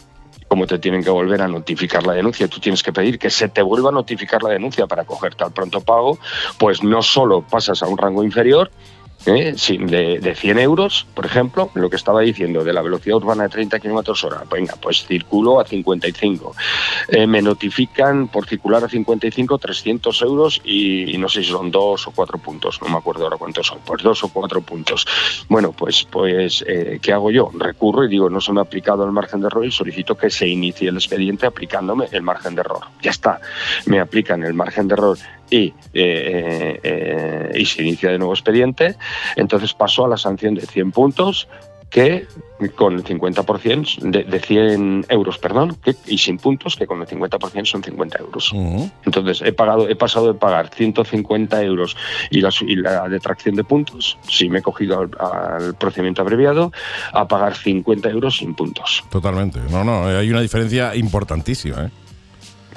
Como te tienen que volver a notificar la denuncia, tú tienes que pedir que se te vuelva a notificar la denuncia para cogerte al pronto pago, pues no solo pasas a un rango inferior, ¿eh? sin de, de 100 euros, por ejemplo, lo que estaba diciendo de la velocidad urbana de 30 kilómetros hora, venga, pues circulo a 55. Eh, me notifican por circular a 55 300 euros y, y no sé si son dos o cuatro puntos, no me acuerdo ahora cuántos son, pues dos o cuatro puntos. Bueno, pues, pues eh, ¿qué hago yo? Recurro y digo, no se me ha aplicado el margen de error y solicito que se inicie el expediente aplicándome el margen de error. Ya está, me aplican el margen de error y, eh, eh, y se inicia de nuevo expediente, entonces paso a la sanción de 100 puntos que con el 50% de, de 100 euros, perdón, que- y sin puntos, que con el 50% son 50 euros. Entonces he pagado, he pasado de pagar 150 euros y la, su- y la detracción de puntos, si me he cogido al, al procedimiento abreviado, a pagar 50 euros sin puntos. Totalmente. No, no, hay una diferencia importantísima, ¿eh?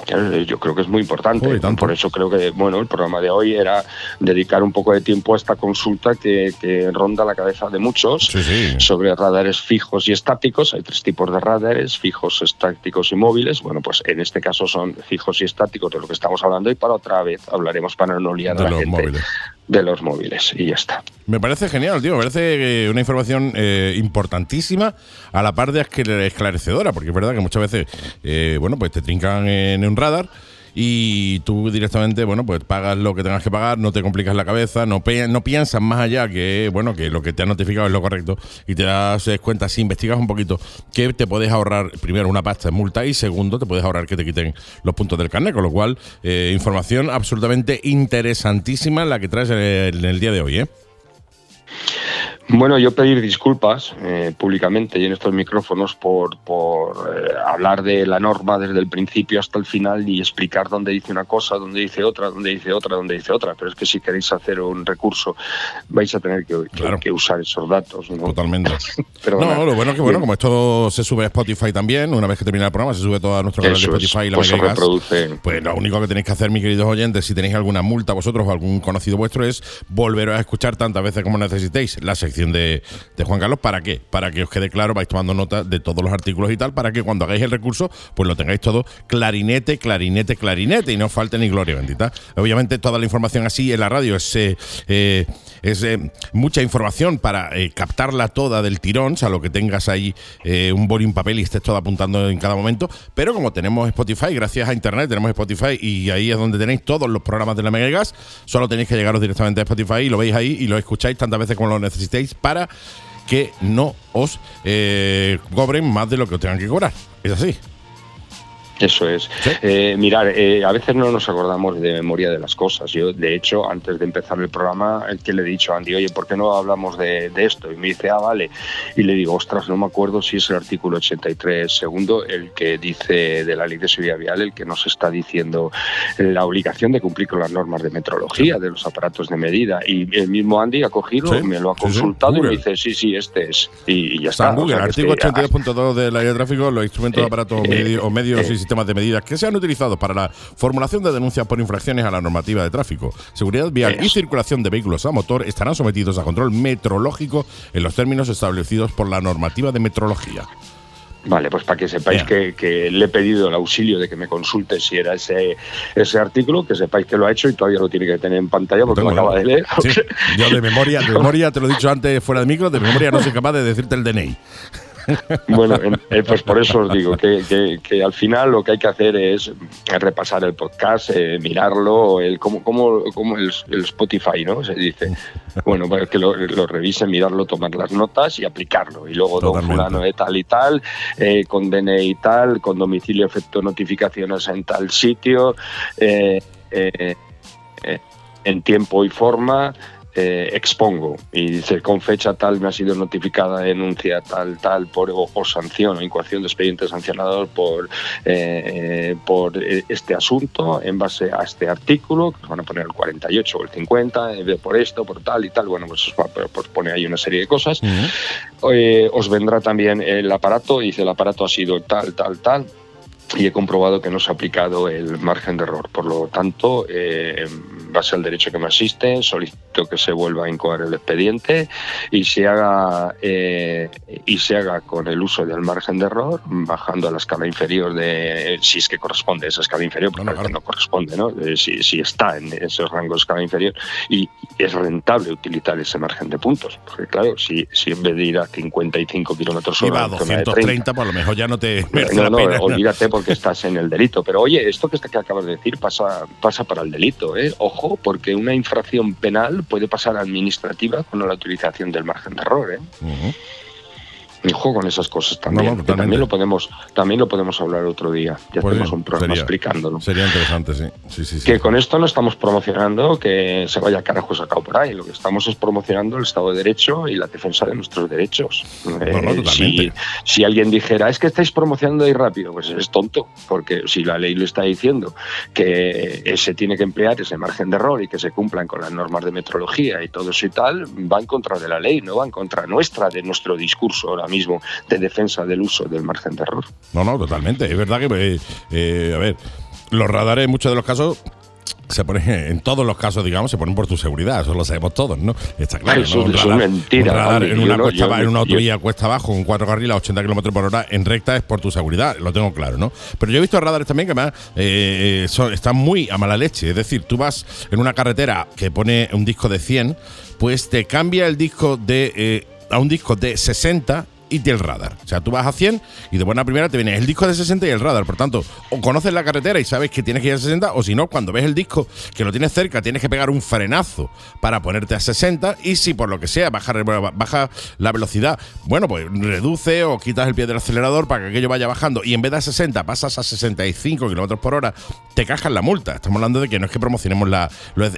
Claro, Yo creo que es muy importante. Por eso creo que bueno, el programa de hoy era dedicar un poco de tiempo a esta consulta que, que ronda la cabeza de muchos Sí, sí. sobre radares fijos y estáticos. Hay tres tipos de radares, fijos, estáticos y móviles. Bueno, pues en este caso son fijos y estáticos de lo que estamos hablando y para otra vez hablaremos para no liar a la gente móviles. De los móviles y ya está. Me parece genial, tío. Me parece eh, una información eh, importantísima a la par de esclare- esclarecedora, porque es verdad que muchas veces, eh, bueno, pues te trincan en un radar y tú directamente, bueno, pues pagas lo que tengas que pagar, no te complicas la cabeza, no, piensas más allá que, bueno, que lo que te han notificado es lo correcto y te das cuenta, si investigas un poquito, que te puedes ahorrar, primero, una pasta en multa y segundo, te puedes ahorrar que te quiten los puntos del carnet, con lo cual, eh, información absolutamente interesantísima la que traes eh, en el día de hoy, ¿eh? Bueno, yo pedir disculpas eh, públicamente y en estos micrófonos por, por eh, hablar de la norma desde el principio hasta el final y explicar dónde dice una cosa, dónde dice otra, dónde dice otra, dónde dice otra. Pero es que si queréis hacer un recurso vais a tener que, que- Claro. que usar esos datos. ¿no? Totalmente. No, lo bueno es que, bueno, como esto se sube a Spotify también, una vez que termina el programa, se sube todo a nuestro canal de es, Spotify y la pues se Gas. Pues lo único que tenéis que hacer, mis queridos oyentes, si tenéis alguna multa vosotros o algún conocido vuestro, es volver a escuchar tantas veces como necesitéis la sección de, Juan Carlos. ¿Para qué? Para que os quede claro, vais tomando nota de todos los artículos y tal, para que cuando hagáis el recurso, pues lo tengáis todo clarinete, clarinete, clarinete y no os falte ni gloria bendita. Obviamente toda la información así en la radio es, eh, eh, es eh, mucha información para captarla toda del tirón, o sea, lo que tengas ahí un boli, papel y estés todo apuntando en cada momento. Pero como tenemos Spotify, gracias a Internet tenemos Spotify y ahí es donde tenéis todos los programas de la Mega Gas, solo tenéis que llegaros directamente a Spotify y lo veis ahí y lo escucháis tantas veces como lo necesitéis para que no os eh, cobren más de lo que os tengan que cobrar. Es así. Eso es. Sí. Eh, mirar, eh, a veces no nos acordamos de memoria de las cosas. Yo, de hecho, antes de empezar el programa, el que le he dicho a Andy, oye, ¿por qué no hablamos de, de esto? Y me dice, ah, vale. Y le digo, ostras, no me acuerdo si es el artículo 83 segundo el que dice de la ley de seguridad vial, el que nos está diciendo la obligación de cumplir con las normas de metrología de los aparatos de medida. Y el mismo Andy ha cogido, Sí, me lo ha sí. consultado y me dice, sí, sí, este es. Y, y ya Está está. Google, O sea, artículo que, 82.2 de la ley de tráfico, los instrumentos, Eh, aparatos eh, o medios eh. y sistemas de medidas que sean utilizados para la formulación de denuncias por infracciones a la normativa de tráfico, seguridad vial y circulación de vehículos a motor estarán sometidos a control metrológico en los términos establecidos por la normativa de metrología. Vale, pues para que sepáis que, que le he pedido el auxilio de que me consulte si era ese, ese artículo, que sepáis que lo ha hecho y todavía lo tiene que tener en pantalla porque lo tengo, acaba de leer. Sí, yo de memoria, de memoria, te lo he dicho antes fuera de micro, de memoria no soy capaz de decirte el DNI. Bueno, en- eh, pues por eso os digo que, que- que al final lo que hay que hacer es repasar el podcast, eh, mirarlo, el, como, como, como el, el Spotify, ¿no? Se dice. Bueno, pues que lo, lo revisen, mirarlo, tomar las notas y aplicarlo. Y luego don Totalmente. fulano de tal y tal, eh, con DNI y tal, con domicilio efecto notificaciones en tal sitio, eh, eh, eh, en tiempo y forma. Eh, expongo y dice con fecha tal me ha sido notificada denuncia tal, tal, por, o, o sanción o incoación de expediente sancionador por, eh, por eh, este asunto en base a este artículo, que van a poner el 48 o el 50, eh, por esto, por tal y tal, bueno, pues, va- pues pone ahí una serie de cosas. Eh, os vendrá también el aparato, dice el aparato ha sido tal, tal, tal. Y he comprobado que no se ha aplicado el margen de error. Por lo tanto, eh, en base al derecho que me asiste, solicito que se vuelva a incoar el expediente y se haga eh, y se haga con el uso del margen de error, bajando a la escala inferior de si es que corresponde a esa escala inferior, porque no, no corresponde, ¿no? Eh, si, si está en ese rango de escala inferior y es rentable utilizar ese margen de puntos. Porque claro, si, si en vez de ir a 55 kilómetros a hora, 30, 230, pues a lo mejor ya no te merece no, la no, pena. olvídate porque estás en el delito. Pero oye, esto que, que acabas de decir pasa, pasa para el delito, ¿eh? Ojo, porque una infracción penal puede pasar administrativa con la utilización del margen de error, ¿eh? Ojo con esas cosas también. No, no, también lo podemos, también lo podemos hablar otro día. Ya Pues tenemos sí, un programa sería- explicándolo. Sería interesante, sí. Sí. Que con esto no estamos promocionando que se vaya carajo sacado por ahí. Lo que estamos es promocionando el Estado de Derecho y la defensa de nuestros derechos. Eh, no, totalmente. si, si alguien dijera, es que estáis promocionando ahí rápido, pues es tonto. Porque si la ley lo está diciendo que eh, se tiene que emplear ese margen de error y que se cumplan con las normas de metrología y todo eso y tal, va en contra de la ley, no va en contra nuestra, de nuestro discurso ahora mismo de defensa del uso del margen de error. No, no, totalmente. Es verdad que, eh, eh, a ver, los radares en muchos de los casos se ponen, en todos los casos, digamos, se ponen por tu seguridad. Eso lo sabemos todos, ¿no? Está claro. Eso- ¿no? Un es mentira, un radar en una, no- cuesta, yo- en una yo- autovía cuesta abajo, con cuatro carriles a 80 kilómetros por hora en recta es por tu seguridad. Lo tengo claro, ¿no? Pero yo he visto radares también que más eh, son- están muy a mala leche. Es decir, tú vas en una carretera que pone un disco de 100, pues te cambia el disco de eh, a un disco de 60 y del radar. O sea, tú vas a 100 y de buena primera te viene el disco de 60 y el radar. Por tanto, o conoces la carretera y sabes que tienes que ir a 60, o si no, cuando ves el disco que lo tienes cerca, tienes que pegar un frenazo para ponerte a 60 y si por lo que sea baja, la velocidad, bueno, pues reduce o quitas el pie del acelerador para que aquello vaya bajando y en vez de a 60 pasas a 65 kilómetros por hora, te cascan la multa. Estamos hablando de que no es que promocionemos la,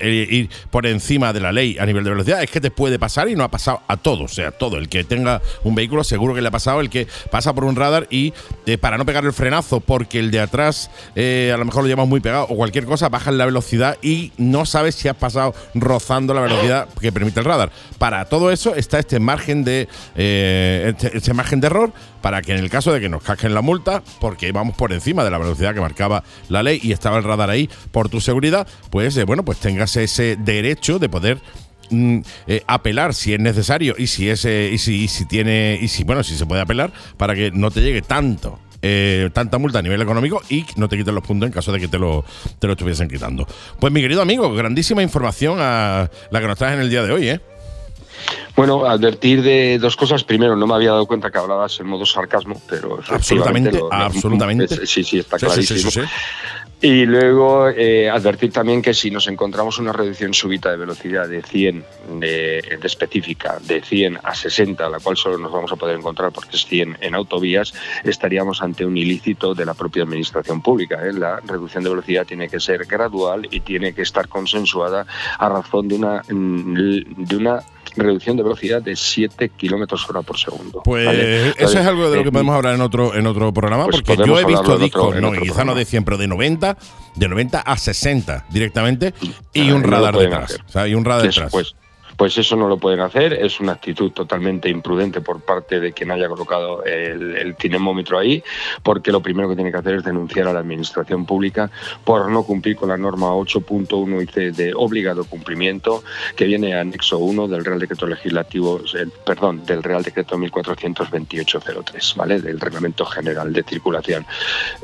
ir por encima de la ley a nivel de velocidad, es que te puede pasar y no ha pasado a todos, o sea, todo. El que tenga un vehículo seguro que le ha pasado, el que pasa por un radar y eh, para no pegar el frenazo porque el de atrás eh, a lo mejor lo llevamos muy pegado o cualquier cosa, bajas la velocidad y no sabes si has pasado rozando la velocidad que permite el radar. Para todo eso está este margen de eh, este, este margen de error para que en el caso de que nos casquen la multa, porque vamos por encima de la velocidad que marcaba la ley y estaba el radar ahí por tu seguridad, pues bueno, pues tengas ese derecho de poder mm, eh, apelar si es necesario y si es eh, y si, y si tiene y si bueno si se puede apelar para que no te llegue tanto eh, tanta multa a nivel económico y no te quiten los puntos en caso de que te lo, te lo estuviesen quitando. Pues mi querido amigo, grandísima información a la que nos traes en el día de hoy, ¿eh? Bueno, advertir de dos cosas. Primero, no me había dado cuenta que hablabas en modo sarcasmo, pero Absolutamente, lo- absolutamente. es- Sí, sí, está Sí, clarísimo. sí, sí. Y luego eh, advertir también que si nos encontramos una reducción súbita de velocidad de 100, de, de específica, de 100 a 60, la cual solo nos vamos a poder encontrar porque es 100 en autovías, estaríamos ante un ilícito de la propia administración pública. ¿eh? La reducción de velocidad tiene que ser gradual y tiene que estar consensuada a razón de una, mm, de una reducción de velocidad de 7 kilómetros hora por segundo. Pues ¿vale? eso es algo de lo que eh, podemos hablar en otro en otro programa, Pues porque yo he visto discos, no, quizá no de 100, pero de 90, de 90 a 60 directamente y un radar detrás. O sea, y un radar Eso, detrás. Pues, eso no lo pueden hacer, es una actitud totalmente imprudente por parte de quien haya colocado el, el cinemómetro ahí, porque lo primero que tiene que hacer es denunciar a la administración pública por no cumplir con la norma 8.1 IC de obligado cumplimiento, que viene anexo 1 del Real Decreto Legislativo, el- perdón, del Real Decreto 142803, ¿vale? Del Reglamento General de Circulación.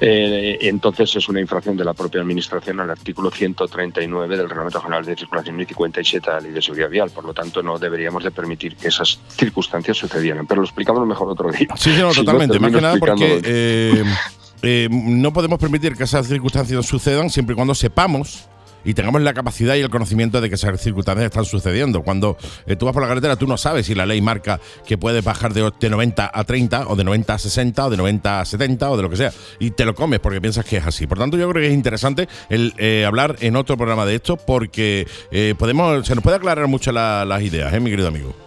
Eh, entonces es una infracción de la propia administración al artículo 139 del Reglamento General de Circulación y 57 de la Ley de Seguridad Vial. Por lo tanto, no deberíamos de permitir que esas circunstancias sucedieran. Pero lo explicamos mejor otro día. Sí, sí, no, Si totalmente. Más que nada porque eh, eh, no podemos permitir que esas circunstancias sucedan siempre y cuando sepamos y tengamos la capacidad y el conocimiento de que esas circunstancias están sucediendo. Cuando eh, tú vas por la carretera, tú no sabes si la ley marca que puedes bajar de, de 90 a 30 o de 90 a 60 o de 90 a 70 o de lo que sea y te lo comes porque piensas que es así. Por tanto, yo creo que es interesante el eh, hablar en otro programa de esto porque eh, podemos se nos puede aclarar mucho la- las ideas, ¿eh, mi querido amigo.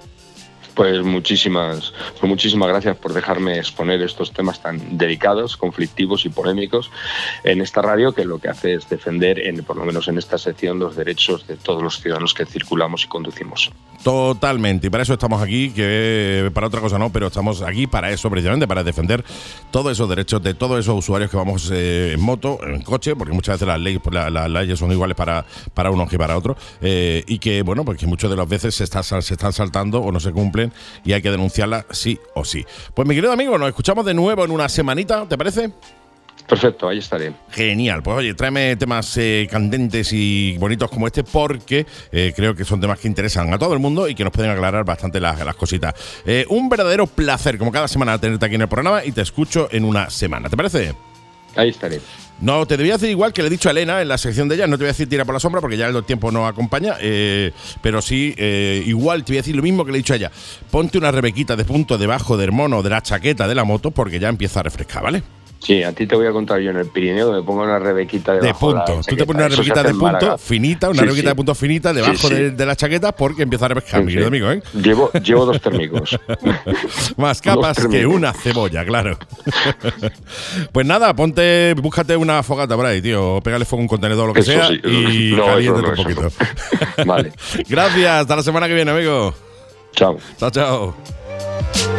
Pues muchísimas, pues muchísimas gracias por dejarme exponer estos temas tan delicados, conflictivos y polémicos en esta radio que lo que hace es defender, en, por lo menos en esta sección, los derechos de todos los ciudadanos que circulamos y conducimos. Totalmente, y para eso estamos aquí, que para otra cosa no, pero estamos aquí para eso, precisamente para defender todos esos derechos de todos esos usuarios que vamos eh, en moto, en coche, porque muchas veces las leyes, pues, la- las leyes son iguales para, para unos que para otros, eh, y que, bueno, porque muchas de las veces se, está, se están saltando o no se cumplen y hay que denunciarlas sí o sí. Pues mi querido amigo, nos escuchamos de nuevo en una semanita, ¿te parece? Perfecto, ahí estaré. Genial, pues oye, tráeme temas eh, candentes y bonitos como este porque eh, creo que son temas que interesan a todo el mundo y que nos pueden aclarar bastante las, las cositas. Eh, un verdadero placer, como cada semana, tenerte aquí en el programa y te escucho en una semana. ¿Te parece? Ahí estaré. No, te debía decir igual que le he dicho a Elena en la sección de ella, no te voy a decir tira por la sombra porque ya el tiempo no acompaña, eh, pero sí, eh, igual te voy a decir lo mismo que le he dicho a ella. Ponte una rebequita de punto debajo del mono de la chaqueta de la moto porque ya empieza a refrescar, ¿vale? Sí, a ti te voy a contar yo en el Pirineo, me pongo una rebequita de punto. la Tú te pones una rebequita de punto finita, una Sí, rebequita sí. de punto finita debajo Sí. De, de la chaqueta porque empieza a refrescar, mi amigo, ¿eh? Llevo, llevo dos térmicos. Más Dos capas que una cebolla, claro. pues nada, ponte, búscate una fogata por ahí, tío. Pégale fuego a un contenedor o lo que Eso sea y no, caliéntate eso no, un poquito. Vale. Gracias, hasta la semana que viene, amigo. Chao. Chao, chao.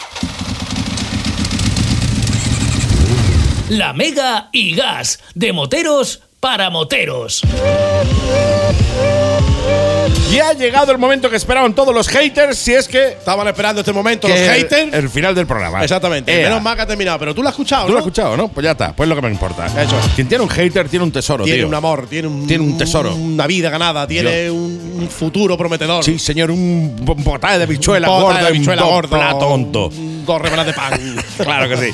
La Mega y Gas, de moteros para moteros. Y ha llegado el momento que esperaban todos los haters, si es que Estaban esperando este momento los haters. El, final del programa. Exactamente. Ea. Menos mal que ha terminado. Pero tú lo has escuchado, ¿Tú ¿no? lo has escuchado, no? Pues ya está, pues lo que me importa. Eso es. Quien tiene un hater tiene un tesoro, Tiene tío. un amor, tiene un, Tiene un tesoro. Una vida ganada, tiene un, un futuro prometedor. Sí, señor, un bo- botaje de bichuela Un gorda, de bichuela un gordo, plato tonto. un- Dos de pan. Claro que sí.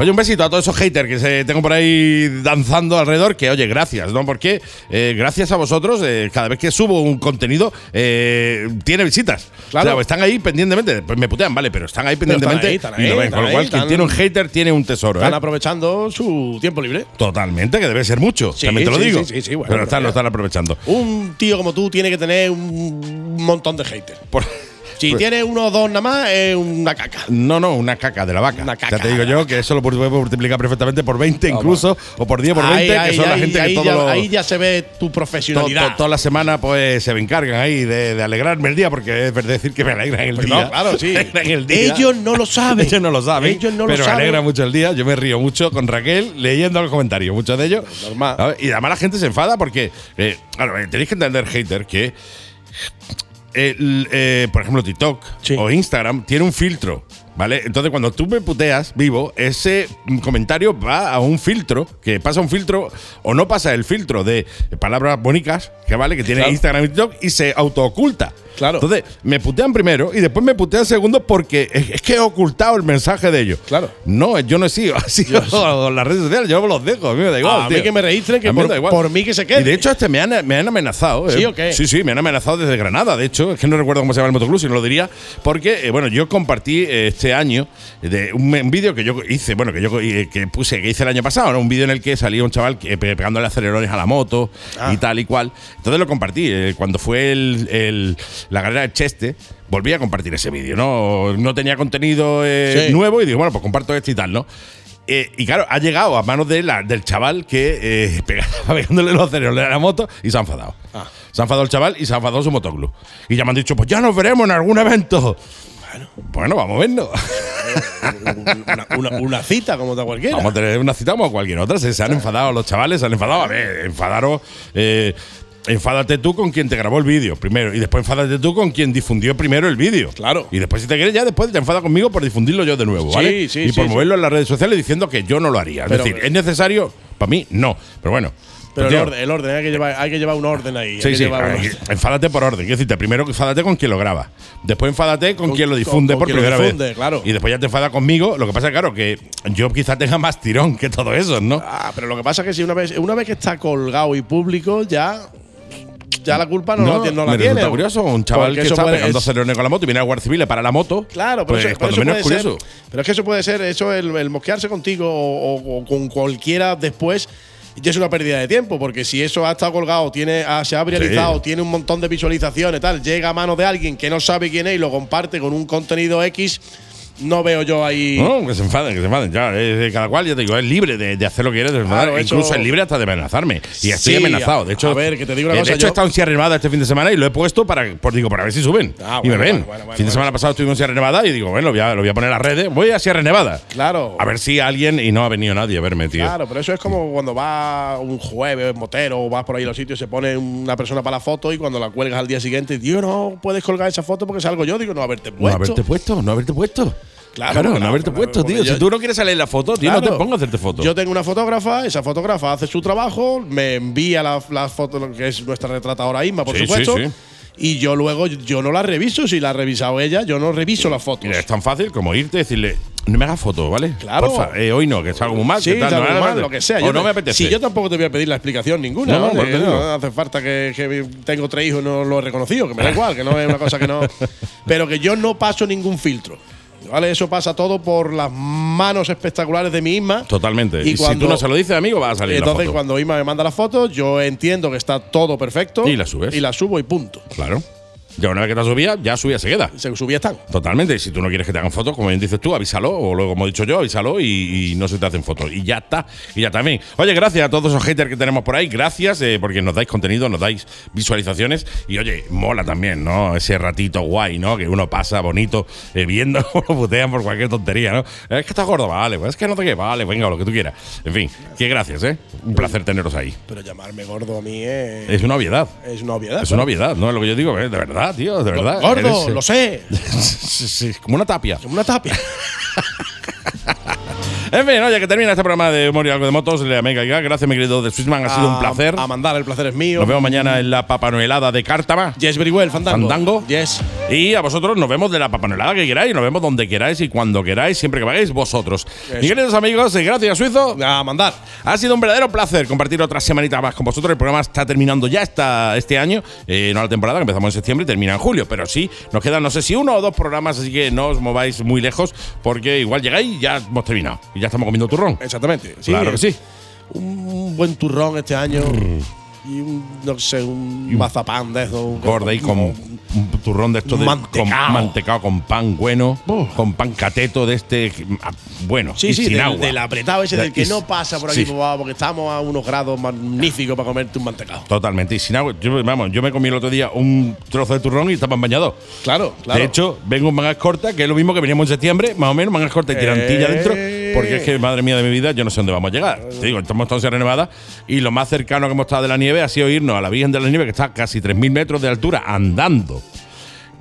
Oye, un besito a todos esos haters que se tengo por ahí danzando alrededor. Que, oye, gracias, ¿no? Porque eh, gracias a vosotros, eh, cada vez que subo un contenido, eh, tiene visitas. Claro. O sea, están ahí pendientemente. Pues me putean, vale, pero están ahí pendientemente. ahí, están y lo ven. Con lo cual, quien tiene un hater tiene un tesoro, Están ¿eh? aprovechando su tiempo libre. Totalmente, que debe ser mucho. Sí, también te lo sí, digo. sí, bueno, pero están, lo están aprovechando. Un tío como tú tiene que tener un montón de haters. Por- Si Pues- tiene uno o dos nada más, es una caca. No, no, una caca de la vaca. Una caca ya te digo yo que eso lo puedes multiplicar perfectamente por 20 Vamos. incluso, o por 10 por 20, Ahí, que son la gente que ya, todo lo- ahí ya se ve tu profesionalidad. to- toda la semana pues se me encargan ahí de, alegrarme el día, porque es verdad decir que me alegran el Pues día. no, claro, sí. El día. Ellos no lo saben. Ellos no lo saben. Ellos no lo pero saben. me alegra mucho el día. Yo me río mucho con Raquel leyendo los comentarios, muchos de ellos. Normal. ¿sabes? Y además la gente se enfada porque, eh, claro, eh, tenéis que entender, hater, que el, eh, por ejemplo, TikTok Sí. o Instagram tiene un filtro, ¿vale? Entonces, cuando tú me puteas vivo, ese comentario va a un filtro, que pasa un filtro o no pasa el filtro de palabras bonitas, que vale, que tiene Claro. Instagram y TikTok, y se autooculta. Claro. Entonces, me putean primero y después me putean segundo porque es, es que he ocultado el mensaje de ellos. Claro. No, yo no he sido así las redes sociales, yo los dejo, a mí me da igual. a mí tío. que me registren, que me por mí que se quede. Y de hecho, este me han, me han amenazado. ¿eh? ¿Sí o qué? Sí, sí, me han amenazado desde Granada. De hecho, es que no recuerdo cómo se llama el motoclub, si no lo diría. Porque, eh, bueno, yo compartí eh, este año de un, un vídeo que yo hice, bueno, que yo eh, que puse, que hice el año pasado, ¿no? Un vídeo en el que salía un chaval que, pe- pegándole acelerones a la moto Ah. y tal y cual. Entonces lo compartí. eh, cuando fue el, el- la carrera de Cheste, volví a compartir ese vídeo, ¿no? No tenía contenido eh, Sí. nuevo y digo, bueno, pues comparto este y tal, ¿no? Eh, y claro, ha llegado a manos de la- del chaval que eh, pegaba pegándole los acelerones a la moto y se ha enfadado. Ah. Se ha enfadado el chaval y se ha enfadado su motoclub. Y ya me han dicho, pues ya nos veremos en algún evento. Bueno, vamos a vernos. Una, una- una cita como de cualquiera. Vamos a tener una cita como cualquier otra. Se, se han enfadado los chavales, se han enfadado. A ver, enfadaros. eh, enfádate tú con quien te grabó el vídeo primero. Y después enfádate tú con quien difundió primero el vídeo. Claro. Y después, si te quieres, ya después te enfada conmigo por difundirlo yo de nuevo, Sí, ¿vale? sí, y sí, por sí. moverlo en las redes sociales diciendo que yo no lo haría. Es decir, ¿es necesario? Para mí, no. Pero bueno. Pero el orden, el orden, hay que llevar, hay que llevar un orden ahí. Sí, sí, ver, enfádate por orden. Quiero decirte, primero enfádate con quien lo graba. Después enfádate con, Con- quien lo difunde con por primera difunde, vez. claro. Y después ya te enfada conmigo. Lo que pasa es, claro, que yo quizás tenga más tirón que todo eso, ¿no? Ah, pero lo que pasa es que si una vez, una vez que está colgado y público, ya, ya la culpa no, la, ti- no la me tiene. resulta curioso. Un chaval que está pegando es- acelerones con la moto y viene a Guardia Civil para la moto. Claro, pero pues, eso, cuando eso menos puede es ser. curioso. Pero es que eso puede ser, eso, el, el mosquearse contigo o, o- o con cualquiera después. Ya es una pérdida de tiempo, porque si eso ha estado colgado, tiene, ha- se ha viralizado, Sí. tiene un montón de visualizaciones, tal, llega a manos de alguien que no sabe quién es y lo comparte con un contenido X, no veo yo ahí. No, que se enfaden, que se enfaden. Ya, eh, cada cual, ya te digo, es libre de, de hacer lo que quiere. de. Claro, Incluso es libre hasta de amenazarme. Y estoy Sí, amenazado. De hecho, a ver, que te digo una eh, cosa, De hecho, yo- he estado en Sierra Nevada este fin de semana y lo he puesto para, por, digo, para ver si suben. Ah, y me bueno, ven. bueno, bueno, bueno, fin de semana pasado estuvimos en Sierra Nevada y digo, bueno, lo voy, a, lo voy a poner a las redes. Voy a Sierra Nevada. Claro. A ver si alguien. Y no ha venido nadie a verme, tío. Claro, pero eso es como cuando va un jueves motero o vas por ahí a los sitios, se pone una persona para la foto y cuando la cuelgas al día siguiente, tío, no puedes colgar esa foto porque salgo yo. Digo, no haberte No puesto. haberte puesto, no haberte puesto. Claro, Claro, no haberte claro, puesto, tío. yo- si tú no quieres salir en la foto, tío, no te pongas a hacerte fotos. Yo tengo una fotógrafa, esa fotógrafa hace su trabajo, me envía la, la foto, lo que es nuestra retratadora Isma, por Sí, supuesto. sí, sí. Y yo luego, yo no la reviso, si la ha revisado ella, yo no reviso las fotos. Mira, es tan fácil como irte y decirle, no me hagas fotos, ¿vale? Claro. Porfa, eh, hoy no, que salgo muy mal. Sí, que tal, tal, no, normal, no, lo que sea. O Yo no me apetece. Si yo tampoco te voy a pedir la explicación ninguna, No, ¿vale? No, no hace falta que, que tengo tres hijos y no lo he reconocido, que me da igual, que no es una cosa que no. Pero que yo no paso ningún filtro. ¿Vale? Eso pasa todo por las manos espectaculares de mi Isma. Totalmente. Y Y, si cuando- tú no se lo dices, amigo, va a salir Entonces, la foto. cuando Isma me manda la foto, yo entiendo que está todo perfecto. Y la subes. Y la subo y punto. Claro. Ya una vez que te subía, ya subía se queda. Se subía están. Totalmente. Si tú no quieres que te hagan fotos, como bien dices tú, avísalo. O luego, como he dicho yo, avísalo y, y no se te hacen fotos. Y ya está. Y ya también. Oye, gracias a todos esos haters que tenemos por ahí. Gracias eh, porque nos dais contenido, nos dais visualizaciones. Y oye, mola también, ¿no? Ese ratito guay, ¿no? Que uno pasa bonito eh, viendo cómo lo putean por cualquier tontería, ¿no? Es que estás gordo, vale. Pues es que no te qué, vale, venga, lo que tú quieras. En fin, que gracias, ¿eh? Un placer teneros ahí. Pero llamarme gordo a mí es, Es una obviedad. es una obviedad. Es una obviedad, ¿no? Es lo que yo digo, ¿eh? de verdad, tío, de verdad. Gordo, Eres, eh, lo sé. sí, sí, como una tapia. Como una tapia. En fin, oye, que termina este programa de humor y algo de motos, y Gag. Gracias, mi querido de Swissman, ha sido un placer. A mandar, el placer es mío. Nos vemos mañana en la papanoelada de Cártama. Yes, very well, fandango. Fandango. Yes. Y a vosotros nos vemos de la papanoelada que queráis, nos vemos donde queráis y cuando queráis, siempre que vayáis vosotros. Eso. Mis queridos amigos, y gracias, Suizo. A mandar. Ha sido un verdadero placer compartir otra semanita más con vosotros. El programa está terminando ya esta, este año, eh, no la temporada, que empezamos en septiembre y termina en julio, pero sí, nos quedan no sé si uno o dos programas, así que no os mováis muy lejos, porque igual llegáis y ya hemos terminado. Y ya estamos comiendo turrón. Exactamente. Sí, claro que sí. Un buen turrón este año. Y un, no sé, un mazapán de eso. un- Gorda y con como- un turrón de estos de Mantecao. con mantecao con pan bueno, con pan cateto de este ah, bueno, Sí, y sí, sin del, agua. del apretado ese De- del que no pasa por aquí sí. porque estamos a unos grados magníficos para comerte un mantecado. Totalmente, y sin agua. Yo, vamos, yo me comí el otro día un trozo de turrón y estaba bañado. Claro, claro. De hecho, vengo en mangas cortas, que es lo mismo que veníamos en septiembre, más o menos, mangas cortas y tirantilla Eh. dentro, porque es que, madre mía de mi vida, yo no sé dónde vamos a llegar. Te digo, estamos todos en Sierra Nevada y lo más cercano que hemos estado de la nieve ha sido irnos a la Virgen de la Nieve, que está a casi 3.000 metros de altura, andando.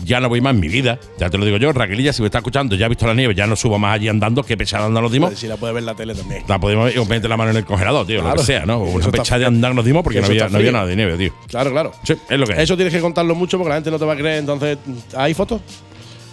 Ya no voy más en mi vida, ya te lo digo yo, Raquelilla, si me está escuchando, ya ha visto la nieve, ya no subo más allí andando, que pechada andando nos dimos. si la puedes ver la tele también. La podemos ir, o meter la mano en el congelador, tío, Claro. lo que sea, ¿no? Una pechada de andar nos dimos porque no había, no había nada de nieve, tío. Claro, claro. Sí, es lo que es. Eso tienes que contarlo mucho porque la gente no te va a creer. Entonces, ¿hay fotos?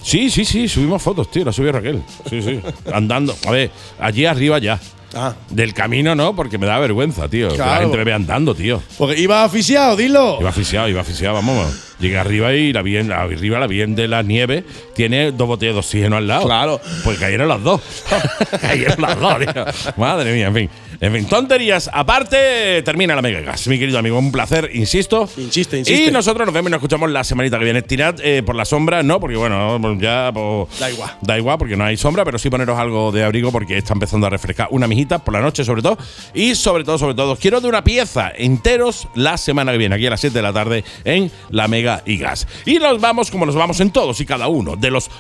Sí, sí, sí, subimos fotos, tío, la subió Raquel. Sí, sí. Andando. A ver, allí arriba ya. Ah. Del camino no, porque me da vergüenza, tío. Que la Claro. gente me ve andando, tío. Porque iba asfixiado, dilo. Iba asfixiado, iba asfixiado, vamos. Llegué arriba y la bien, la, arriba la bien de la nieve tiene dos botellas de oxígeno al lado. Claro. Pues cayeron las dos. cayeron las dos, tío. Madre mía, en fin. En fin, tonterías aparte, termina la Mega Gas. Mi querido amigo, un placer, insisto. Insiste, insiste. Y nosotros nos vemos y nos escuchamos la semanita que viene. Tirad eh, por la sombra, no, porque bueno, ya. pues, Da igual. Da igual, porque no hay sombra, pero sí poneros algo de abrigo porque está empezando a refrescar una mijita por la noche, sobre todo. Y sobre todo, sobre todo, os quiero de una pieza enteros la semana que viene, aquí a las 7 de la tarde en la Mega y Gas. Y nos vamos como nos vamos en todos y cada uno de los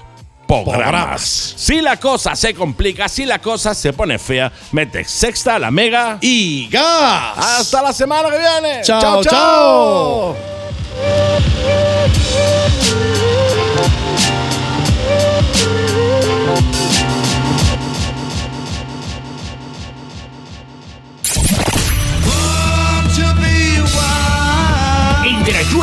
programas. Si la cosa se complica, si la cosa se pone fea, mete sexta, la mega y gas. Hasta la semana que viene. Chao, chao.